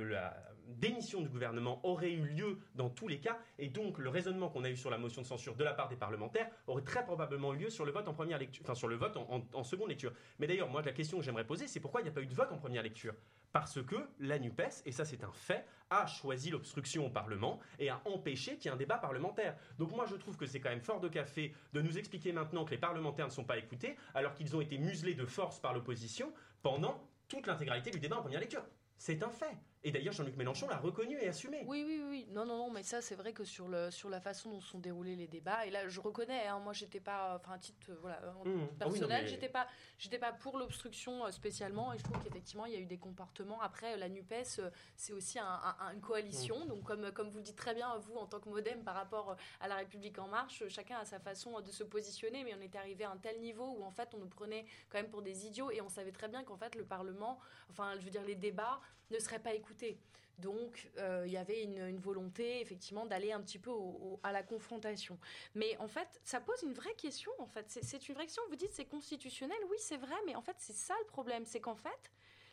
la, démission du gouvernement aurait eu lieu dans tous les cas, et donc le raisonnement qu'on a eu sur la motion de censure de la part des parlementaires aurait très probablement eu lieu sur le vote en première lecture, enfin sur le vote en seconde lecture. Mais d'ailleurs, moi, la question que j'aimerais poser, c'est pourquoi il n'y a pas eu de vote en première lecture? Parce que la NUPES, et ça c'est un fait, a choisi l'obstruction au Parlement et a empêché qu'il y ait un débat parlementaire. Donc moi je trouve que c'est quand même fort de café de nous expliquer maintenant que les parlementaires ne sont pas écoutés alors qu'ils ont été muselés de force par l'opposition pendant toute l'intégralité du débat en première lecture. C'est un fait. Et d'ailleurs, Jean-Luc Mélenchon l'a reconnu et assumé. Oui, oui, oui. Non, non, non, mais ça, c'est vrai que sur, le, sur la façon dont sont déroulés les débats, et là, je reconnais, hein, moi, j'étais pas, enfin, à titre euh, voilà, en Mmh. Ah oui, personnel, non, mais- j'étais pas, j'étais pas pour l'obstruction euh, spécialement, et je trouve qu'effectivement, il y a eu des comportements. Après, la NUPES, euh, c'est aussi un- un- une coalition, Mmh. donc comme, comme vous le dites très bien, vous, en tant que modem, par rapport à la République En Marche, chacun a sa façon de se positionner, mais on était arrivé à un tel niveau où, en fait, on nous prenait quand même pour des idiots, et on savait très bien qu'en fait, le Parlement, enfin, je veux dire, les débats ne seraient pas écoutés. Donc, euh, il y avait une, volonté, effectivement, d'aller un petit peu à la confrontation. Mais en fait, ça pose une vraie question, en fait. C'est- C'est une vraie question. Vous dites c'est constitutionnel, oui, c'est vrai, mais en fait, c'est ça le problème. C'est qu'en fait,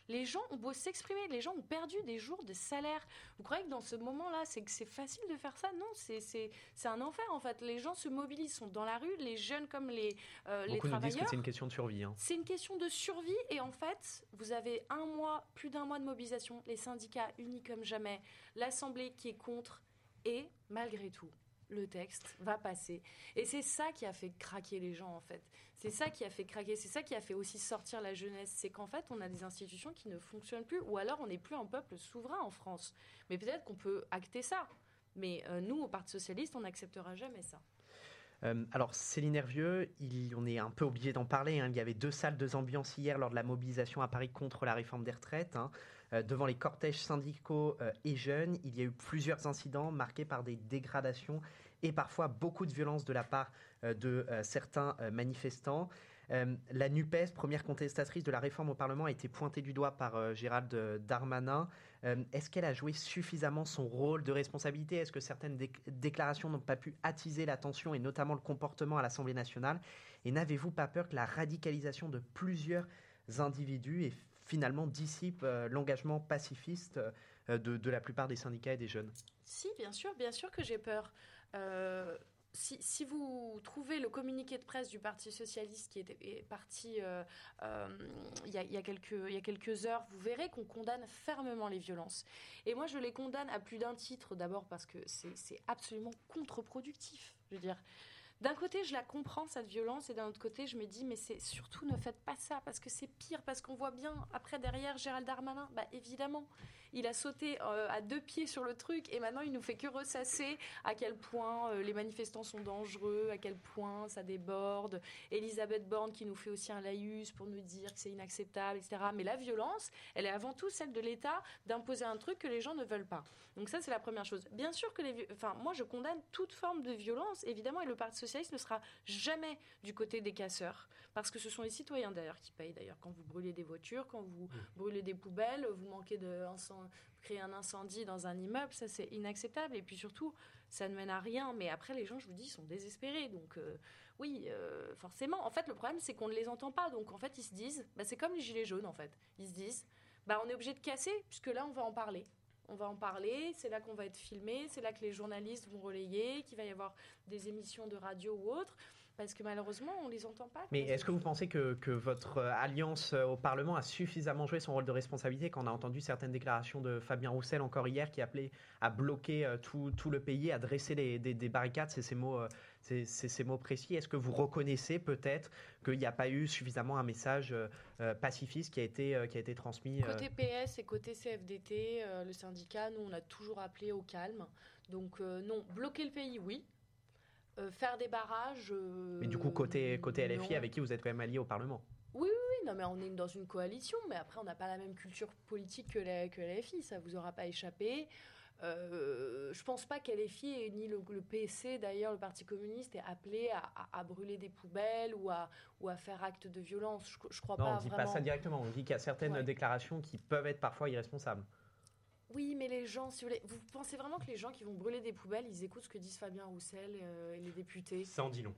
les gens ont beau s'exprimer, les gens ont perdu des jours de salaire. Vous croyez que dans ce moment-là, c'est que c'est facile de faire ça? Non, c'est- un enfer, en fait. Les gens se mobilisent, sont dans la rue, les jeunes comme les, euh, les Beaucoup nous disent travailleurs. que c'est une question de survie. hein. C'est une question de survie et en fait, vous avez un mois, plus d'un mois de mobilisation, les syndicats unis comme jamais, l'Assemblée qui est contre et malgré tout, le texte va passer. Et c'est ça qui a fait craquer les gens en fait. C'est ça qui a fait craquer, c'est ça qui a fait aussi sortir la jeunesse. C'est qu'en fait, on a des institutions qui ne fonctionnent plus ou alors on n'est plus un peuple souverain en France. Mais peut-être qu'on peut acter ça. Mais euh, nous, au Parti Socialiste, on n'acceptera jamais ça. Euh, alors, Céline Hervieux, il- on est un peu obligé d'en parler. hein. Il y avait deux salles, deux ambiances hier lors de la mobilisation à Paris contre la réforme des retraites. hein. Euh, devant les cortèges syndicaux euh, et jeunes, il y a eu plusieurs incidents marqués par des dégradations et parfois beaucoup de violence de la part euh, de certains manifestants. La NUPES, première contestatrice de la réforme au Parlement, a été pointée du doigt par Gérald Darmanin. Est-ce qu'elle a joué suffisamment son rôle de responsabilité? Est-ce que certaines déc- déclarations n'ont pas pu attiser l'attention et notamment le comportement à l'Assemblée nationale? Et n'avez-vous pas peur que la radicalisation de plusieurs individus finalement dissipe euh, l'engagement pacifiste euh, de, de la plupart des syndicats et des jeunes Si, bien sûr, bien sûr que j'ai peur. Euh, si, si vous trouvez le communiqué de presse du Parti socialiste qui est, parti il y, a, quelques, il y a quelques heures, vous verrez qu'on condamne fermement les violences. Et moi, je les condamne à plus d'un titre. D'abord parce que c'est absolument contre-productif. Je veux dire, d'un côté, je la comprends, cette violence, et d'un autre côté, je me dis, mais c'est surtout ne faites pas ça, parce que c'est pire, parce qu'on voit bien, après, derrière Gérald Darmanin, bah évidemment, il a sauté euh, à deux pieds sur le truc, et maintenant, il nous fait que ressasser à quel point euh, les manifestants sont dangereux, à quel point ça déborde. Elisabeth Borne qui nous fait aussi un laïus pour nous dire que c'est inacceptable, etc. Mais la violence, elle est avant tout celle de l'État d'imposer un truc que les gens ne veulent pas. Donc ça, c'est la première chose. Bien sûr que les... Enfin, moi, je condamne toute forme de violence, évidemment, et le Parti socialiste ne sera jamais du côté des casseurs. Parce que ce sont les citoyens, d'ailleurs, qui payent. D'ailleurs, quand vous brûlez des voitures, quand vous brûlez des poubelles, vous manquez de créer un incendie dans un immeuble, ça, c'est inacceptable. Et puis surtout, ça ne mène à rien. Mais après, les gens, je vous dis, sont désespérés. Donc, euh, oui, euh, forcément. En fait, le problème, c'est qu'on ne les entend pas. Donc, en fait, ils se disent, bah, c'est comme les gilets jaunes, en fait. Ils se disent, bah, on est obligé de casser, puisque là, on va en parler. On va en parler, c'est là qu'on va être filmé, c'est là que les journalistes vont relayer, qu'il va y avoir des émissions de radio ou autres, parce que malheureusement, on les entend pas. Mais est-ce que vous pensez que, que votre euh, alliance euh, au Parlement a suffisamment joué son rôle de responsabilité quand on a entendu certaines déclarations de Fabien Roussel encore hier qui appelait à bloquer euh, tout, tout le pays, à dresser les- des, des barricades C'est ces mots, c'est ces mots précis. Est-ce que vous reconnaissez peut-être qu'il n'y a pas eu suffisamment un message euh, euh, pacifiste qui a été, euh, qui a été transmis Côté PS et côté CFDT, le syndicat, nous, on a toujours appelé au calme. Donc, non, bloquer le pays, oui. Euh, faire des barrages. euh, Mais du coup, côté, côté LFI, non. avec qui vous êtes quand même allié au Parlement? Oui, oui, oui, non, mais on est dans une coalition, mais après, on n'a pas la même culture politique que la, que LFI, ça vous aura pas échappé. Euh, je pense pas qu'LFI et ni le, le PC, d'ailleurs, le Parti communiste, est appelé à, à- à brûler des poubelles ou à, ou à faire acte de violence. Je, je crois Non, pas on ne dit vraiment. pas ça directement. On dit qu'il y a certaines Ouais. déclarations qui peuvent être parfois irresponsables. Oui, mais les gens, si vous voulez, vous pensez vraiment que les gens qui vont brûler des poubelles, ils écoutent ce que disent Fabien Roussel euh, et les députés? Ça en dit long.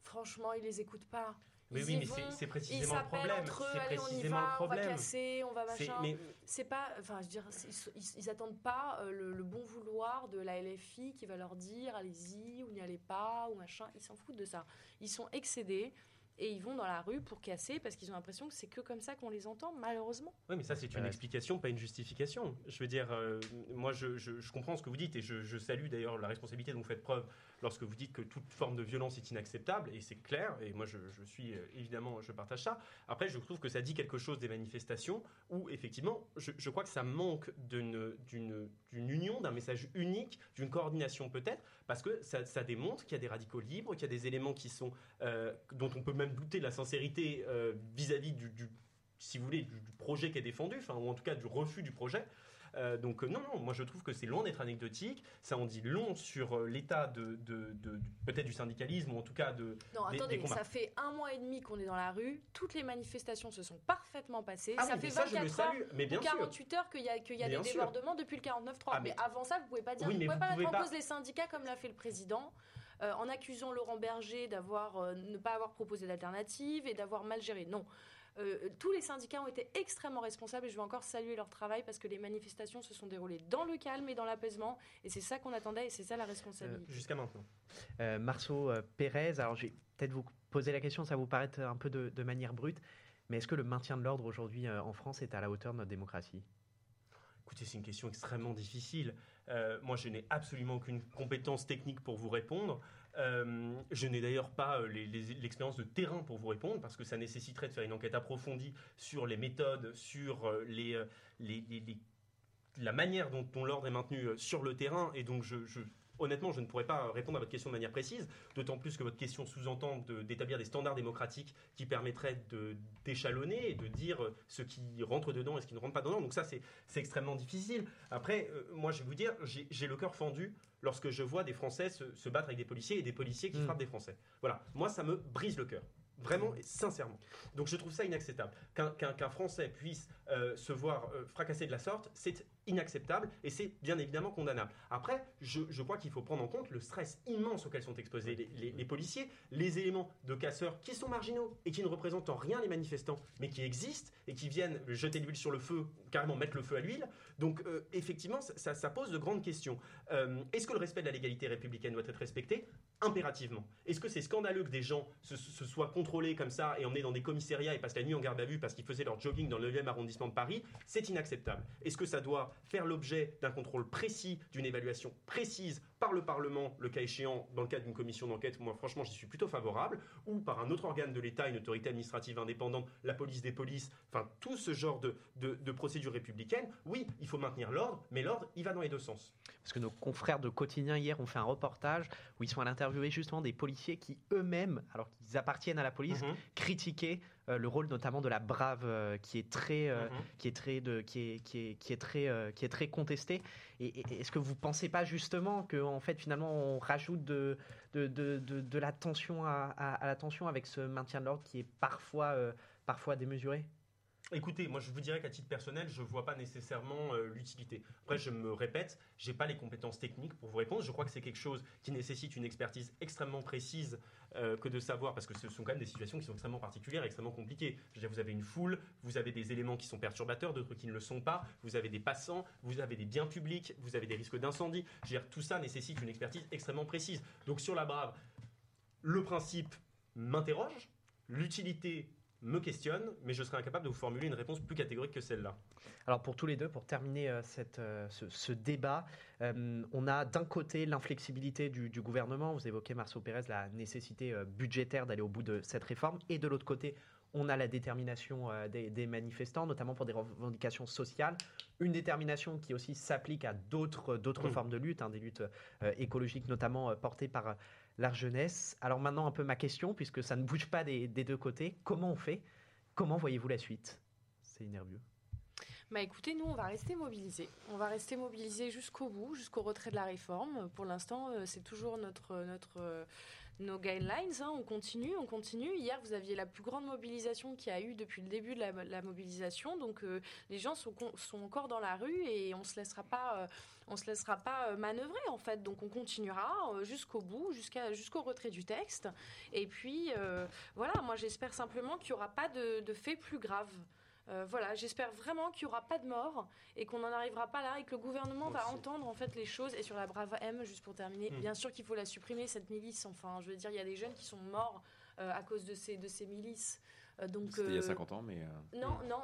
Franchement, ils les écoutent pas. Oui, mais c'est- précisément le problème. C'est précisément va, le on va problème. casser, on va C'est- machin. mais- C'est pas, enfin, je veux dire, c'est- ils, ils, ils attendent pas euh, le, le bon vouloir de la LFI qui va leur dire allez-y ou n'y allez pas ou machin. Ils s'en foutent de ça. Ils sont excédés. Et ils vont dans la rue pour casser parce qu'ils ont l'impression que c'est que comme ça qu'on les entend, malheureusement. Oui, mais ça, c'est une explication, pas une justification. Je veux dire, euh, moi, je, je- je comprends ce que vous dites et je, je salue d'ailleurs la responsabilité dont vous faites preuve lorsque vous dites que toute forme de violence est inacceptable, et c'est clair, et moi, je, je suis euh, évidemment, je partage ça. Après, je trouve que ça dit quelque chose des manifestations où, effectivement, je, je crois que ça manque d'une union, d'un message unique, d'une coordination peut-être, parce que ça, ça démontre qu'il y a des radicaux libres, qu'il y a des éléments qui sont, euh, dont on peut même douter de la sincérité euh, vis-à-vis du, du- si vous voulez, du, du projet qui est défendu, enfin, ou en tout cas du refus du projet. Euh, donc euh, non, non, moi je trouve que c'est loin d'être anecdotique. Ça en dit long sur euh, l'état de, de- de- peut-être du syndicalisme ou en tout cas de Non, des- attendez, des ça fait un mois et demi qu'on est dans la rue. Toutes les manifestations se sont parfaitement passées. Ah ça oui, fait mais ça, je le 24 heures mais bien ou sûr. 48 heures qu'il y a, qu'il y a des sûr. débordements depuis le 49-3. Ah, mais... mais- avant ça, vous pouvez pas dire, Oui, vous pouvez vous pas pouvez mettre en cause les syndicats comme l'a fait le président. Euh, en accusant Laurent Berger d'avoir euh, ne pas avoir proposé d'alternative et d'avoir mal géré. Non. Euh, tous les syndicats ont été extrêmement responsables et je veux encore saluer leur travail parce que les manifestations se sont déroulées dans le calme et dans l'apaisement et c'est ça qu'on attendait et c'est ça la Euh, responsabilité. Jusqu'à maintenant. Euh, Marceau euh, Pérez, alors je vais peut-être vous poser la question, ça vous paraît un peu de, de manière brute, mais est-ce que le maintien de l'ordre aujourd'hui euh, en France est à la hauteur de notre démocratie? Écoutez, c'est une question extrêmement difficile. Euh, moi, je n'ai absolument aucune compétence technique pour vous répondre. Euh, je n'ai d'ailleurs pas euh, l'expérience de terrain pour vous répondre, parce que ça nécessiterait de faire une enquête approfondie sur les méthodes, sur la manière dont, dont l'ordre est maintenu sur le terrain. Et donc, je- honnêtement, je ne pourrais pas répondre à votre question de manière précise, d'autant plus que votre question sous-entend de- d'établir des standards démocratiques qui permettraient de- d'échelonner et de dire euh, ce qui rentre dedans et ce qui ne rentre pas dedans. Donc ça, c'est extrêmement difficile. Après, euh, moi, je vais vous dire, j'ai le cœur fendu lorsque je vois des Français se, se battre avec des policiers et des policiers qui Mm. frappent des Français. Voilà, moi, ça me brise le cœur. Vraiment et sincèrement. Donc je trouve ça inacceptable. Qu'un Français puisse euh, se voir euh, fracasser de la sorte, c'est inacceptable et c'est bien évidemment condamnable. Après, je, crois qu'il faut prendre en compte le stress immense auquel sont exposés les, policiers, les éléments de casseurs qui sont marginaux et qui ne représentent en rien les manifestants, mais qui existent et qui viennent jeter l'huile sur le feu, carrément mettre le feu à l'huile. Donc euh, effectivement, ça pose de grandes questions. Euh, Est-ce que le respect de la légalité républicaine doit être respecté? Impérativement. Est-ce que c'est scandaleux que des gens se, soient contrôlés comme ça et emmenés dans des commissariats et passent la nuit en garde à vue parce qu'ils faisaient leur jogging dans le 9e arrondissement de Paris? C'est inacceptable. Est-ce que ça doit faire l'objet d'un contrôle précis, d'une évaluation précise par le Parlement, le cas échéant, dans le cadre d'une commission d'enquête Moi, franchement, j'y suis plutôt favorable. Ou par un autre organe de l'État, une autorité administrative indépendante, la police des polices, enfin, tout ce genre de, de, de procédure républicaine. Oui, il faut maintenir l'ordre, mais l'ordre, il va dans les deux sens. Parce que nos confrères de quotidien hier ont fait un reportage où ils sont allés interviewer justement des policiers qui eux-mêmes, alors qu'ils appartiennent à la police, Mhm. critiquaient le rôle notamment de la brave euh, qui est très euh, Mhm. qui est très de qui est qui est qui est très euh, qui est très contesté et, et- est-ce que vous pensez pas justement que en fait finalement on rajoute de de, de, de, de la tension à, à- à la tension avec ce maintien de l'ordre qui est parfois euh, parfois démesuré? Écoutez, moi je vous dirais qu'à titre personnel, je ne vois pas nécessairement euh, l'utilité. Après, je me répète, j'ai pas les compétences techniques pour vous répondre. Je crois que c'est quelque chose qui nécessite une expertise extrêmement précise euh, que de savoir, parce que ce sont quand même des situations qui sont extrêmement particulières, extrêmement compliquées. Je vous avez une foule, vous avez des éléments qui sont perturbateurs, d'autres qui ne le sont pas, vous avez des passants, vous avez des biens publics, vous avez des risques d'incendie. Je veux dire, tout ça nécessite une expertise extrêmement précise. Donc sur la brave, le principe m'interroge, l'utilité me questionne, mais je serai incapable de vous formuler une réponse plus catégorique que celle-là. Alors pour tous les deux, pour terminer euh, cette, euh, ce, ce débat, euh, on a d'un côté l'inflexibilité du, du gouvernement, vous évoquez Marceau Pérez, la nécessité budgétaire d'aller au bout de cette réforme, et de l'autre côté, on a la détermination des, des manifestants, notamment pour des revendications sociales, une détermination qui aussi s'applique à d'autres d'autres Mm. formes de lutte, hein, des luttes écologiques notamment portées par la jeunesse. Alors maintenant un peu ma question, puisque ça ne bouge pas des, deux côtés, comment on fait? Comment voyez-vous la suite? C'est nerveux. Bah écoutez, nous, on va rester mobilisés. On va rester mobilisés jusqu'au bout, jusqu'au retrait de la réforme. Pour l'instant, euh, c'est toujours notre, notre, euh, nos guidelines. hein. On continue, on continue. Hier, vous aviez la plus grande mobilisation qu'il y a eu depuis le début de la, mobilisation. Donc, euh, les gens sont, sont encore dans la rue et on se laissera pas, euh, on se laissera pas euh, manœuvrer en fait. Donc, on continuera jusqu'au bout, jusqu'au retrait du texte. Et puis, voilà, moi, j'espère simplement qu'il n'y aura pas de, de faits plus graves. Euh, voilà, j'espère vraiment qu'il n'y aura pas de mort et qu'on n'en arrivera pas là et que le gouvernement va entendre en fait les choses. Et sur la Brave M, juste pour terminer, Mm. bien sûr qu'il faut la supprimer cette milice. Enfin, je veux dire, il y a des jeunes qui sont morts à cause de ces, de ces milices. donc, C'était il y a 50 ans, mais. Non, non,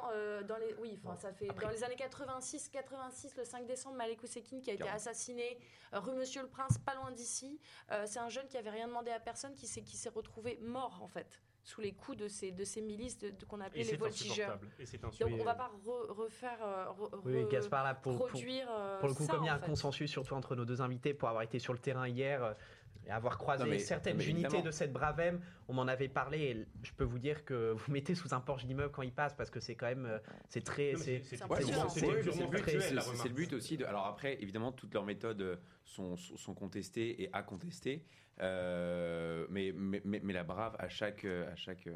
dans les, oui, enfin, ça fait dans les années 86, 86, le 5 décembre, Malek Ousekine qui a été assassiné rue Monsieur le Prince, pas loin d'ici. c'est un jeune qui avait rien demandé à personne, qui s'est qui s'est retrouvé mort en fait sous les coups de ces, de ces milices de, qu'on appelait les voltigeurs. Donc on va pas refaire, euh, oui, Gaspard, là, pour, produire. Pour, le coup, comme il y a un consensus, surtout entre nos deux invités, pour avoir été sur le terrain hier, euh, et avoir croisé certaines unités de cette Bravem, on m'en avait parlé et je peux vous dire que vous *laughs* mettez sous un porche d'immeuble quand il passe parce que c'est quand même euh, c'est très c'est c'est le but aussi de alors après évidemment toutes leurs méthodes sont, sont contestées et à contester euh, mais, mais, mais, la Brave à chaque à chaque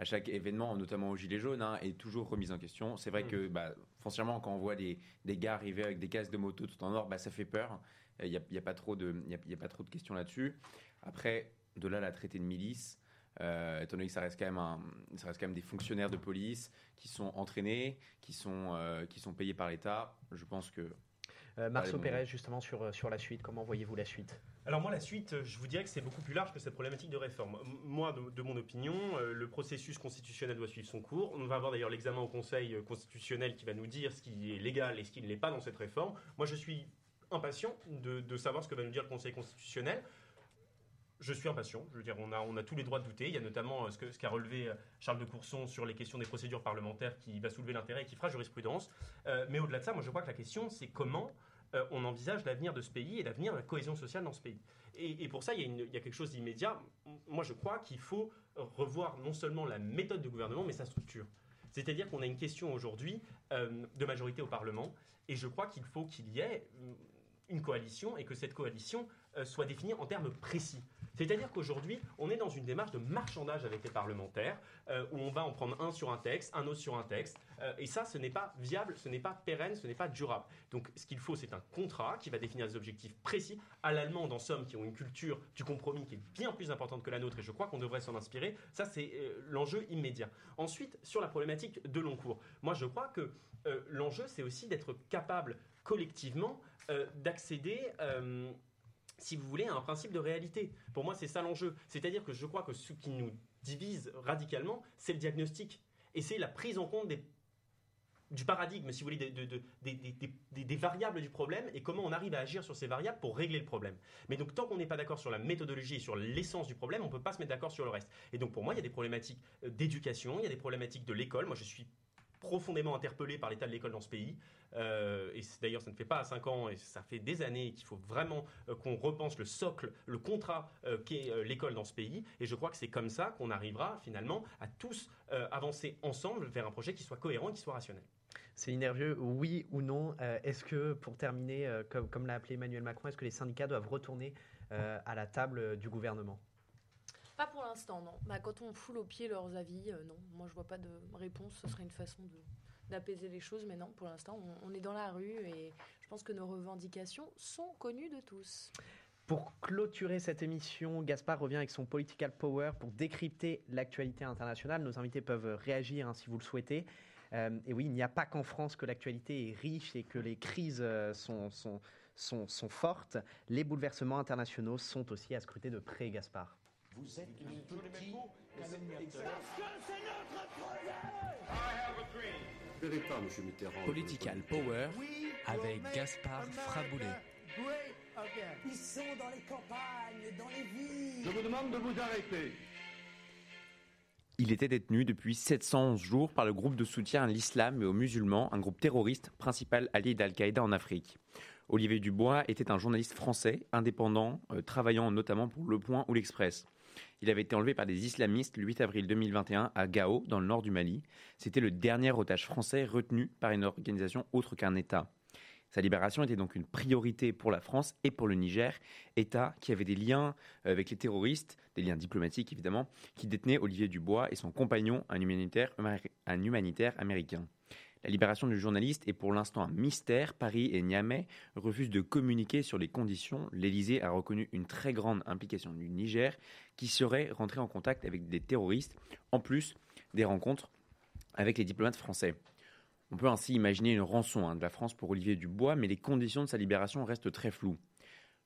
à chaque événement, notamment au Gilet jaune, hein, est toujours remise en question. C'est vrai mm. que, bah, foncièrement, quand on voit des, des gars arriver avec des casques de moto tout en or, bah, ça fait peur. Il n'y a, y a, pas trop de, y a, pas trop de questions là-dessus. Après, de là, la traité de milice, euh, étant donné que ça reste, quand même un, ça reste quand même des fonctionnaires de police qui sont entraînés, qui sont, euh, qui sont payés par l'État, je pense que... Euh, Marceau Pérez, justement, sur, sur la suite, comment voyez-vous la suite? Alors moi, la suite, je vous dirais que c'est beaucoup plus large que cette problématique de réforme. Moi, de, mon opinion, le processus constitutionnel doit suivre son cours. On va avoir d'ailleurs l'examen au Conseil constitutionnel qui va nous dire ce qui est légal et ce qui ne l'est pas dans cette réforme. Moi, je suis impatient de, savoir ce que va nous dire le Conseil constitutionnel. Je suis impatient. Je veux dire, on a, on a tous les droits de douter. Il y a notamment euh, ce qu'a ce qu'a relevé euh, Charles de Courson sur les questions des procédures parlementaires qui va soulever l'intérêt et qui fera jurisprudence. Euh, mais au-delà de ça, moi, je crois que la question, c'est comment on envisage l'avenir de ce pays et l'avenir de la cohésion sociale dans ce pays. Et, pour ça, il y, a il y a quelque chose d'immédiat. Moi, je crois qu'il faut revoir non seulement la méthode du gouvernement, mais sa structure. C'est-à-dire qu'on a une question aujourd'hui de majorité au Parlement, et je crois qu'il faut qu'il y ait une coalition et que cette coalition euh, soit définie en termes précis. C'est-à-dire qu'aujourd'hui, on est dans une démarche de marchandage avec les parlementaires, euh, où on va en prendre un sur un texte, un autre sur un texte, euh, et ça, ce n'est pas viable, ce n'est pas pérenne, ce n'est pas durable. Donc, ce qu'il faut, c'est un contrat qui va définir des objectifs précis, à l'allemande, en somme, qui ont une culture du compromis qui est bien plus importante que la nôtre, et je crois qu'on devrait s'en inspirer. Ça, c'est l'enjeu immédiat. Ensuite, sur la problématique de long cours, moi, je crois que l'enjeu, c'est aussi d'être capable collectivement euh, d'accéder euh, si vous voulez, à un principe de réalité. Pour moi, c'est ça l'enjeu. C'est-à-dire que je crois que ce qui nous divise radicalement, c'est le diagnostic. Et c'est la prise en compte du paradigme, si vous voulez, des, variables du problème et comment on arrive à agir sur ces variables pour régler le problème. Mais donc, tant qu'on n'est pas d'accord sur la méthodologie et sur l'essence du problème, on ne peut pas se mettre d'accord sur le reste. Et donc, pour moi, il y a des problématiques euh, d'éducation, il y a des problématiques de l'école. Moi, je suis profondément interpellé par l'état de l'école dans ce pays. Euh, et d'ailleurs, ça ne fait pas 5 ans, et ça fait des années qu'il faut vraiment euh, qu'on repense le socle, le contrat euh, qu'est l'école dans ce pays. Et je crois que c'est comme ça qu'on arrivera finalement à tous avancer ensemble vers un projet qui soit cohérent qui soit rationnel. C'est nerveux, oui ou non Est-ce que, pour terminer, comme l'a appelé Emmanuel Macron, est-ce que les syndicats doivent retourner à la table du gouvernement? Pas pour l'instant, non. Bah, quand on foule au pied leurs avis, non. Moi, je vois pas de réponse. Ce serait une façon d'apaiser les choses, mais non, pour l'instant, on, est dans la rue et je pense que nos revendications sont connues de tous. Pour clôturer cette émission, Gaspard revient avec son Political Power pour décrypter l'actualité internationale. Nos invités peuvent réagir hein, si vous le souhaitez. Euh, et oui, il n'y a pas qu'en France que l'actualité est riche et que les crises euh, sont, sont, fortes. Les bouleversements internationaux sont aussi à scruter de près, Gaspard. Vous êtes le petit Parce que c'est notre projet Political Power avec Gaspard Fraboulet. Ils sont dans les campagnes, dans les villes. Je vous demande de vous arrêter. Il était détenu depuis 711 jours par le groupe de soutien à l'islam et aux musulmans, un groupe terroriste principal allié d'Al-Qaïda en Afrique. Olivier Dubois était un journaliste français, indépendant, euh, travaillant notamment pour Le Point ou l'Express. Il avait été enlevé par des islamistes le 8 avril 2021 à Gao, dans le nord du Mali. C'était le dernier otage français retenu par une organisation autre qu'un État. Sa libération était donc une priorité pour la France et pour le Niger, État qui avait des liens avec les terroristes, des liens diplomatiques évidemment, qui détenait Olivier Dubois et son compagnon, un humanitaire américain. La libération du journaliste est pour l'instant un mystère. Paris et Niamey refusent de communiquer sur les conditions. L'Élysée a reconnu une très grande implication du Niger qui serait rentré en contact avec des terroristes, en plus des rencontres avec les diplomates français. On peut ainsi imaginer une rançon hein, de la France pour Olivier Dubois, mais les conditions de sa libération restent très floues.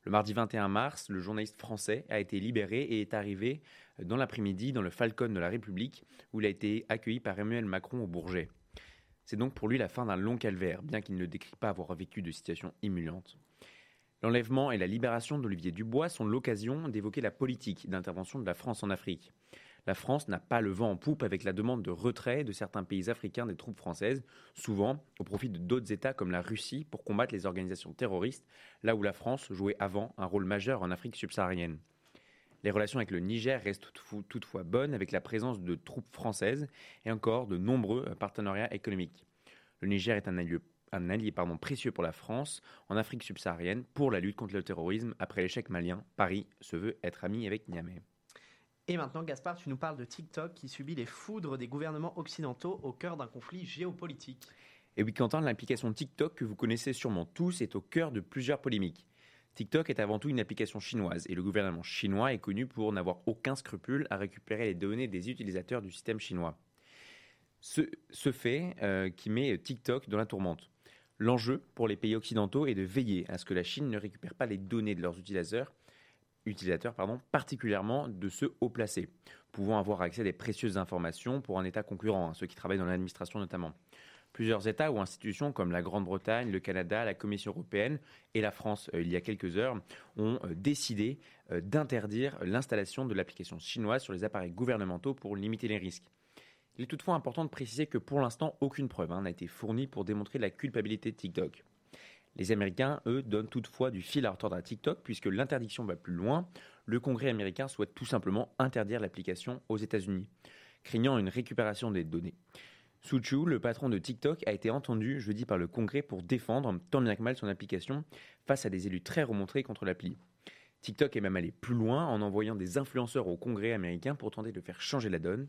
Le mardi 21 mars, le journaliste français a été libéré et est arrivé dans l'après-midi dans le Falcon de la République, où il a été accueilli par Emmanuel Macron au Bourget. C'est donc pour lui la fin d'un long calvaire, bien qu'il ne décrit pas avoir vécu de situation immuante. L'enlèvement et la libération d'Olivier Dubois sont l'occasion d'évoquer la politique d'intervention de la France en Afrique. La France n'a pas le vent en poupe avec la demande de retrait de certains pays africains des troupes françaises, souvent au profit de d'autres États comme la Russie pour combattre les organisations terroristes, là où la France jouait avant un rôle majeur en Afrique subsaharienne. Les relations avec le Niger restent toutefois bonnes avec la présence de troupes françaises et encore de nombreux euh, partenariats économiques. Le Niger est un allié, un allié pardon, précieux pour la France en Afrique subsaharienne pour la lutte contre le terrorisme. Après l'échec malien, Paris se veut être ami avec Niamey. Et maintenant, Gaspard, tu nous parles de TikTok qui subit les foudres des gouvernements occidentaux au cœur d'un conflit géopolitique. Et oui, Quentin, l'application TikTok que vous connaissez sûrement tous est au cœur de plusieurs polémiques. TikTok est avant tout une application chinoise et le gouvernement chinois est connu pour n'avoir aucun scrupule à récupérer les données des utilisateurs du système chinois. Ce, fait euh, qui met TikTok dans la tourmente. L'enjeu pour les pays occidentaux est de veiller à ce que la Chine ne récupère pas les données de leurs utilisateurs, particulièrement de ceux haut placés, pouvant avoir accès à des précieuses informations pour un État concurrent, hein, ceux qui travaillent dans l'administration notamment. Plusieurs États ou institutions comme la Grande-Bretagne, le Canada, la Commission européenne et la France, euh, il y a quelques heures, ont euh, décidé euh, d'interdire l'installation de l'application chinoise sur les appareils gouvernementaux pour limiter les risques. Il est toutefois important de préciser que pour l'instant, aucune preuve hein, n'a été fournie pour démontrer la culpabilité de TikTok. Les Américains, eux, donnent toutefois du fil à retordre à TikTok puisque l'interdiction va plus loin. Le Congrès américain souhaite tout simplement interdire l'application aux États-Unis, craignant une récupération des données. Chu, le patron de TikTok, a été entendu jeudi par le Congrès pour défendre tant bien que mal son application face à des élus très remontés contre l'appli. TikTok est même allé plus loin en envoyant des influenceurs au Congrès américain pour tenter de faire changer la donne.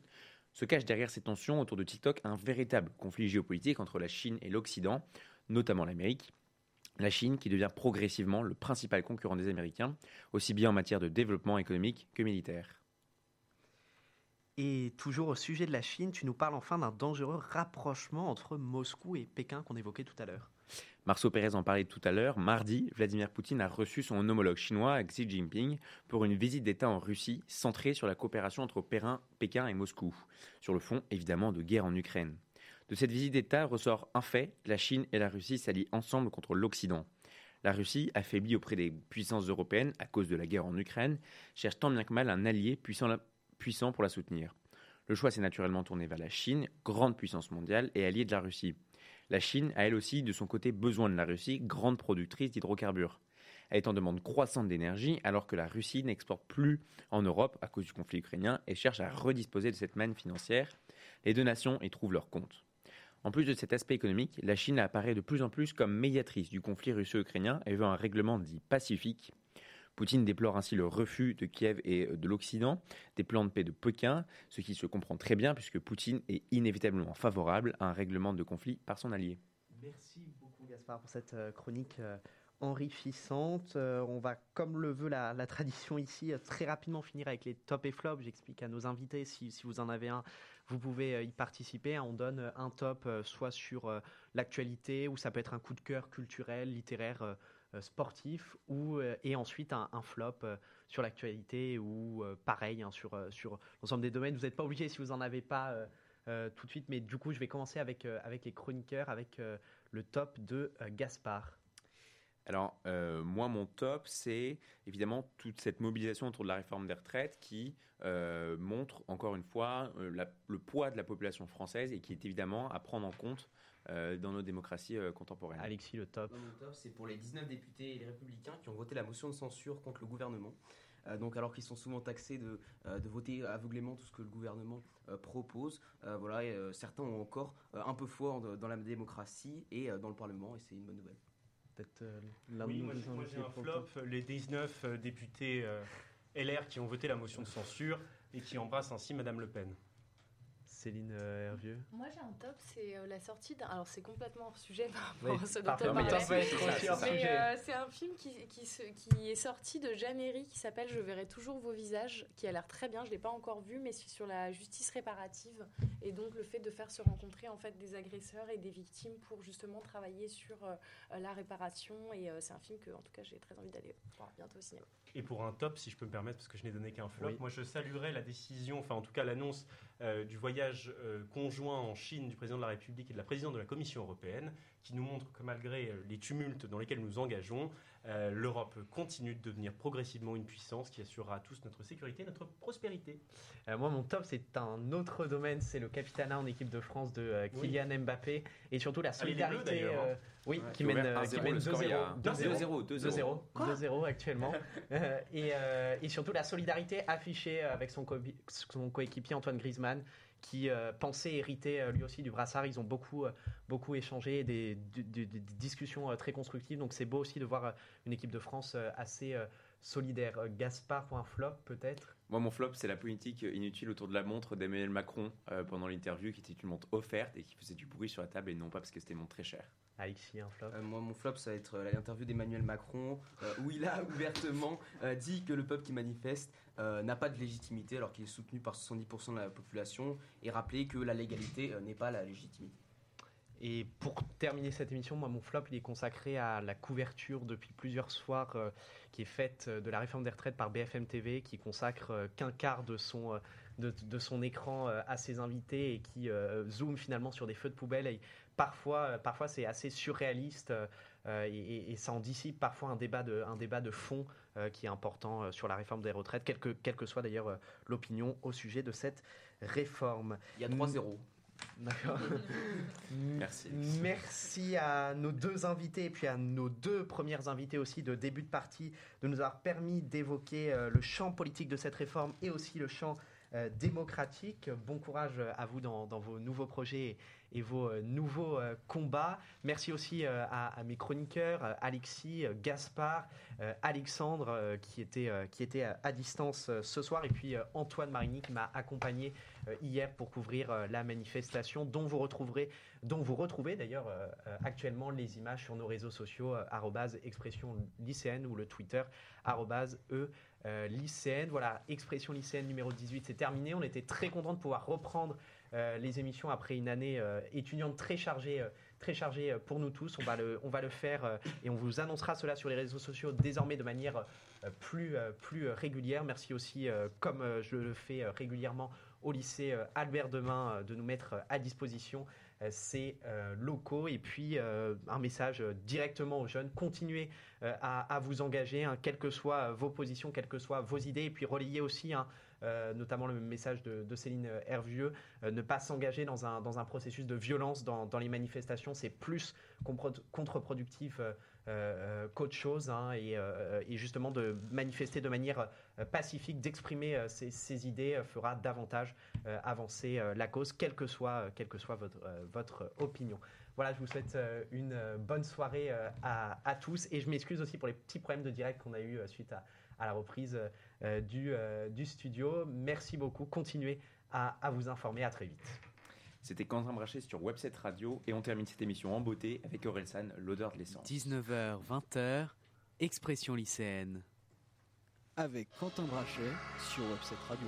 Se cache derrière ces tensions autour de TikTok un véritable conflit géopolitique entre la Chine et l'Occident, notamment l'Amérique. La Chine qui devient progressivement le principal concurrent des Américains, aussi bien en matière de développement économique que militaire. Et toujours au sujet de la Chine, tu nous parles enfin d'un dangereux rapprochement entre Moscou et Pékin qu'on évoquait tout à l'heure. Marceau Pérez en parlait tout à l'heure. Mardi, Vladimir Poutine a reçu son homologue chinois, Xi Jinping, pour une visite d'État en Russie centrée sur la coopération entre Pékin et Moscou, sur le fond évidemment de guerre en Ukraine. De cette visite d'État ressort un fait, la Chine et la Russie s'allient ensemble contre l'Occident. La Russie, affaiblie auprès des puissances européennes à cause de la guerre en Ukraine, cherche tant bien que mal un allié puissant, puissant pour la soutenir. Le choix s'est naturellement tourné vers la Chine, grande puissance mondiale et alliée de la Russie. La Chine a elle aussi de son côté besoin de la Russie, grande productrice d'hydrocarbures. Elle est en demande croissante d'énergie alors que la Russie n'exporte plus en Europe à cause du conflit ukrainien et cherche à redisposer de cette manne financière. Les deux nations y trouvent leur compte. En plus de cet aspect économique, la Chine apparaît de plus en plus comme médiatrice du conflit russo-ukrainien et veut un règlement dit pacifique Poutine déplore ainsi le refus de Kiev et de l'Occident des plans de paix de Pékin, ce qui se comprend très bien puisque Poutine est inévitablement favorable à un règlement de conflit par son allié. Merci beaucoup Gaspard pour cette euh, chronique euh, enrichissante. Euh, on va, comme le veut la, tradition ici, très rapidement finir avec les top et flops. J'explique à nos invités, si, si, vous en avez un, vous pouvez y participer. On donne un top soit sur l'actualité, ou ça peut être un coup de cœur culturel, littéraire euh, sportif ou, euh, et ensuite un, flop euh, sur l'actualité ou pareil hein, sur, sur l'ensemble des domaines. Vous n'êtes pas obligé si vous n'en avez pas tout de suite, mais du coup je vais commencer avec, avec les chroniqueurs, avec le top de Gaspard. Alors, moi, mon top, c'est évidemment toute cette mobilisation autour de la réforme des retraites qui montre, encore une fois, le poids de la population française et qui est évidemment à prendre en compte euh, dans nos démocraties euh, contemporaines. Alexis, le top. Le top, c'est pour les 19 députés et les républicains qui ont voté la motion de censure contre le gouvernement. Euh, donc alors qu'ils sont souvent taxés de, de, voter aveuglément tout ce que le gouvernement propose, voilà, certains ont encore un peu foi dans la démocratie et dans le Parlement, et c'est une bonne nouvelle. Peut-être oui, moi, j'ai un flop, les 19 députés LR qui ont voté la motion de censure et qui embrassent ainsi Madame Le Pen Céline euh, Hervieux Moi j'ai un top, c'est euh, la sortie d'un. Alors c'est complètement hors sujet par Oui, rapport à ce dont on Mais parlait. euh, c'est un film qui, qui, se- qui est sorti de Jaméry qui s'appelle Je verrai toujours vos visages, qui a l'air très bien. Je l'ai pas encore vu, mais c'est sur la justice réparative et donc le fait de faire se rencontrer en fait des agresseurs et des victimes pour justement travailler sur euh, la réparation. Et euh, c'est un film que en tout cas j'ai très envie d'aller voir bientôt au cinéma. Et pour un top, si je peux me permettre, parce que je n'ai donné qu'un flop, Oui. moi je saluerais la décision, enfin en tout cas l'annonce euh, du voyage euh, conjoint en Chine du président de la République et de la présidente de la Commission européenne, qui nous montre que malgré euh, les tumultes dans lesquels nous engageons, euh, l'Europe continue de devenir progressivement une puissance qui assurera à tous notre sécurité et notre prospérité. Euh, moi, mon top, c'est un autre domaine, c'est le capitanat en équipe de France de euh, Oui. Kylian Mbappé et surtout la solidarité. hein. euh, oui, Ouais, qui mène, ouvert euh, 1-0, qui mène le score, il y a 2-0. 2-0, 2-0. 2-0 actuellement. *laughs* Euh, et, euh, et surtout la solidarité affichée avec son, co- son coéquipier Antoine Griezmann qui euh, pensait hériter euh, lui aussi du brassard. Ils ont beaucoup, euh, beaucoup échangé, des, des- discussions très constructives. Donc c'est beau aussi de voir une équipe de France assez solidaire. Gaspard pour un flop peut-être? Moi, mon flop, c'est la politique inutile autour de la montre d'Emmanuel Macron euh, pendant l'interview, qui était une montre offerte et qui faisait du bruit sur la table et non pas parce que c'était une montre très chère. Alexis, un flop Euh, moi, mon flop, ça va être euh, l'interview d'Emmanuel Macron, euh, où il a *laughs* ouvertement euh, dit que le peuple qui manifeste euh, n'a pas de légitimité, alors qu'il est soutenu par 70% de la population, et rappeler que la légalité euh, n'est pas la légitimité. Et pour terminer cette émission, moi, mon flop, il est consacré à la couverture depuis plusieurs soirs euh, qui est faite euh, de la réforme des retraites par BFM TV, qui consacre euh, qu'un quart de son, de, son écran à ses invités et qui zoome finalement sur des feux de poubelle. Parfois, parfois c'est assez surréaliste et, et- et ça en dissipe parfois un débat de, un débat de fond qui est important sur la réforme des retraites, quelle que, quelle que soit d'ailleurs l'opinion au sujet de cette réforme. Il y a 3-0. D'accord. *laughs* Merci. Merci à nos deux invités et puis à nos deux premières invités aussi de début de partie de nous avoir permis d'évoquer euh, le champ politique de cette réforme et aussi le champ euh, démocratique. Bon courage à vous dans, vos nouveaux projets et vos euh, nouveaux euh, combats. Merci aussi à, mes chroniqueurs, Alexis, Gaspard, Alexandre qui était, qui était à, distance ce soir et puis Antoine Marigny qui m'a accompagné hier pour couvrir la manifestation dont vous retrouverez dont vous retrouvez d'ailleurs actuellement les images sur nos réseaux sociaux expression lycéenne ou le Twitter e euh, lycéenne. Voilà, expression lycéenne numéro 18, c'est terminé. On était très content de pouvoir reprendre euh, les émissions après une année euh, étudiante très chargée, euh, très chargée pour nous tous. On va le, on va le faire et on vous annoncera cela sur les réseaux sociaux désormais de manière plus, plus régulière. Merci aussi, comme je le fais régulièrement au lycée Albert Demain, de nous mettre à disposition euh, ces euh, locaux. Et puis, euh, un message euh, directement aux jeunes. Continuez euh, à, vous engager, hein, quelles que soient vos positions, quelles que soient vos idées. Et puis, relayez aussi, hein, euh, notamment le message de, Céline Hervieux, euh, ne pas s'engager dans un, processus de violence dans, les manifestations. C'est plus euh, euh, qu'autre chose. hein, et, euh, et justement, de manifester de manière euh, pacifique, d'exprimer euh, ses, idées euh, fera davantage euh, avancer euh, la cause, quelle que soit, euh, votre, euh, opinion. Voilà, je vous souhaite euh, une euh, bonne soirée euh, à, tous et je m'excuse aussi pour les petits problèmes de direct qu'on a eu euh, suite à, la reprise euh, du, euh, du studio. Merci beaucoup, continuez à, à vous informer, à très vite. C'était Quentin Brachet sur Webset Radio et on termine cette émission en beauté avec Orelsan, l'odeur de l'essence. 19h, 20h, expression lycéenne. Avec Quentin Brachet sur Webset Radio.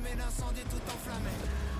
allumer l'incendie tout enflammé.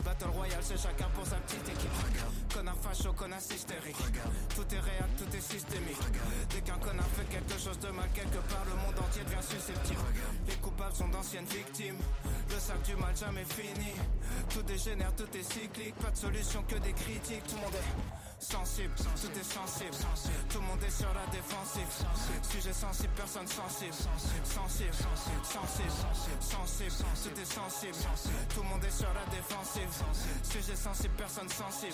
Battle Royale, c'est chacun pour sa petite équipe. Connard facho, connard hystérique. Tout est réel, tout est systémique. Dès qu'un connard fait quelque chose de mal quelque part, le monde entier devient susceptible. Les coupables sont d'anciennes victimes. Le sac du mal jamais fini. Tout dégénère, tout est cyclique. Pas de solution que des critiques. Tout le monde est sensible, tout est sensible. Tout le monde est sur la défensive. Sujet sensible, personne sensible. Sensible, sensible, sensible, tout est sensible. Tout le monde est sur la défensive. Sujet sensible, personne sensible.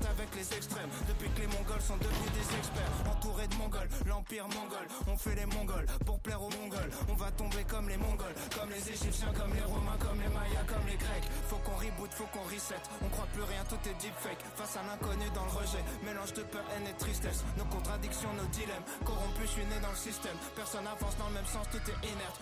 avec les extrêmes. Depuis que les Mongols sont devenus des experts. Entourés de Mongols, l'empire mongol. On fait les Mongols pour plaire aux Mongols. On va tomber comme les Mongols, comme les Égyptiens, comme les Romains, comme les Mayas, comme les Grecs. Faut qu'on reboot, faut qu'on reset. On croit plus rien, tout est deepfake. Face à l'inconnu dans le rejet. Mélange de peur, haine et tristesse. Nos contradictions, nos dilemmes. Corrompus, je suis né dans le système. Personne avance dans le même sens, tout est inerte.